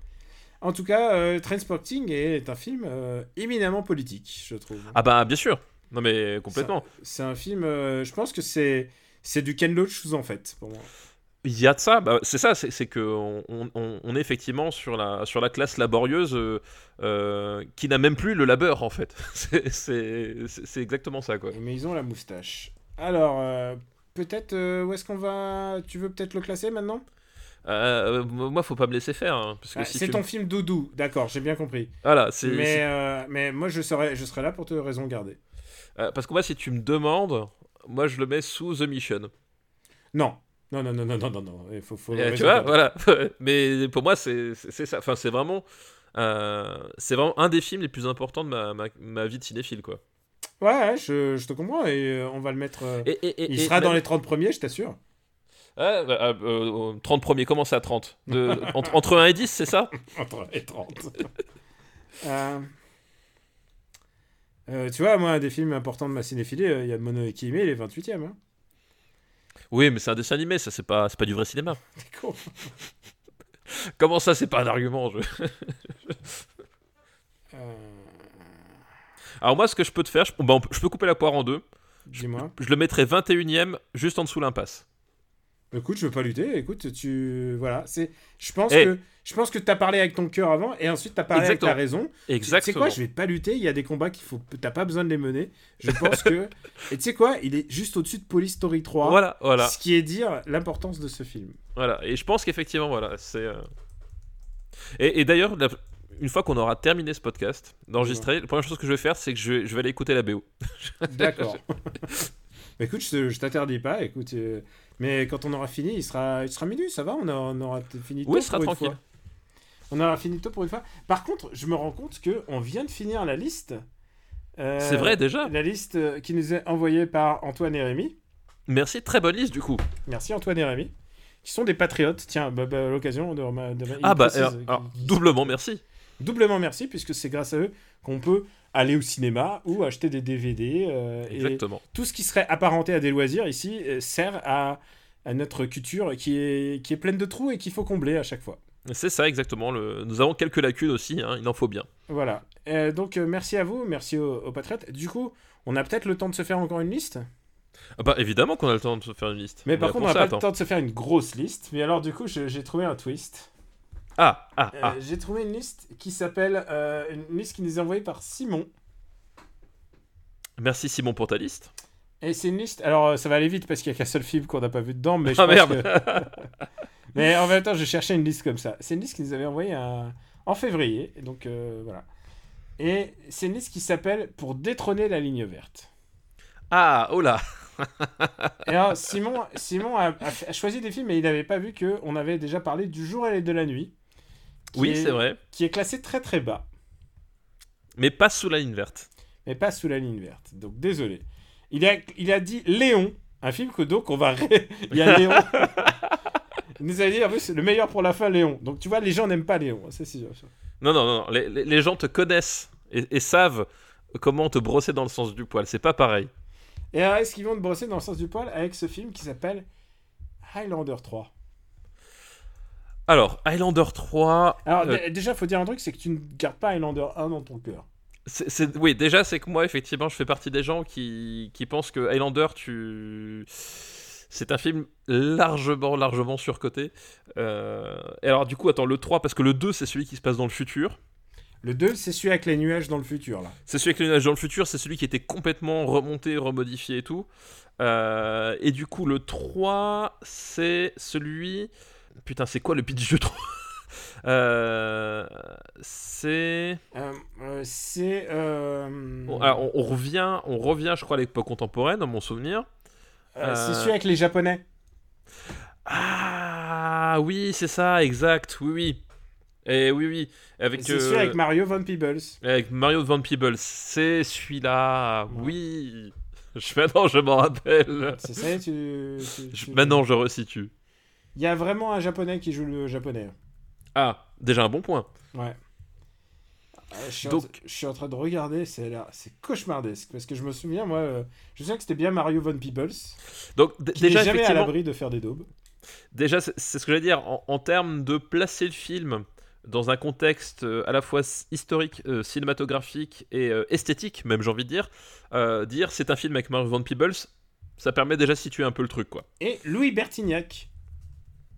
En tout cas, euh, Trainspotting est un film euh, éminemment politique, je trouve. Ah bah bien sûr. Non mais complètement. C'est un film. euh, je pense que c'est c'est du Ken Loach en fait pour moi. Il y a de ça, bah, c'est ça, c'est que on, on- on est effectivement sur la, sur la classe laborieuse euh, qui n'a même plus le labeur en fait. C'est- exactement ça quoi. Mais ils ont la moustache. Alors, euh, peut-être euh, où est-ce qu'on va? Tu veux peut-être le classer maintenant? Euh, moi, faut pas me laisser faire. hein, parce que Ah, si C'est tu ton film doudou, d'accord, j'ai bien compris. Voilà, c'est. Mais, c'est- euh, mais moi, je serai, je serai là pour te raison garder. euh, parce que moi, si tu me demandes, moi, je le mets sous The Mission. Non, non, non, non, non, non, non, non. Il faut, faut tu vois, voilà. Mais pour moi, c'est ça. Enfin, c'est vraiment. euh, c'est vraiment un des films les plus importants de ma, ma, ma vie de cinéphile, quoi. Ouais, je, je te comprends et euh, on va le mettre. euh, Et, et- et- il sera dans les 30 premiers, je t'assure. Ouais, bah, euh, euh, 30 premiers, comment ça, 30 de, entre, entre 1 et 10, c'est ça Entre les 30. Euh, euh, tu vois, moi, un des films importants de ma cinéphilie, euh, il y a Mono et Kimi, il est 28ème. Hein. Oui, mais c'est un dessin animé, ça, c'est pas, c'est pas du vrai cinéma. T'es con. Comment ça, c'est pas un argument je- Euh, Alors, moi, ce que je peux te faire, je, bah, je peux couper la poire en deux. Dis-moi. Je le mettrai 21ème, juste en dessous l'impasse. Écoute, je veux pas lutter. Écoute, tu. Voilà. c'est Je pense Eh. que. Je pense que t'as parlé avec ton cœur avant et ensuite t'as parlé Exactement. avec ta raison. Tu sais Exactement. quoi, je vais pas lutter. Il y a des combats qu'il faut. T'as pas besoin de les mener. Je pense que. Et tu sais quoi, il est juste au-dessus de Police Story 3. Voilà, voilà, Ce qui est dire l'importance de ce film. voilà. Et je pense qu'effectivement, voilà, c'est. euh, Et, et d'ailleurs, la- une fois qu'on aura terminé ce podcast, d'enregistrer, la première chose que je vais faire, c'est que je vais, je vais aller écouter la BO. D'accord. Bah, écoute, je, je t'interdis pas. Écoute, euh, mais quand on aura fini, il sera, il sera minuit. Ça va, on, a- on aura fini tôt Oui, ce sera pour une tranquille. fois. On aura fini tôt pour une fois. Par contre, je me rends compte que on vient de finir la liste. Euh, C'est vrai, déjà La liste euh, qui nous est envoyée par Antoine et Rémi. Merci, très bonne liste du coup. Merci Antoine et Rémi. Qui sont des patriotes. Tiens, bah, bah, l'occasion de, de- il Ah bah, alors, qu'ils- doublement merci. Doublement merci puisque c'est grâce à eux qu'on peut aller au cinéma ou acheter des DVD. euh, et Exactement. tout ce qui serait apparenté à des loisirs ici euh, sert à, à notre culture qui est, qui est pleine de trous et qu'il faut combler à chaque fois. C'est ça, exactement. Le... Nous avons quelques lacunes aussi, hein, il en faut bien. Voilà. Euh, donc merci à vous, merci aux, aux patriotes. Du coup, on a peut-être le temps de se faire encore une liste? Ah bah évidemment qu'on a le temps de se faire une liste. Mais On par est contre, on n'a pas le temps de se faire une grosse liste. Mais alors du coup, j'ai trouvé un twist. Ah, ah, Euh, ah. J'ai trouvé une liste qui s'appelle... euh, une liste qui nous est envoyée par Simon. Merci Simon pour ta liste. Et c'est une liste... Alors euh, ça va aller vite parce qu'il n'y a qu'un seul film qu'on n'a pas vu dedans. Mais je Ah pense merde que- Mais en même temps, je cherchais une liste comme ça. C'est une liste qu'ils nous avaient envoyée un- en février. et Donc euh, voilà. Et c'est une liste qui s'appelle Pour détrôner la ligne verte. Ah, oh là Et alors, Simon, Simon a, a- a choisi des films et il n'avait pas vu que on avait déjà parlé du jour et de la nuit. Oui, est- c'est vrai. Qui est classé très très bas, Mais pas sous la ligne verte. mais pas sous la ligne verte. Donc désolé. Il a, il a dit Léon, un film que donc on va. ré- Il y a Léon. il nous a dit en plus le meilleur pour la fin, Léon. Donc tu vois, les gens n'aiment pas Léon. Ça, c'est sûr. Non, non, non. Les, les- les gens te connaissent et, et savent comment te brosser dans le sens du poil. C'est pas pareil. Et alors, est-ce qu'ils vont te brosser dans le sens du poil avec ce film qui s'appelle Highlander 3 Alors, Highlander 3. Alors, euh, déjà, faut dire un truc c'est que tu ne gardes pas Highlander 1 dans ton cœur. c'est- c'est- oui, déjà, c'est que moi, effectivement, je fais partie des gens qui, qui pensent que Highlander, tu. C'est un film largement, largement surcoté. Euh, Et alors, du coup, attends, le 3, parce que le 2, c'est celui qui se passe dans le futur. Le 2, c'est celui avec les nuages dans le futur, là. C'est celui avec les nuages dans le futur, c'est celui qui était complètement remonté, remodifié et tout. Euh, et du coup, le 3, c'est celui. Putain, c'est quoi le pitch du 3 Euh, C'est. Euh, euh, c'est. euh, on, on revient, on revient, je crois, à l'époque contemporaine, dans mon souvenir. c'est celui avec les Japonais. Ah oui, c'est ça, exact, oui, oui. Et oui, oui, avec, C'est celui avec Mario Van Peebles. avec Mario Van Peebles, c'est celui-là, oui. Je, maintenant, je m'en rappelle. C'est ça, tu. tu- Je- tu- maintenant, je resitue. Il y a vraiment un japonais qui joue le japonais. Ah, déjà un bon point. Ouais. Euh, je, suis Donc- en, je suis en train de regarder, c'est là, c'est cauchemardesque parce que je me souviens, moi, euh, je sais que c'était bien Mario Van Peebles, Donc, qui déjà, n'est jamais à l'abri de faire des daubes. déjà c'est ce que j'allais dire, en, en termes de placer le film dans un contexte euh, à la fois historique, euh, cinématographique et euh, esthétique, même j'ai envie de dire, dire c'est un film avec Mario Van Peebles, ça permet déjà de situer un peu le truc, quoi. Et Louis Bertignac.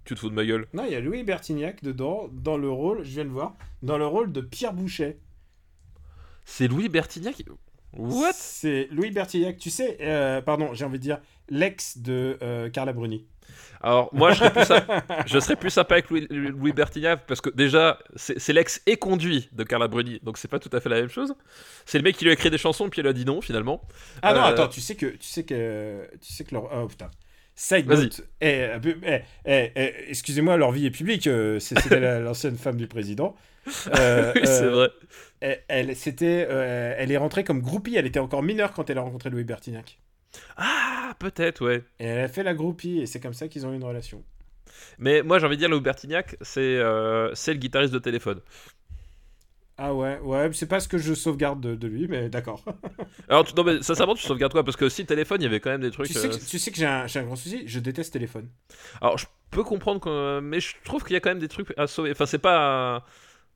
Tu te fous de ma gueule. Non, il y a Louis Bertignac dedans, dans le rôle, je viens de voir, dans le rôle de Pierre Boucher. C'est Louis Bertignac What? C'est Louis Bertignac, tu sais, euh, pardon, j'ai envie de dire l'ex de euh, Carla Bruni. Alors, moi, je serais plus, sympa, je serais plus sympa avec Louis, Louis Bertignac parce que déjà, c'est c'est l'ex et conduit de Carla Bruni, donc c'est pas tout à fait la même chose. C'est le mec qui lui a écrit des chansons, puis elle a dit non finalement. Ah non, Euh, attends, tu sais que, tu sais que, tu sais que leur, oh putain. Side note, eh, eh, eh, excusez-moi, leur vie est publique. euh, C'était la- l'ancienne femme du président. Euh, oui, c'est euh, vrai. Elle, c'était, euh, elle est rentrée comme groupie. Elle était encore mineure quand elle a rencontré Louis Bertignac. Ah, peut-être, ouais. Et elle a fait la groupie et c'est comme ça qu'ils ont eu une relation. Mais moi, j'ai envie de dire, Louis Bertignac, c'est c'est le guitariste de téléphone. Ah ouais, ouais, c'est pas ce que je sauvegarde de, de lui, mais d'accord. Alors, tu, non, mais sincèrement, tu sauvegardes quoi? Parce que si téléphone, il y avait quand même des trucs. tu, sais euh, que, tu sais que j'ai un, j'ai un grand souci, je déteste téléphone. Alors, je peux comprendre, que- mais je trouve qu'il y a quand même des trucs à sauver. Enfin, c'est pas euh,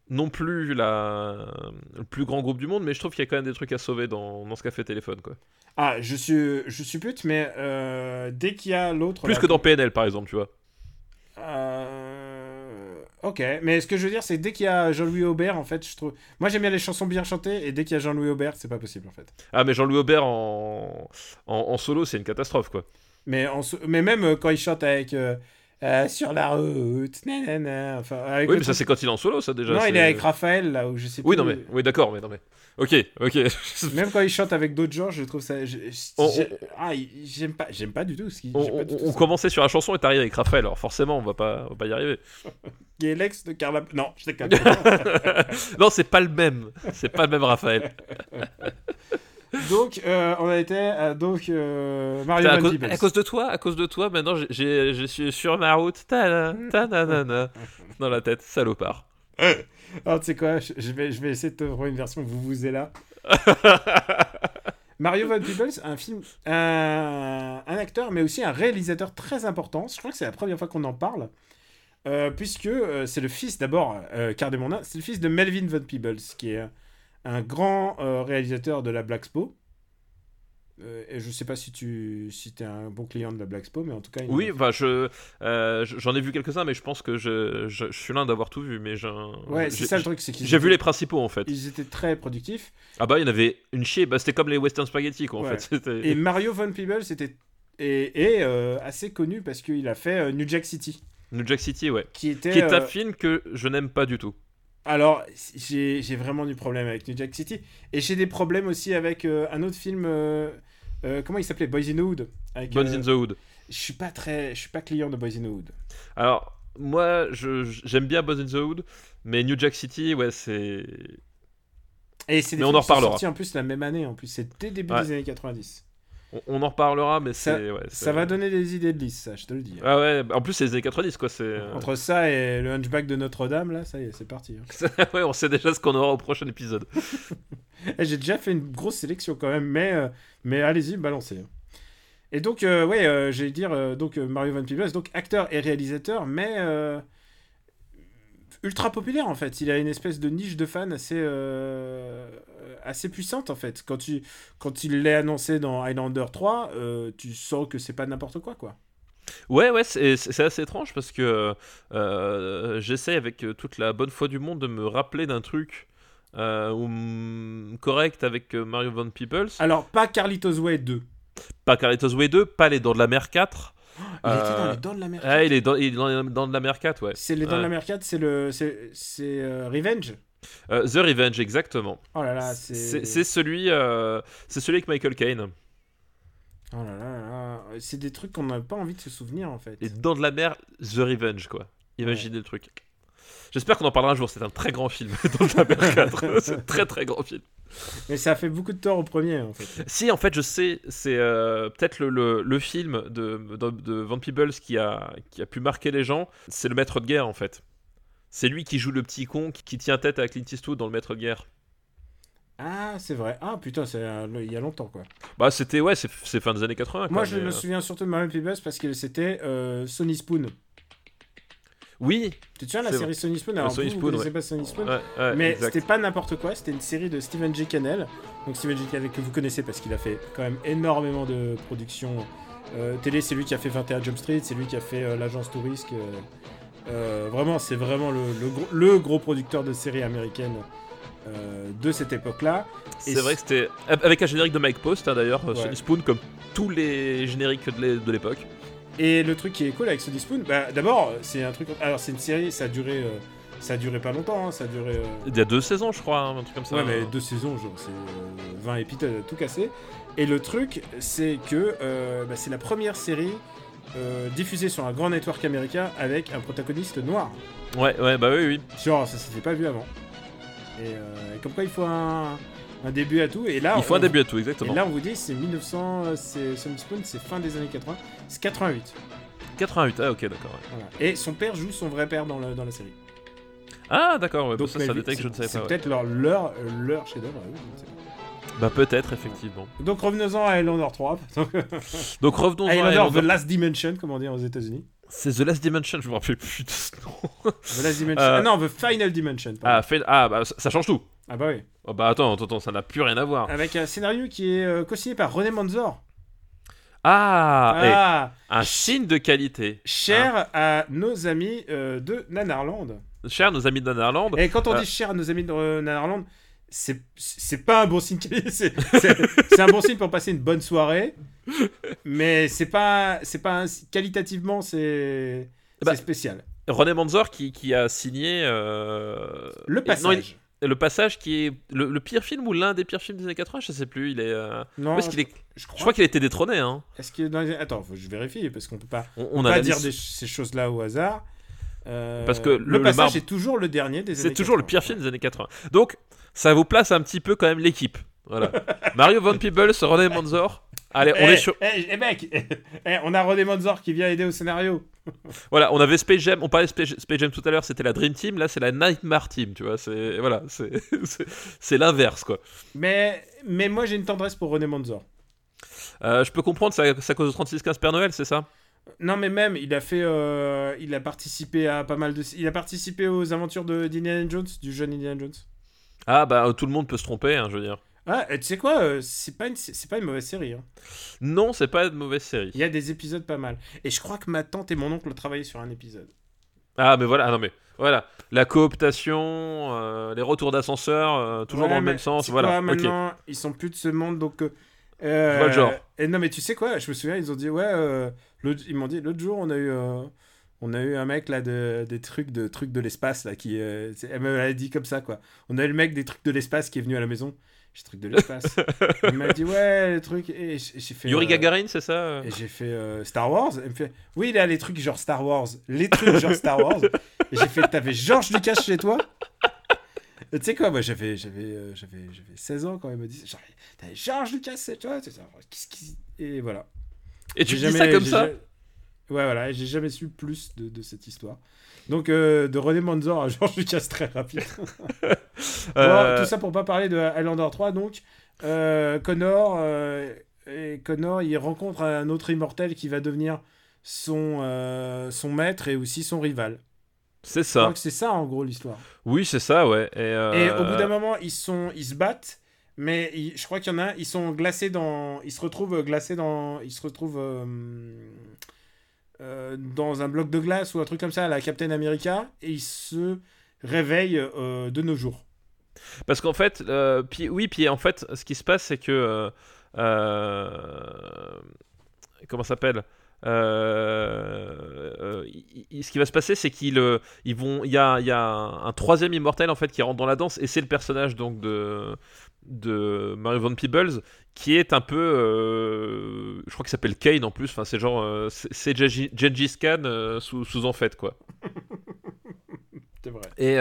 non plus la... le plus grand groupe du monde, mais je trouve qu'il y a quand même des trucs à sauver dans, dans ce qu'a fait téléphone, quoi. Ah, je suis, je suis pute, mais euh, dès qu'il y a l'autre. Plus là, que dans PNL, par exemple, tu vois. Euh, Ok, mais ce que je veux dire, c'est dès qu'il y a Jean-Louis Aubert, en fait, je trouve. Moi, j'aime bien les chansons bien chantées, et dès qu'il y a Jean-Louis Aubert, c'est pas possible, en fait. Ah, mais Jean-Louis Aubert en... en, en solo, c'est une catastrophe, quoi. Mais, en so- mais même euh, quand il chante avec. euh, euh, sur la route, nanana, enfin. Avec Oui, mais ça, c'est quand il est en solo, ça, déjà. Non, il est avec Raphaël, là, où je sais plus. Oui, non, mais... Oui, d'accord, mais non, mais... Ok, ok. Même quand il chante avec d'autres gens, je trouve ça. je- On- Ah, j'aime pas, j'aime pas du tout ce qu'il. on, on- commençait sur la chanson et t'arrives avec Raphaël, alors forcément, on va pas, on va pas y arriver. Qui est l'ex de Carla. Non, je déconne. non, c'est pas le même. C'est pas le même Raphaël. donc, euh, on a été à donc, euh, Mario à, Van cause, Peebles. à cause de toi, à cause de toi, maintenant je suis sur ma route, ta ta dans la tête, salopard. Ah, tu sais quoi, je je vais, je vais essayer de te trouver une version vous vous êtes là. Mario Van Peebles, un film, un, un acteur, mais aussi un réalisateur très important. Je crois que c'est la première fois qu'on en parle, euh, puisque c'est le fils d'abord, euh, c'est le fils de Melvin Van Peebles, qui est un grand euh, réalisateur de la Black Expo. Euh, et je sais pas si tu si es un bon client de la Black Expo, mais en tout cas. il- Oui, bah je, euh, j'en ai vu quelques-uns, mais je pense que je, je, je suis l'un d'avoir tout vu, mais j'ai, Ouais, c'est ça le truc, c'est qu'ils J'ai vu les principaux en fait. Ils étaient très productifs. Ah bah il y en avait une chier, bah c'était comme les Western Spaghetti quoi en Ouais. fait. Et Mario Van Peebles était est, est, euh, assez connu parce qu'il a fait New Jack City, New Jack City, ouais. qui était. Qui est un film que je n'aime pas du tout. Alors, j'ai vraiment du problème avec New Jack City. Et j'ai des problèmes aussi avec euh, un autre film. euh, euh, comment il s'appelait? Boys in the Hood. Avec, euh, in the Hood. Je suis pas très, je suis pas client de Boys in the Hood. Alors, moi, j'aime bien Bones in the Hood, mais New Jack City, ouais, c'est. Et c'est des Mais on films en qui sont sortis en plus la même année, en plus c'est dès début Ouais. des années 90. On, on en reparlera, mais Ça- ouais, Ça va donner des idées de liste, ça, je te le dis. Ah ouais, en plus, c'est les années 90, quoi. C'est. Entre ça et le Hunchback de Notre-Dame, là, ça y est, c'est parti. hein. ouais, on sait déjà ce qu'on aura au prochain épisode. Eh, J'ai déjà fait une grosse sélection quand même, mais, euh, mais allez-y, balancez. Et donc, euh, ouais, euh, j'allais dire, euh, donc euh, Mario Van Peebles, donc acteur et réalisateur, mais euh, ultra populaire en fait. Il a une espèce de niche de fans assez, euh, assez puissante en fait. Quand, tu, quand il l'est annoncé dans Highlander 3, euh, tu sens que c'est pas n'importe quoi quoi. Ouais, ouais, c'est assez étrange parce que euh, j'essaie avec euh, toute la bonne foi du monde de me rappeler d'un truc euh, correct avec Mario Van Peebles. Alors, pas Carlitos Way 2. Pas Carlitos Way 2, pas Les Dents de la Mer 4. Il était dans les Dents de la Mer. Ah, il est dans, il est dans les Dents de la Mer 4, ouais. C'est les Dents de la Mer 4, c'est le. C'est c'est, euh, Revenge. Euh, The Revenge, exactement. Oh là là, C'est celui, euh, c'est celui avec Michael Caine. Oh là là. C'est des trucs qu'on n'a pas envie de se souvenir en fait. Les Dents de la Mer, The Revenge, quoi. Imaginez le truc. J'espère qu'on en parlera un jour. C'est un très grand film, Dents de la Mer 4. c'est un très très grand film. Mais ça a fait beaucoup de tort au premier en fait. Si, en fait, je sais, c'est euh, peut-être le, le, le film de, de, de Van Peebles qui a, qui a pu marquer les gens. C'est le maître de guerre, en fait. C'est lui qui joue le petit con qui, tient tête à Clint Eastwood dans le maître guerre. Ah, c'est vrai. Ah putain, c'est euh, il y a longtemps quoi. Bah, c'était, ouais, c'est fin des années 80. quoi, Moi, je mais, me euh, souviens surtout de Mario Peebles parce que c'était euh, Sonny Spoon. Oui, Tu te souviens la série Sonny Spoon? Alors, Sonny vous, vous Spoon, ouais. pas Sonny Spoon? Ouais, ouais, Mais c'était pas n'importe quoi, c'était une série de Stephen J. Cannell. Donc Stephen J. Cannell que vous connaissez parce qu'il a fait quand même énormément de productions euh, télé. C'est lui qui a fait 21 Jump Street, c'est lui qui a fait euh, l'agence Touriste. Euh, euh, vraiment, c'est vraiment le, le gros, le gros producteur de séries américaines euh, de cette époque-là. C'est vrai que c'était. Avec un générique de Mike Post, hein, d'ailleurs, Ouais. Sonny Spoon, comme tous les génériques de l'é- de l'époque. Et le truc qui est cool avec Sonny Spoon, bah, d'abord, c'est un truc. Alors, c'est une série, ça a duré, euh, ça a duré pas longtemps, hein, ça a duré. euh, Il y a deux saisons, je crois, hein, un truc comme ça. Ouais, mais deux saisons, genre, c'est euh, 20 épisodes tout cassé. Et le truc, c'est que euh, bah, c'est la première série euh, diffusée sur un grand network américain avec un protagoniste noir. Ouais, ouais, bah oui, oui. Genre, ça s'était pas vu avant. Et, euh, et comme quoi, il faut un, un début à tout. Et là, Il faut un on- début à tout, Et exactement. là, on vous dit, c'est 1900, euh, c'est Sonny Spoon, c'est fin des années 80, c'est 88. 88, ah ok, d'accord. ouais. Voilà. Et son père joue son vrai père dans, le- dans la série. Ah, d'accord, ouais, Donc, bah, ça, mais ça détaille que je ne c'est- savais C'est pas. ouais. peut-être leur, leur, leur chef-d'œuvre. je ne sais pas. Bah, peut-être, effectivement. Donc revenons-en à Highlander 3. Donc, Donc, revenons à Highlander. The Last Dimension, comme on dit aux États-Unis. C'est The Last Dimension, je me rappelle plus de ce nom. The Last Dimension. Euh, Ah non, The Final Dimension. ah, ah, bah, ça, change tout. Ah, bah oui. Oh, bah, attends, attends, attends, ça n'a plus rien à voir. Avec un scénario qui est euh, co-signé par René Manzor. Ah, Ah, un signe de qualité. cher à nos amis euh, de Nanarland. Cher nos amis de Nanarland. Et quand on dit cher à nos amis de Nanarland, c'est c'est pas un bon signe. C'est c'est- c'est un bon signe pour passer une bonne soirée. Mais c'est pas, c'est pas un- qualitativement, c'est Bah, c'est spécial. René Manzor qui, qui a signé. euh, Le et- non, il- passage. le passage qui est le, le pire film ou l'un des pires films des années 80, je sais plus. Il est. euh, Non, est je crois. crois qu'il a été détrôné. Hein. Est-ce que dans les... Attends, faut que je vérifie parce qu'on peut pas, On, on pas a dire des- ces choses-là au hasard. Euh, Parce que le, le- le passage marbre- est toujours le dernier des C'est années toujours le 80. pire film des années 80. Donc, ça vous place un petit peu quand même l'équipe. Voilà. Mario Van Peebles, René Manzor. Allez, on Eh, est sur. Eh, eh, mec, on a René Manzor qui vient aider au scénario. Voilà, on avait Space Jam. On parlait de Space, Space Jam tout à l'heure, c'était la Dream Team. Là, c'est la Nightmare Team. Tu vois, c'est voilà, c'est l'inverse quoi. Mais, mais moi j'ai une tendresse pour René Manzor. Euh, je peux comprendre, à cause de 36-15 Père Noël, c'est ça? Non mais même, il a fait, euh, il a participé à pas mal de, il a participé aux aventures de d'Indiana Jones, du jeune Indiana Jones. Ah bah tout le monde peut se tromper, hein, je veux dire. Ah, tu sais quoi, euh, c'est pas une, c'est pas une mauvaise série. hein. Non, c'est pas une mauvaise série. Il y a des épisodes pas mal. Et je crois que ma tante et mon oncle ont travaillé sur un épisode. Ah mais voilà, ah, non mais voilà, la cooptation, euh, les retours d'ascenseur, euh, toujours Ouais, dans le mais même sens, c'est voilà. quoi, ok. maintenant, ils sont plus de ce monde, donc. euh, euh, Je vois le genre. Et non, mais tu sais quoi Je me souviens, ils ont dit ouais. euh, l'autre- ils m'ont dit l'autre jour, on a eu, euh, on a eu un mec là de des trucs de trucs de l'espace là qui. euh, elle me l'a dit comme ça quoi. On a eu le mec des trucs de l'espace qui est venu à la maison. J'ai truc de l'espace. il m'a dit ouais, les trucs. Et j'ai fait. Yuri euh, Gagarin, c'est ça Et j'ai fait euh, Star Wars. Il me fait oui, il a les trucs genre Star Wars. Les trucs genre Star Wars. Et j'ai fait t'avais George Lucas chez toi? Tu sais quoi, moi j'avais j'avais euh, j'avais j'avais 16 ans quand il me dit genre t'avais George Lucas chez toi? C'est. Qu'est-ce qui- Et voilà. Et tu dis ça comme ça? Ouais, voilà, j'ai jamais su plus de, de cette histoire. Donc, euh, de René Manzor à Georges Lucas, très rapide. Bon, Euh, tout ça pour pas parler de Highlander 3, donc. euh, Connor, et Connor, il rencontre un autre immortel qui va devenir son, son maître et aussi son rival. C'est Je crois ça. que c'est ça, en gros, l'histoire. Oui, c'est ça, ouais. Et, Et au bout d'un moment, ils, sont, ils se battent, mais ils- je crois qu'il y en a un, ils sont glacés dans. Ils se retrouvent glacés dans. Ils se retrouvent. Euh, dans un bloc de glace ou un truc comme ça à la Captain America et ils se réveillent euh, de nos jours. Parce qu'en fait, euh, puis, oui, puis en fait, ce qui se passe, c'est que. comment ça s'appelle il- il- ce qui va se passer, c'est qu'ils euh, ils vont, il y a, il y a un, un troisième immortel en fait qui rentre dans la danse, et c'est le personnage donc de de Mary Von Peebles qui est un peu, euh, je crois qu'il s'appelle Kane en plus. Enfin, c'est genre, euh, c'est Gengis Khan euh, sous sous en fait quoi. C'est vrai. Et,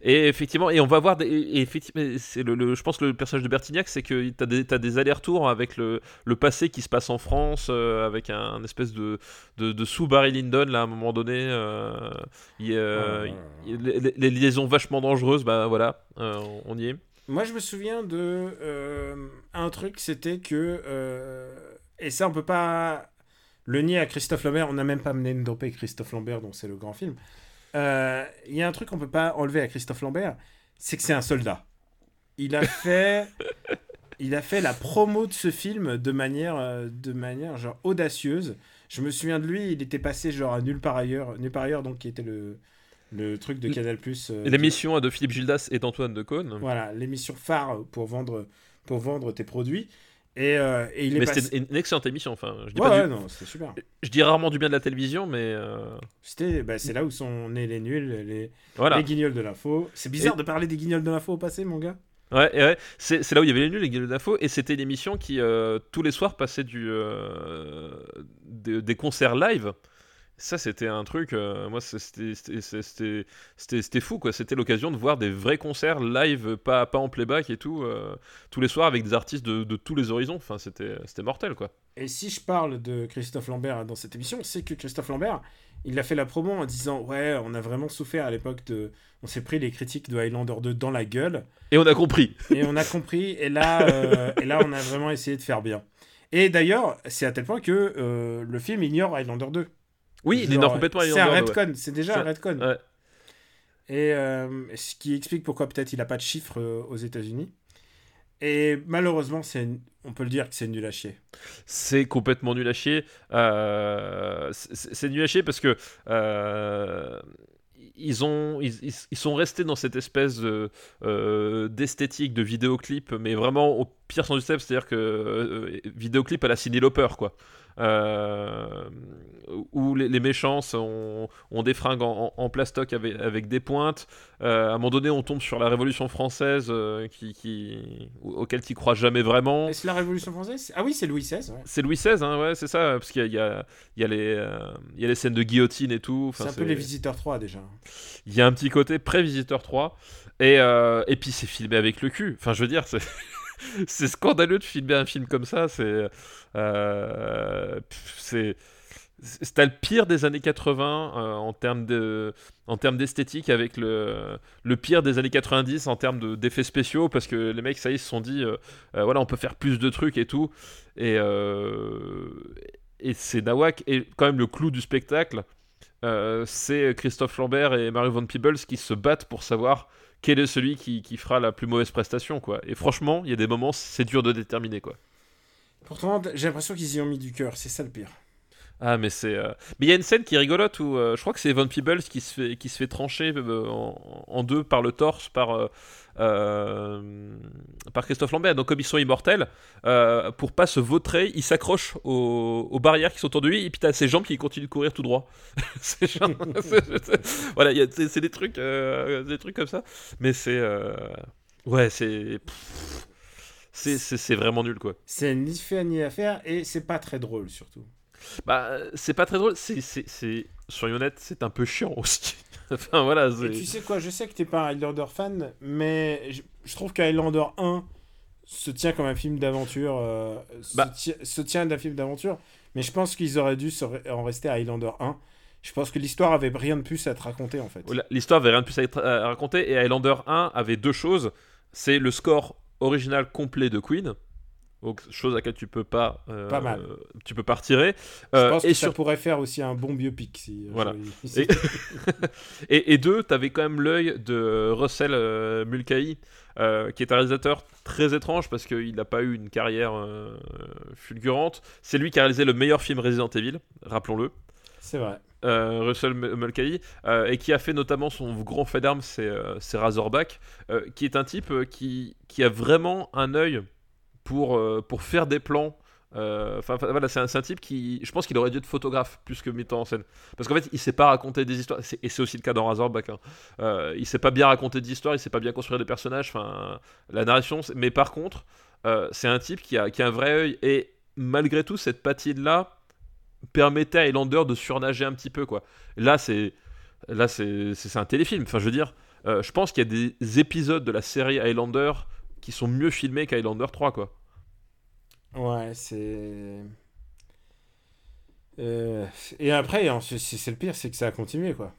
et effectivement, et on va voir, des, et effectivement, c'est le, le- je pense que le personnage de Bertignac, c'est que t'as des, t'as des allers-retours avec le, le passé qui se passe en France, euh, avec un, un espèce de, de, de sous Barry Lyndon, là, à un moment donné. euh, y ouais, il- les, les- liaisons vachement dangereuses, bah voilà, on y est. Moi, je me souviens de euh, un truc, c'était que euh, et ça, on peut pas le nier à Christophe Lambert. On n'a même pas mené dopé Christophe Lambert, donc c'est le grand film. Euh, Il y a un truc qu'on peut pas enlever à Christophe Lambert, c'est que c'est un soldat. Il a fait, il a fait la promo de ce film de manière, de manière genre audacieuse. Je me souviens de lui, il était passé genre à nulle part ailleurs, nulle part ailleurs, donc qui était le le truc de Canal Plus. euh, L'émission de Philippe Gildas et d'Antoine Decaune. voilà, l'émission phare pour vendre, pour vendre tes produits. Et, euh, et il est Mais passé... c'était une excellente émission, enfin, je dis, Ouais, pas ouais, du- non, c'était super. je dis rarement du bien de la télévision, mais euh, C'était, bah, c'est là où sont nés les nuls, les, voilà. les guignols de l'info. C'est bizarre Et- de parler des guignols de l'info au passé, mon gars. Ouais, et ouais. C'est, c'est là où il y avait les nuls, les gueules d'info, et c'était une émission qui, euh, tous les soirs, passait du, des, des concerts live. Ça, c'était un truc, euh, moi, c'était, fou, quoi. C'était l'occasion de voir des vrais concerts live, pas, pas en playback et tout, euh, tous les soirs avec des artistes de, de tous les horizons. Enfin, c'était, c'était mortel, quoi. Et si je parle de Christophe Lambert dans cette émission, c'est que Christophe Lambert, il a fait la promo en disant Ouais, on a vraiment souffert à l'époque de. On s'est pris les critiques de Highlander 2 dans la gueule. Et on a compris. Et on a compris. Et là, euh, et là on a vraiment essayé de faire bien. Et d'ailleurs, c'est à tel point que le film ignore Highlander 2. Oui, il ignore complètement C'est un ouais. retcon, c'est déjà un ouais. Et euh, ce qui explique pourquoi peut-être il n'a pas de chiffres euh, aux États-Unis. Et malheureusement, c'est, on peut le dire que c'est nul à chier. C'est complètement nul à chier. Euh, c'est nul à chier parce que euh, ils, ont, ils, ils- ils sont restés dans cette espèce de, euh, d'esthétique de vidéoclip, mais vraiment au pire sens du terme, c'est-à-dire que vidéoclip à la Cyndi Lauper, quoi. Euh, où les, les méchants sont- ont des fringues en, en- en plastoc avec, avec des pointes. Euh, à un moment donné, on tombe sur la Révolution française euh, qui, qui, auquel tu crois jamais vraiment. C'est la Révolution française Ah oui, c'est Louis XVI. ouais. C'est Louis XVI, hein, ouais, c'est ça, parce qu'il y y, y, euh, y a les scènes de guillotine et tout. C'est un peu les Visiteurs 3 déjà. Il y a un petit côté pré-Visiteur 3. Et, et puis c'est filmé avec le cul. Enfin, je veux dire, c'est, c'est scandaleux de filmer un film comme ça. C'est. euh, c'est. Le pire des années 80 euh, en termes de, en termes d'esthétique avec le, le pire des années 90 en termes de, d'effets spéciaux parce que les mecs ça ils se sont dit euh, euh, voilà on peut faire plus de trucs et tout et et c'est Nawak et quand même le clou du spectacle c'est Christophe Lambert et Mario Von Peebles qui se battent pour savoir quel est celui qui, qui fera la plus mauvaise prestation quoi et franchement il y a des moments c'est dur de déterminer quoi Pourtant, j'ai l'impression qu'ils y ont mis du cœur, c'est ça le pire. Ah mais c'est euh, mais il y a une scène qui est rigolote où euh, je crois que c'est Von Peebles qui se fait qui se fait trancher euh, en, en deux par le torse par par Christophe Lambert donc comme ils sont immortels pour pas se vautrer il s'accroche aux, aux barrières qui sont autour de lui et puis t'as ses jambes qui continuent de courir tout droit c'est genre- voilà c'est des trucs des trucs comme ça mais c'est ouais c'est pff, c'est c'est- c'est vraiment nul quoi. C'est ni fait ni à faire et c'est pas très drôle surtout. Bah, euh, c'est pas très drôle, c'est, c'est, soyons honnêtes, c'est un peu chiant aussi. enfin voilà, Et tu sais quoi, je sais que t'es pas un Highlander fan, mais je, je trouve que Highlander 1 se tient comme un film d'aventure, euh, se, Bah. ti- se tient d'un film d'aventure, mais je pense qu'ils auraient dû se en rester à Highlander 1. Je pense que l'histoire avait rien de plus à te raconter en fait. L'histoire avait rien de plus à, être- à raconter, et Highlander 1 avait deux choses. C'est le score original complet de Queen, donc chose à laquelle tu peux pas... euh, Pas mal. Tu peux pas retirer. Je Euh, pense et que sur ça pourrait faire aussi un bon biopic si. euh, Voilà. je- Et, et, et deux, t'avais quand même l'œil de Russell euh, Mulcahy, euh, qui est un réalisateur très étrange parce qu'il n'a pas eu une carrière fulgurante. C'est lui qui a réalisé le meilleur film Resident Evil, rappelons-le. C'est vrai. euh, Russell Mulcahy, euh, et qui a fait notamment son grand fait d'armes, c'est euh, Razorback, qui est un type qui, qui a vraiment un œil pour, euh, pour faire des plans. Euh, Enfin voilà, c'est un, un type qui, je pense qu'il aurait dû être photographe plus que metteur en scène, parce qu'en fait, il sait pas raconter des histoires, et c'est aussi le cas dans Razorback. Hein. Euh, il sait pas bien raconter d'histoires, il sait pas bien construire des personnages. Enfin, la narration, mais par contre, euh, c'est un type qui a, qui a un vrai œil, et malgré tout, cette patine là permettait à Highlander de surnager un petit peu quoi. Là c'est là c'est un téléfilm. Enfin je veux dire, je pense qu'il y a des épisodes de la série Highlander qui sont mieux filmés qu'Highlander 3 quoi. Ouais, c'est. Euh, Et après, c'est le pire, c'est que ça a continué quoi.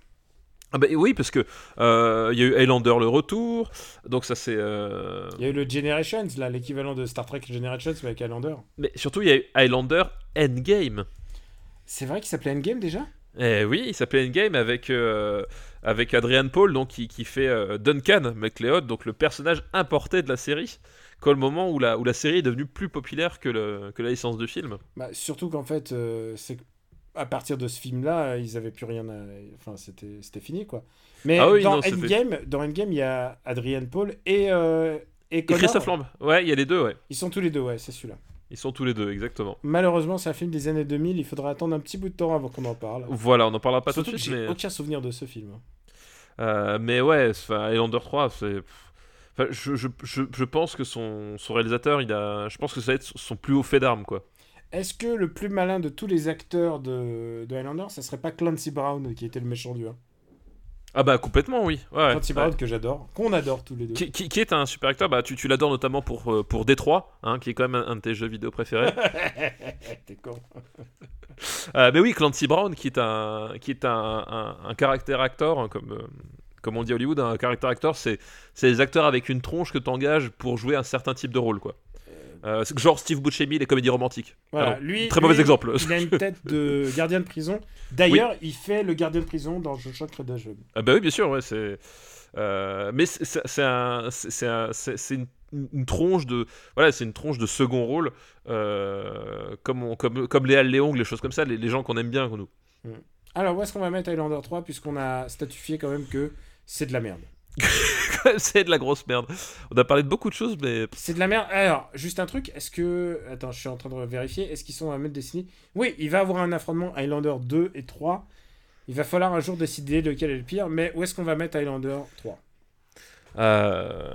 Ah bah oui parce que euh, il y a eu Highlander le retour, donc ça c'est. euh, Il y a eu le Generations, là, l'équivalent de Star Trek Generations avec Highlander. Mais surtout il y a eu Highlander Endgame. C'est vrai qu'il s'appelait Endgame déjà? Eh oui, il s'appelait Endgame avec, euh, avec Adrian Paul, donc, qui, qui fait euh, Duncan McLeod, donc le personnage importé de la série, qu'au moment où la, où la série est devenue plus populaire que, le, que la licence de film. bah, Surtout qu'en fait, euh, c'est à partir de ce film-là, ils avaient plus rien à. Enfin, c'était fini quoi. Mais Ah oui, dans, non, Endgame, dans Endgame, il y a Adrian Paul et. et, Et. Christophe Lamb, ouais, il y a les deux, ouais. Ils sont tous les deux, ouais, c'est celui-là. Ils sont tous les deux, exactement. Malheureusement, c'est un film des années 2000, il faudra attendre un petit bout de temps avant qu'on en parle. Voilà, on n'en parlera pas Surtout tout de suite, j'ai mais, aucun souvenir de ce film. euh, mais ouais, Highlander 3, c'est. Enfin, je, je, je, je pense que son, son réalisateur, il a, je pense que ça va être son plus haut fait d'armes, quoi. Est-ce que le plus malin de tous les acteurs de, de Highlander, ça serait pas Clancy Brown qui était le méchant du 1 Ah bah complètement, oui. Ouais. Brown que j'adore, qu'on adore tous les deux. Qui, qui- qui est un super acteur, bah, tu, tu l'adores notamment pour, euh, pour Détroit, hein, qui est quand même un, un de tes jeux vidéo préférés. T'es con. Euh, mais oui, Clancy Brown, qui est un, qui est un, un, un caractère actor, hein, comme, euh, comme on dit à Hollywood, un caractère actor, c'est c'est les acteurs avec une tronche que tu engages pour jouer un certain type de rôle, quoi. Euh, genre Steve Buscemi, les comédies romantiques. Voilà, lui, Très lui, mauvais exemple. Il a une tête de gardien de prison. D'ailleurs, il fait le gardien de prison dans Je choque Redemption. Ah bah oui, bien sûr, ouais, c'est. euh, mais c'est- c'est c'est un, c'est c'est un- c'est- c'est une, une tronche de, voilà, c'est une tronche de second rôle, euh, comme, on- comme, comme Léa Léong, les choses comme ça, les, les gens qu'on aime bien, nous. Alors, où est-ce qu'on va mettre Highlander 3 puisqu'on a statifié quand même que c'est de la merde? c'est de la grosse merde. On a parlé de beaucoup de choses, mais C'est de la merde. Alors, juste un truc, est-ce que. Attends, je suis en train de vérifier. Est-ce qu'ils sont à mettre Destiny Oui, il va avoir un affrontement Highlander 2 et 3. Il va falloir un jour décider lequel est le pire, mais où est-ce qu'on va mettre Highlander 3 euh,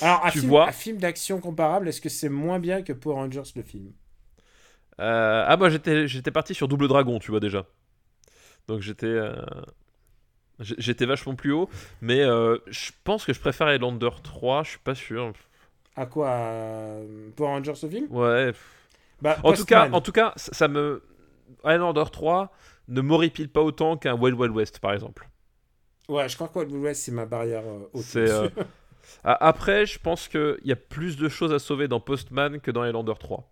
Alors, un Tu film, vois un film d'action comparable, est-ce que c'est moins bien que Power Rangers le film? Euh, ah moi j'étais parti sur Double Dragon, tu vois déjà. Donc j'étais euh, j'étais vachement plus haut, mais euh, je pense que je préfère Highlander 3, je suis pas sûr. À quoi à Power Rangers le film? Ouais. bah, En tout cas, en tout cas, ça, ça me Highlander 3 ne m'horripile pas autant qu'un Wild Wild West par exemple. Ouais, je crois que Wild West, c'est ma barrière euh, euh, Après, je pense qu'il y a plus de choses à sauver dans Postman que dans Highlander 3.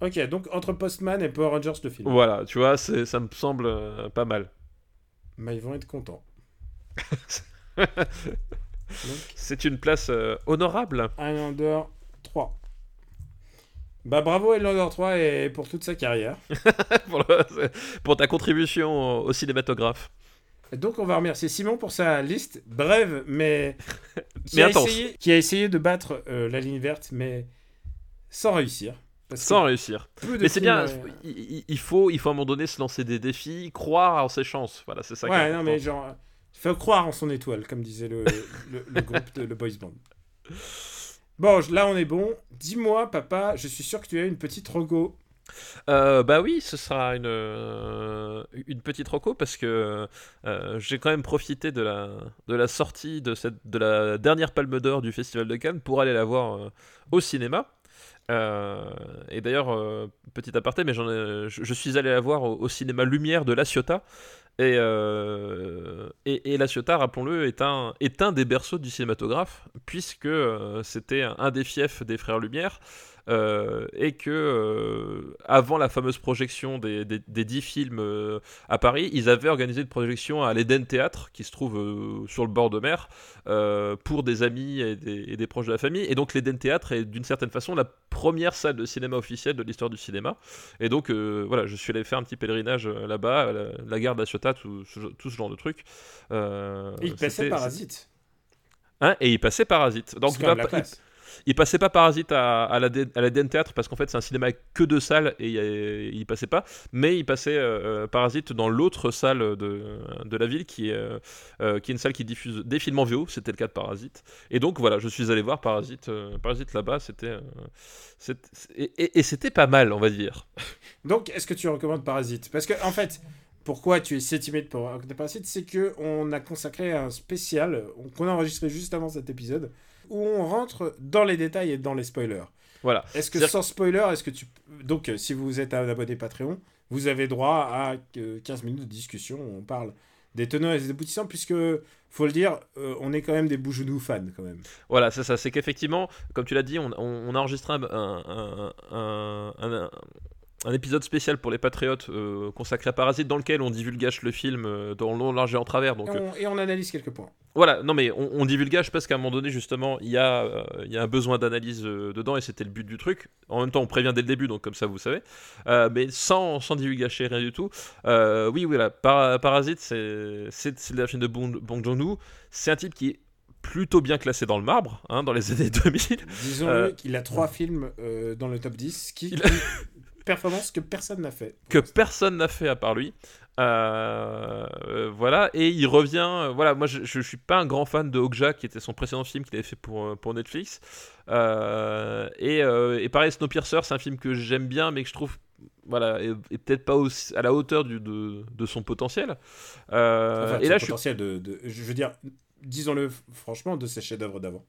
Ok, donc entre Postman et Power Rangers le film. Voilà, tu vois, ça me semble euh, pas mal. Bah, ils vont être contents. C'est une place euh, honorable. Highlander 3. Bah bravo Highlander 3 et pour toute sa carrière. pour, le- pour ta contribution au, au cinématographe. Donc on va remercier Simon pour sa liste brève mais qui, Mais a, intense. essayé, qui a essayé de battre euh, la ligne verte mais sans réussir. Sans réussir. Mais c'est bien, euh, il, faut, il faut à un moment donné se lancer des défis, croire en ses chances. Voilà, c'est ça Ouais, non important. mais genre Faut croire en son étoile, comme disait le, le, le groupe de le Boys Band. Bon, là on est bon. Dis-moi, papa, je suis sûr que tu as une petite rogo. Euh, bah oui, ce sera une, euh, une petite roco parce que euh, j'ai quand même profité de la, de la sortie de, cette, de la dernière palme d'or du Festival de Cannes pour aller la voir au cinéma. Euh, et d'ailleurs, euh, petit aparté, mais je, suis allé la voir au, cinéma Lumière de La Ciotat. Et, euh, et, et La Ciotat, rappelons-le, est un, est un des berceaux du cinématographe, puisque c'était un des fiefs des frères Lumière. Euh, et que euh, avant la fameuse projection des, des, des 10 films euh, à Paris, ils avaient organisé une projection à l'Eden Théâtre, qui se trouve sur le bord de mer, pour des amis et des, et des proches de la famille. Et donc l'Eden Théâtre est d'une certaine façon la première salle de cinéma officielle de l'histoire du cinéma. Et donc voilà, je suis allé faire un petit pèlerinage euh, là-bas, la, la gare d'Aciota, tout, ce- tout ce genre de trucs. Euh, Il passait Parasite. Hein, et il passait Parasite. Donc il, va la il-. Il passait pas Parasite à, à la D- à l'Eden Théâtre parce qu'en fait c'est un cinéma avec que deux salles et il, il passait pas, mais il passait euh, Parasite dans l'autre salle de, de la ville qui est, euh, euh, qui est une salle qui diffuse des films en VO, c'était le cas de Parasite. Et donc voilà, je suis allé voir Parasite, Parasite là-bas, c'était et, et- et c'était pas mal, on va dire. Donc, est-ce que tu recommandes Parasite? Parce que, en fait, pourquoi tu es si timide pour recommander Parasite? C'est que on a consacré un spécial on- qu'on a enregistré juste avant cet épisode où on rentre dans les détails et dans les spoilers. Voilà. Est-ce que sans spoiler, est-ce que tu. Donc, euh, si vous êtes un abonné Patreon, vous avez droit à euh, 15 minutes de discussion où on parle des tenants et des aboutissants, puisque, faut le dire, euh, on est quand même des bougeoudous fans, quand même. Voilà, c'est ça. C'est qu'effectivement, comme tu l'as dit, on, on- on a enregistré un, un- un- un- un épisode spécial pour les patriotes euh, consacré à Parasite, dans lequel on divulgage le film euh, dans le long, large et en travers. Donc Et euh, on, et on analyse quelques points. voilà, non mais on, on divulgage parce qu'à un moment donné, justement, il y, a, euh, il y a un besoin d'analyse dedans et c'était le but du truc. En même temps, on prévient dès le début, donc comme ça vous savez. Mais sans, sans divulgacher rien du tout. Oui, voilà, Par- Parasite, c'est la chaîne de Bong, Bong Joon-ho. C'est un type qui est plutôt bien classé dans le marbre, hein, dans les années 2000. Disons-le qu'il a trois films dans le top 10, qui, Il- qui- performance que personne n'a fait. que personne n'a fait à part lui. Euh, euh, voilà, et il revient. euh, voilà, moi je, je, suis pas un grand fan de Okja, qui était son précédent film qu'il avait fait pour, pour Netflix. Et, et pareil, Snowpiercer, c'est un film que j'aime bien, mais que je trouve. Voilà, est peut-être pas aussi, à la hauteur du, de, de son potentiel. Enfin, et son là, je suis potentiel de, de- je veux dire, disons-le franchement, de ses chefs-d'œuvre d'avant.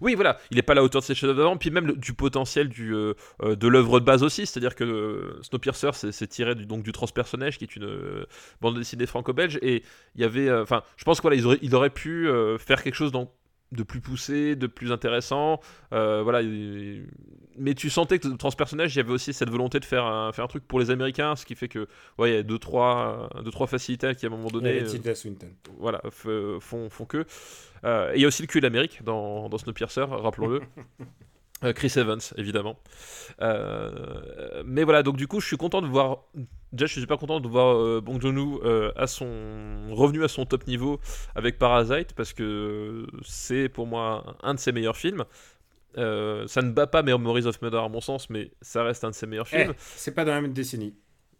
Oui, voilà, il n'est pas à la hauteur de ses chefs d'avant, puis même du potentiel du, euh, euh, de l'œuvre de base aussi, c'est-à-dire que euh, Snowpiercer, c'est tiré du, donc, du Transpersonnage, qui est une bande dessinée franco-belge, et il y avait, enfin, je pense qu'il aurait, il aurait pu faire quelque chose dans- de plus poussé, de plus intéressant, euh, voilà, il- mais tu sentais que dans ce personnage, il y avait aussi cette volonté de faire un, faire un truc pour les Américains, ce qui fait que, ouais, il y a deux, trois, deux, trois facilités qui, à un moment donné, Et euh, voilà, f- font, font que. Euh, et il y a aussi le cul d'Amérique dans, dans Snowpiercer, rappelons-le. Euh, Chris Evans, évidemment. Euh, mais voilà, donc du coup, je suis content de voir. Déjà, je suis super content de voir euh, Bong Joon-ho euh, à son revenu à son top niveau avec Parasite parce que c'est pour moi un de ses meilleurs films. Ça ne bat pas Memories of Murder à mon sens, mais ça reste un de ses meilleurs Eh, films. c'est pas dans la même décennie.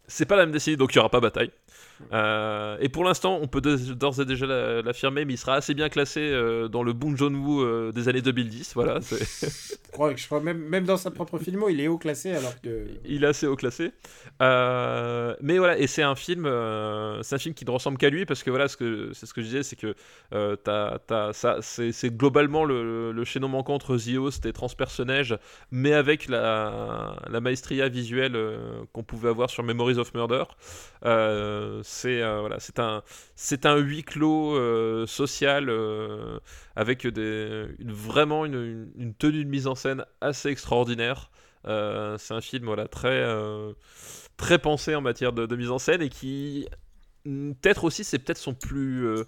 C'est pas la même décennie, donc il n'y aura pas bataille. Euh, et pour l'instant, on peut d'ores et déjà la- l'affirmer, mais il sera assez bien classé euh, dans le Bong Joon-ho euh, des années 2010. Voilà, Je crois, je crois même, même dans sa propre filmo, il est haut classé alors que. il est assez haut classé. Mais voilà, et c'est un film, c'est un film qui ne ressemble qu'à lui parce que voilà, ce que c'est ce que je disais, c'est que c'est c'est globalement le, le chaînon manquant entre The Host et Transpersonnage, mais avec la, la maestria visuelle qu'on pouvait avoir sur Memories of Murder. Euh, c'est euh, voilà, c'est un c'est un huis clos euh, social euh, avec des, une, vraiment une, une- une tenue de mise en scène assez extraordinaire. C'est un film voilà très très pensé en matière de, de mise en scène et qui mm, peut-être aussi c'est peut-être son plus euh,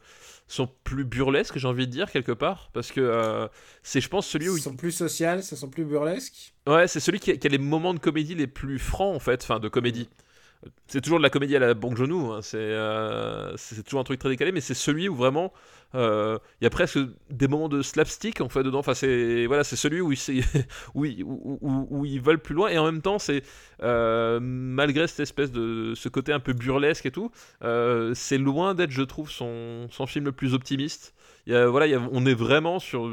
son plus burlesque j'ai envie de dire quelque part parce que euh, c'est je pense celui où Ils sont plus sociales, ça sont plus burlesques. Ouais, c'est celui qui a, qui a les moments de comédie les plus francs, en fait, enfin, de comédie. C'est toujours de la comédie à la Bong Joon-ho, hein, c'est euh, c'est toujours un truc très décalé, mais c'est celui où vraiment Euh, Il y a presque des moments de slapstick en fait dedans. Enfin, c'est voilà, celui où, il, où, il- où, où- où ils veulent plus loin et en même temps, c'est euh, malgré cette espèce de ce côté un peu burlesque et tout, c'est loin d'être, je trouve, son, son film le plus optimiste. Il y a- voilà, il y a- on est vraiment sur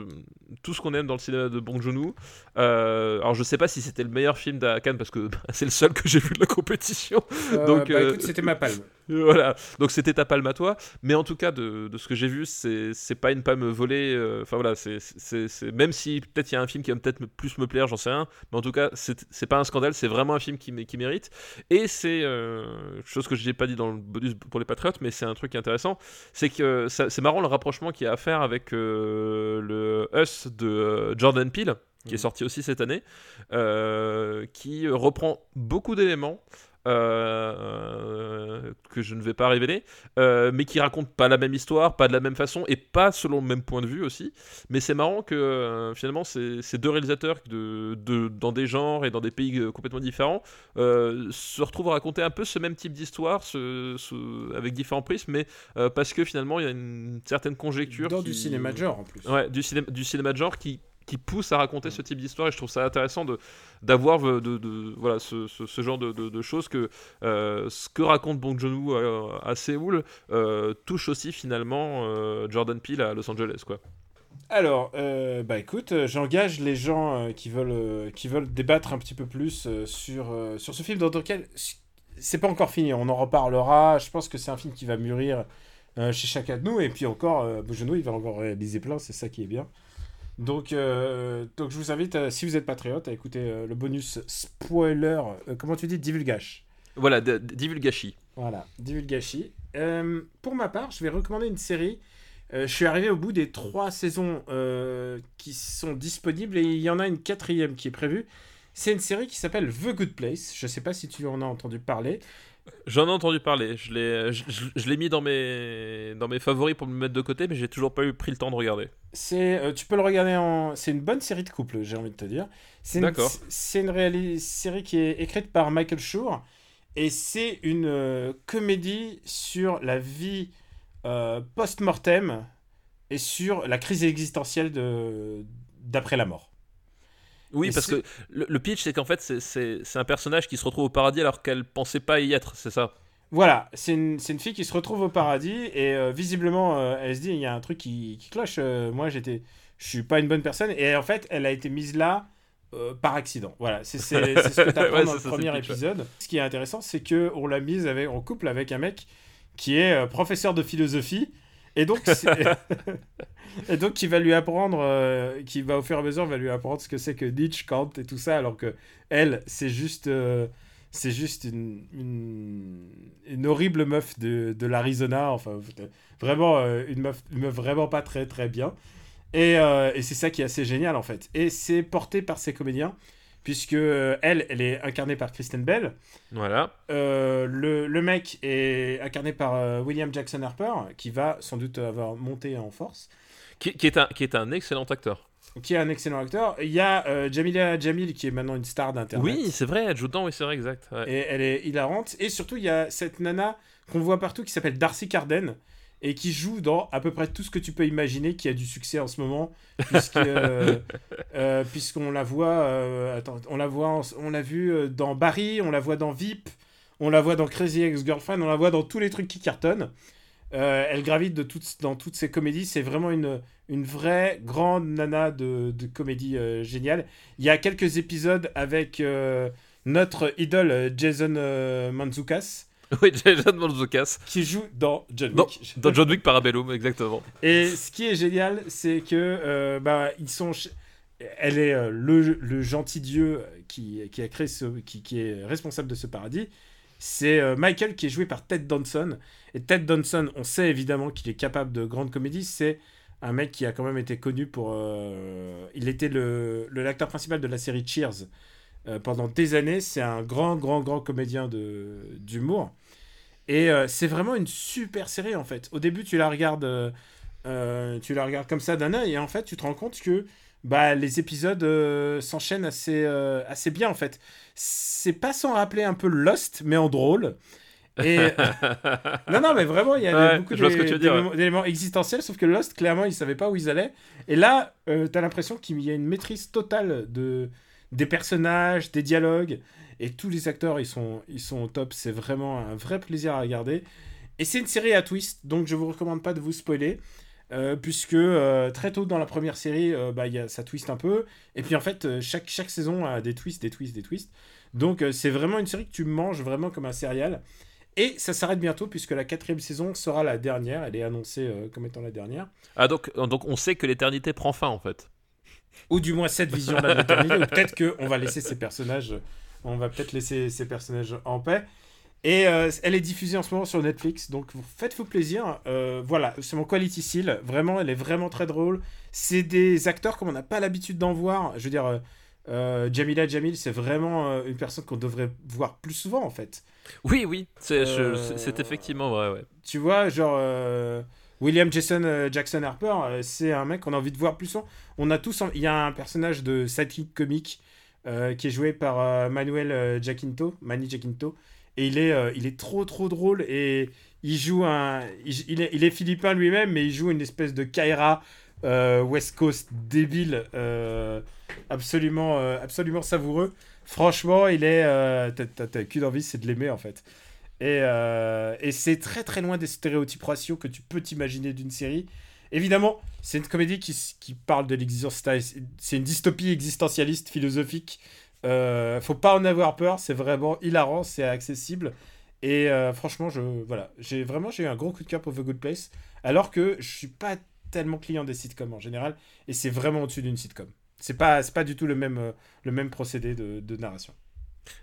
tout ce qu'on aime dans le cinéma de Bong Joon-ho. Euh, alors je sais pas si c'était le meilleur film d'A Cannes parce que bah, c'est le seul que j'ai vu de la compétition. Euh, Donc, bah, euh, écoute, c'était ma palme. voilà, donc c'était ta palme à toi, mais en tout cas de, de ce que j'ai vu, c'est c'est pas une palme volée. euh, Enfin voilà, c'est c'est- c'est- même si peut-être il y a un film qui va peut-être plus me plaire, j'en sais rien, mais en tout cas c'est c'est pas un scandale, c'est vraiment un film qui, mé- qui mérite. Et c'est euh, chose que je n'ai pas dit dans le bonus pour les Patriotes, mais c'est un truc intéressant, c'est que c'est marrant le rapprochement qu'il y a à faire avec euh, le Us de euh, Jordan Peele qui est Mhm. sorti aussi cette année, euh, qui reprend beaucoup d'éléments euh, que je ne vais pas révéler, euh, mais qui raconte pas la même histoire, pas de la même façon et pas selon le même point de vue aussi. Mais c'est marrant que euh, finalement ces, ces deux réalisateurs de, de- dans des genres et dans des pays complètement différents se retrouvent à raconter un peu ce même type d'histoire ce- ce- avec différents prismes, mais parce que finalement il y a une certaine conjecture Dans qui- du cinéma de genre en plus. Ouais, du du cinéma de genre qui, qui pousse à raconter ce type d'histoire et je trouve ça intéressant de d'avoir euh, de, de- voilà ce, ce- ce genre de, de- choses que euh, ce que raconte Bong Joon-ho à, à Séoul euh, touche aussi finalement euh, Jordan Peele à Los Angeles quoi. Alors, euh, bah écoute, euh, j'engage les gens euh, qui, veulent, euh, qui veulent débattre un petit peu plus euh, sur, euh, sur ce film dans lequel c'est pas encore fini, on en reparlera. Je pense que c'est un film qui va mûrir euh, chez chacun de nous. Et puis encore, euh, Bojono, il va encore réaliser plein, c'est ça qui est bien. Donc, euh, donc je vous invite, à- si vous êtes patriote, à écouter euh, le bonus spoiler. euh, comment tu dis Divulgache. Voilà, Divulgachi. Voilà, Divulgachi. Euh, pour ma part, je vais recommander une série. Euh, je suis arrivé au bout des trois saisons euh, qui sont disponibles et il y en a une quatrième qui est prévue. C'est une série qui s'appelle The Good Place. Je sais pas si tu en as entendu parler. J'en ai entendu parler, je l'ai je, je- je l'ai mis dans mes dans mes favoris pour me mettre de côté mais j'ai toujours pas eu pris le temps de regarder. C'est, euh, tu peux le regarder en. C'est une bonne série de couple, j'ai envie de te dire. C'est une, D'accord. C'est une série qui est écrite par Michael Schur et c'est une euh, comédie sur la vie euh, post-mortem et sur la crise existentielle de d'après la mort. Oui, Et parce que le, le pitch c'est qu'en fait c'est- un personnage qui se retrouve au paradis alors qu'elle pensait pas y être, c'est ça? Voilà, c'est une, fille qui se retrouve au paradis et euh, visiblement euh, elle se dit il y a un truc qui, qui cloche. euh, moi j'étais, je suis pas une bonne personne et en fait elle a été mise là par accident. Voilà, c'est ce que tu apprends Ouais, dans le ça, premier pitch, ouais. épisode. Ce qui est intéressant, c'est que on l'a mise avec, en couple avec un mec qui est professeur de philosophie et donc et donc qui va lui apprendre, euh, qui va au fur et à mesure va lui apprendre ce que c'est que Nietzsche, Kant et tout ça, alors que elle c'est juste euh, c'est juste une, une, horrible meuf de, de l'Arizona, enfin vraiment euh, une, meuf, une meuf vraiment pas très très bien. Et, et c'est ça qui est assez génial en fait. Et c'est porté par ses comédiens, puisque euh, elle, elle est incarnée par Kristen Bell. Voilà. Euh, le, le mec est incarné par euh, William Jackson Harper, qui va sans doute avoir monté en force, Qui, qui est un qui est un excellent acteur. qui est un excellent acteur. Il y a euh, Jamila Jamil, qui est maintenant une star d'internet. Oui, c'est vrai, elle joue dedans, oui, c'est vrai, exact. ouais. Et elle est hilarante. Et surtout, il y a cette nana qu'on voit partout qui s'appelle Darcy Carden et qui joue dans à peu près tout ce que tu peux imaginer qui a du succès en ce moment, puisque, euh, euh, puisqu'on la voit, euh, attends, on la voit, en- on l'a vu dans Barry, on la voit dans VIP, on la voit dans Crazy Ex-Girlfriend, on la voit dans tous les trucs qui cartonnent. Elle gravite de toutes, dans toutes ces comédies. C'est vraiment une, une vraie grande nana de, de comédie géniale. Il y a quelques épisodes avec notre idole Jason Mantzoukas Oui, Jason Mantzoukas. qui joue dans John Wick. dans John Wick Parabellum, exactement. Et ce qui est génial, c'est que euh, bah, ils sont. Elle est euh, le, le gentil dieu qui, qui a créé ce, qui, qui est responsable de ce paradis. C'est euh, Michael qui est joué par Ted Danson. Et Ted Danson, on sait évidemment qu'il est capable de grandes comédies. C'est un mec qui a quand même été connu pour. il était le, le l'acteur principal de la série Cheers euh, pendant des années. C'est un grand, grand, grand comédien de d'humour. Et euh, c'est vraiment une super série en fait. Au début, tu la regardes, euh, tu la regardes comme ça d'un œil, et en fait, tu te rends compte que bah, les épisodes euh, s'enchaînent assez, assez bien en fait. C'est pas sans rappeler un peu Lost, mais en drôle. Et... non, non, mais vraiment, il y a Ouais, beaucoup tu d'éléments existentiels, sauf que Lost, clairement, ils savaient pas où ils allaient. Et là, euh, t'as l'impression qu'il y a une maîtrise totale de... des personnages, des dialogues, et tous les acteurs, ils sont, ils sont au top. C'est vraiment un vrai plaisir à regarder. Et c'est une série à twist, donc je vous recommande pas de vous spoiler. euh, puisque euh, très tôt dans la première série, euh, bah, y a, ça twist un peu. Et puis en fait, euh, chaque, chaque saison a des twists, des twists, des twists. Donc c'est vraiment une série que tu manges vraiment comme un céréal. Et ça s'arrête bientôt puisque la quatrième saison sera la dernière. Elle est annoncée comme étant la dernière. Ah, donc, donc on sait que l'éternité prend fin en fait. Ou du moins cette vision de la maternité. ou peut-être qu'on va laisser ces personnages. On va peut-être laisser ces personnages en paix. Et euh, elle est diffusée en ce moment sur Netflix. Donc vous- faites-vous plaisir. Euh, voilà, c'est mon Quality Seal. Vraiment, elle est vraiment très drôle. C'est des acteurs comme on n'a pas l'habitude d'en voir. Je veux dire. euh, Jamila Jamil, c'est vraiment une personne qu'on devrait voir plus souvent en fait. Oui, oui, c'est effectivement vrai, ouais. Tu vois, genre William Jason euh, Jackson Harper, euh, c'est un mec qu'on a envie de voir plus souvent. On a tous, en- il y a un personnage de sidekick comique euh, qui est joué par Manuel Giacinto, Manny Giacinto, et il est, il est trop trop drôle et il joue un, il, est, il est philippin lui-même, mais il joue une espèce de Kaira West Coast débile, absolument, absolument savoureux. Franchement, il est, t'as- t'as t'as qu'une envie, c'est de l'aimer en fait. Et, euh, et c'est très très loin des stéréotypes raciaux que tu peux t'imaginer d'une série. Évidemment, c'est une comédie qui, parle de l'existence. C'est une dystopie existentialiste philosophique. Euh, faut pas en avoir peur, c'est vraiment hilarant, c'est accessible. Et euh, franchement, je, voilà, j'ai vraiment eu un gros coup de cœur pour The Good Place. Alors que je suis pas tellement client des sitcoms en général. Et c'est vraiment au-dessus d'une sitcom. C'est pas, pas du tout le même, le même procédé de narration.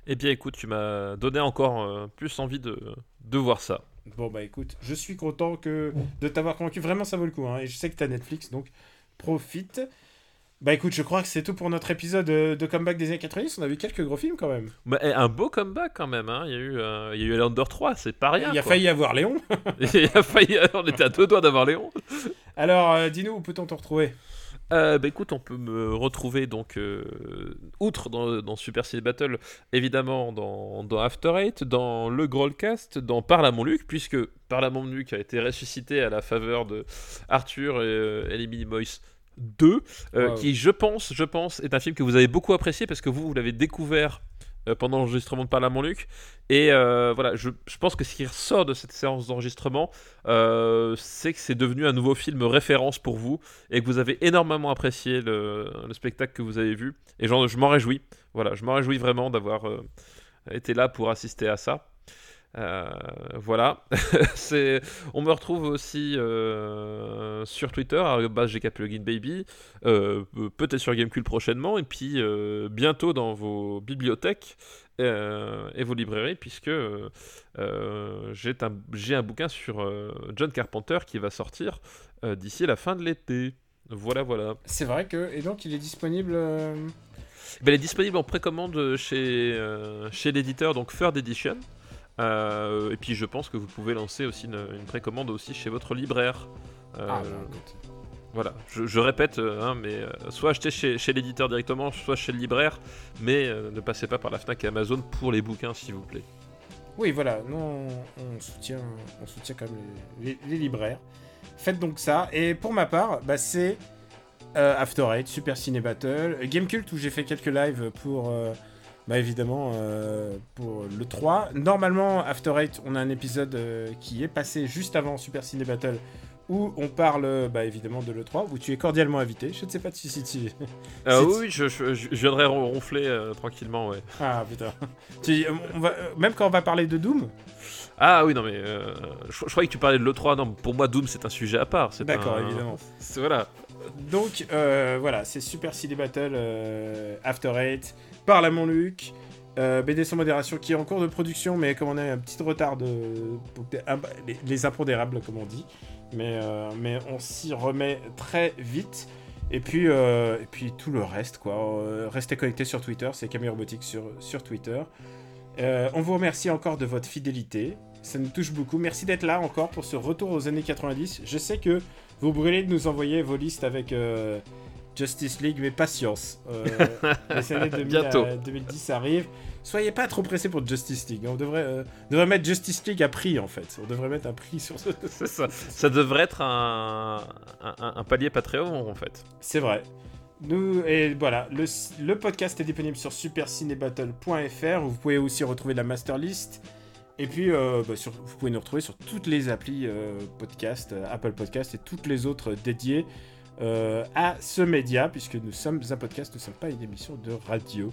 Eh bien, écoute, tu m'as donné encore euh, plus envie de, de voir ça. Bon bah écoute, je suis content que de t'avoir convaincu. Vraiment, ça vaut le coup. hein. Et je sais que t'as Netflix, donc profite. Bah écoute, je crois que c'est tout pour notre épisode euh, de comeback des années 90. On a vu quelques gros films quand même. Eh, un beau comeback quand même, hein. il y a eu, euh, il y a eu Under 3, c'est pas rien. Il a quoi. failli y avoir Léon. Il a failli, on était à deux doigts d'avoir Léon. Alors, euh, dis-nous où peut-on te retrouver? Euh, bah écoute, on peut me retrouver donc euh, outre dans, dans Super Ciné Battle, évidemment dans, dans After Eight, dans le Grollcast, dans Parle à mon Luc, puisque Parle à mon Luc a été ressuscité à la faveur de Arthur et, euh, et les Minimoys 2, euh, Wow. qui je pense, je pense, est un film que vous avez beaucoup apprécié parce que vous, vous l'avez découvert pendant l'enregistrement de Parle à mon Luc. Et euh, voilà, je, pense que ce qui ressort de cette séance d'enregistrement, euh, c'est que c'est devenu un nouveau film référence pour vous et que vous avez énormément apprécié le, le spectacle que vous avez vu. Et je m'en réjouis. Voilà, je m'en réjouis vraiment d'avoir euh, été là pour assister à ça. Euh, voilà. c'est, on me retrouve aussi euh, sur Twitter, à GKPluginBaby, euh, peut-être sur Gamecube prochainement, et puis bientôt dans vos bibliothèques et vos librairies, puisque j'ai, un, j'ai un bouquin sur John Carpenter qui va sortir d'ici la fin de l'été. Voilà, voilà. C'est vrai que. Et donc, il est disponible. Ben, elle est disponible en précommande chez, chez l'éditeur, donc Third Edition. Euh, et puis je pense que vous pouvez lancer aussi une, une précommande aussi chez votre libraire. Euh, Ah. Voilà, je, je répète, euh, hein, mais euh, soit achetez chez, chez l'éditeur directement, soit chez le libraire, mais ne passez pas par la Fnac et Amazon pour les bouquins, s'il vous plaît. Oui, voilà, nous on, on soutient, on soutient quand même les, les- les libraires. Faites donc ça. Et pour ma part, bah, c'est After Eight, Super Ciné Battle, Gamecult où j'ai fait quelques lives pour, bah, évidemment, euh, pour le 3. Normalement, After Eight, on a un épisode euh, qui est passé juste avant Super Ciné Battle où on parle, bah, évidemment, de l'E3, où tu es cordialement invité. Je ne sais pas si, tu... Ah oui, je, je- je viendrai ron- ronfler euh, tranquillement, ouais. Ah putain. Tu- on va, même quand on va parler de Doom? Ah oui, non mais euh, je, je croyais que tu parlais de l'E3, non, pour moi Doom c'est un sujet à part. c'est D'accord, un- évidemment. Voilà. Donc voilà, c'est Super City Battle After Eight par la Montluc. Euh, BD sans modération qui est en cours de production, mais comme on a un petit retard de. les, les impondérables, comme on dit. Mais, euh, mais on s'y remet très vite. Et puis, euh, puis tout le reste, quoi. Euh, restez connectés sur Twitter, c'est Camille Robotique sur, sur Twitter. On vous remercie encore de votre fidélité. Ça nous touche beaucoup. Merci d'être là encore pour ce retour aux années 90. Je sais que vous brûlez de nous envoyer vos listes avec, Justice League, mais patience. Euh, les années 2000 Bientôt. à 2010 arrivent. Soyez pas trop pressés pour Justice League. On devrait, euh, devrait mettre Justice League à prix en fait. On devrait mettre un prix sur ce. Ça. Ça devrait être un, un, un palier Patreon en fait. C'est vrai. Nous, et voilà, le, le podcast est disponible sur supercinébattle.fr où vous pouvez aussi retrouver la master list. Et puis, euh, bah, sur- vous pouvez nous retrouver sur toutes les applis euh, podcast, euh, Apple Podcast et toutes les autres dédiées euh, à ce média, puisque nous sommes un podcast, nous ne sommes pas une émission de radio.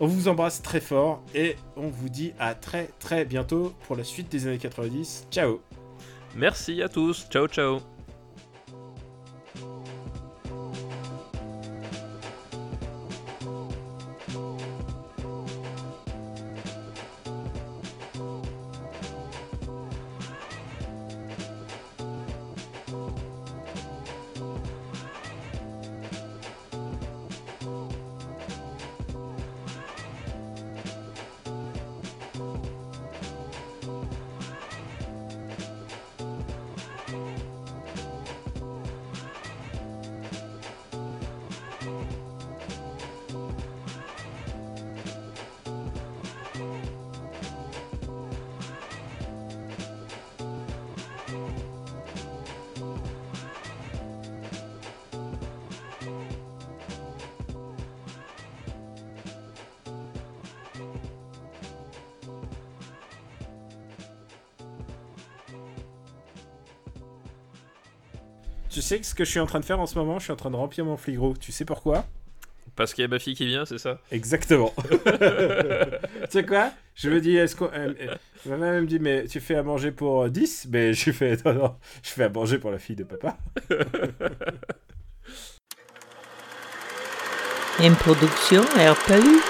On vous embrasse très fort et on vous dit à très très bientôt pour la suite des années 90. Ciao Merci à tous. Ciao, ciao. Ce que je suis en train de faire en ce moment Je suis en train de remplir mon frigo. Tu sais pourquoi? Parce qu'il y a ma fille qui vient, c'est ça? Exactement. tu sais quoi? Je me dis, est-ce qu'on. euh, euh, ma mère me dit, mais tu fais à manger pour euh, 10 Mais je fais, non, non, je fais à manger pour la fille de papa. Une production RPU.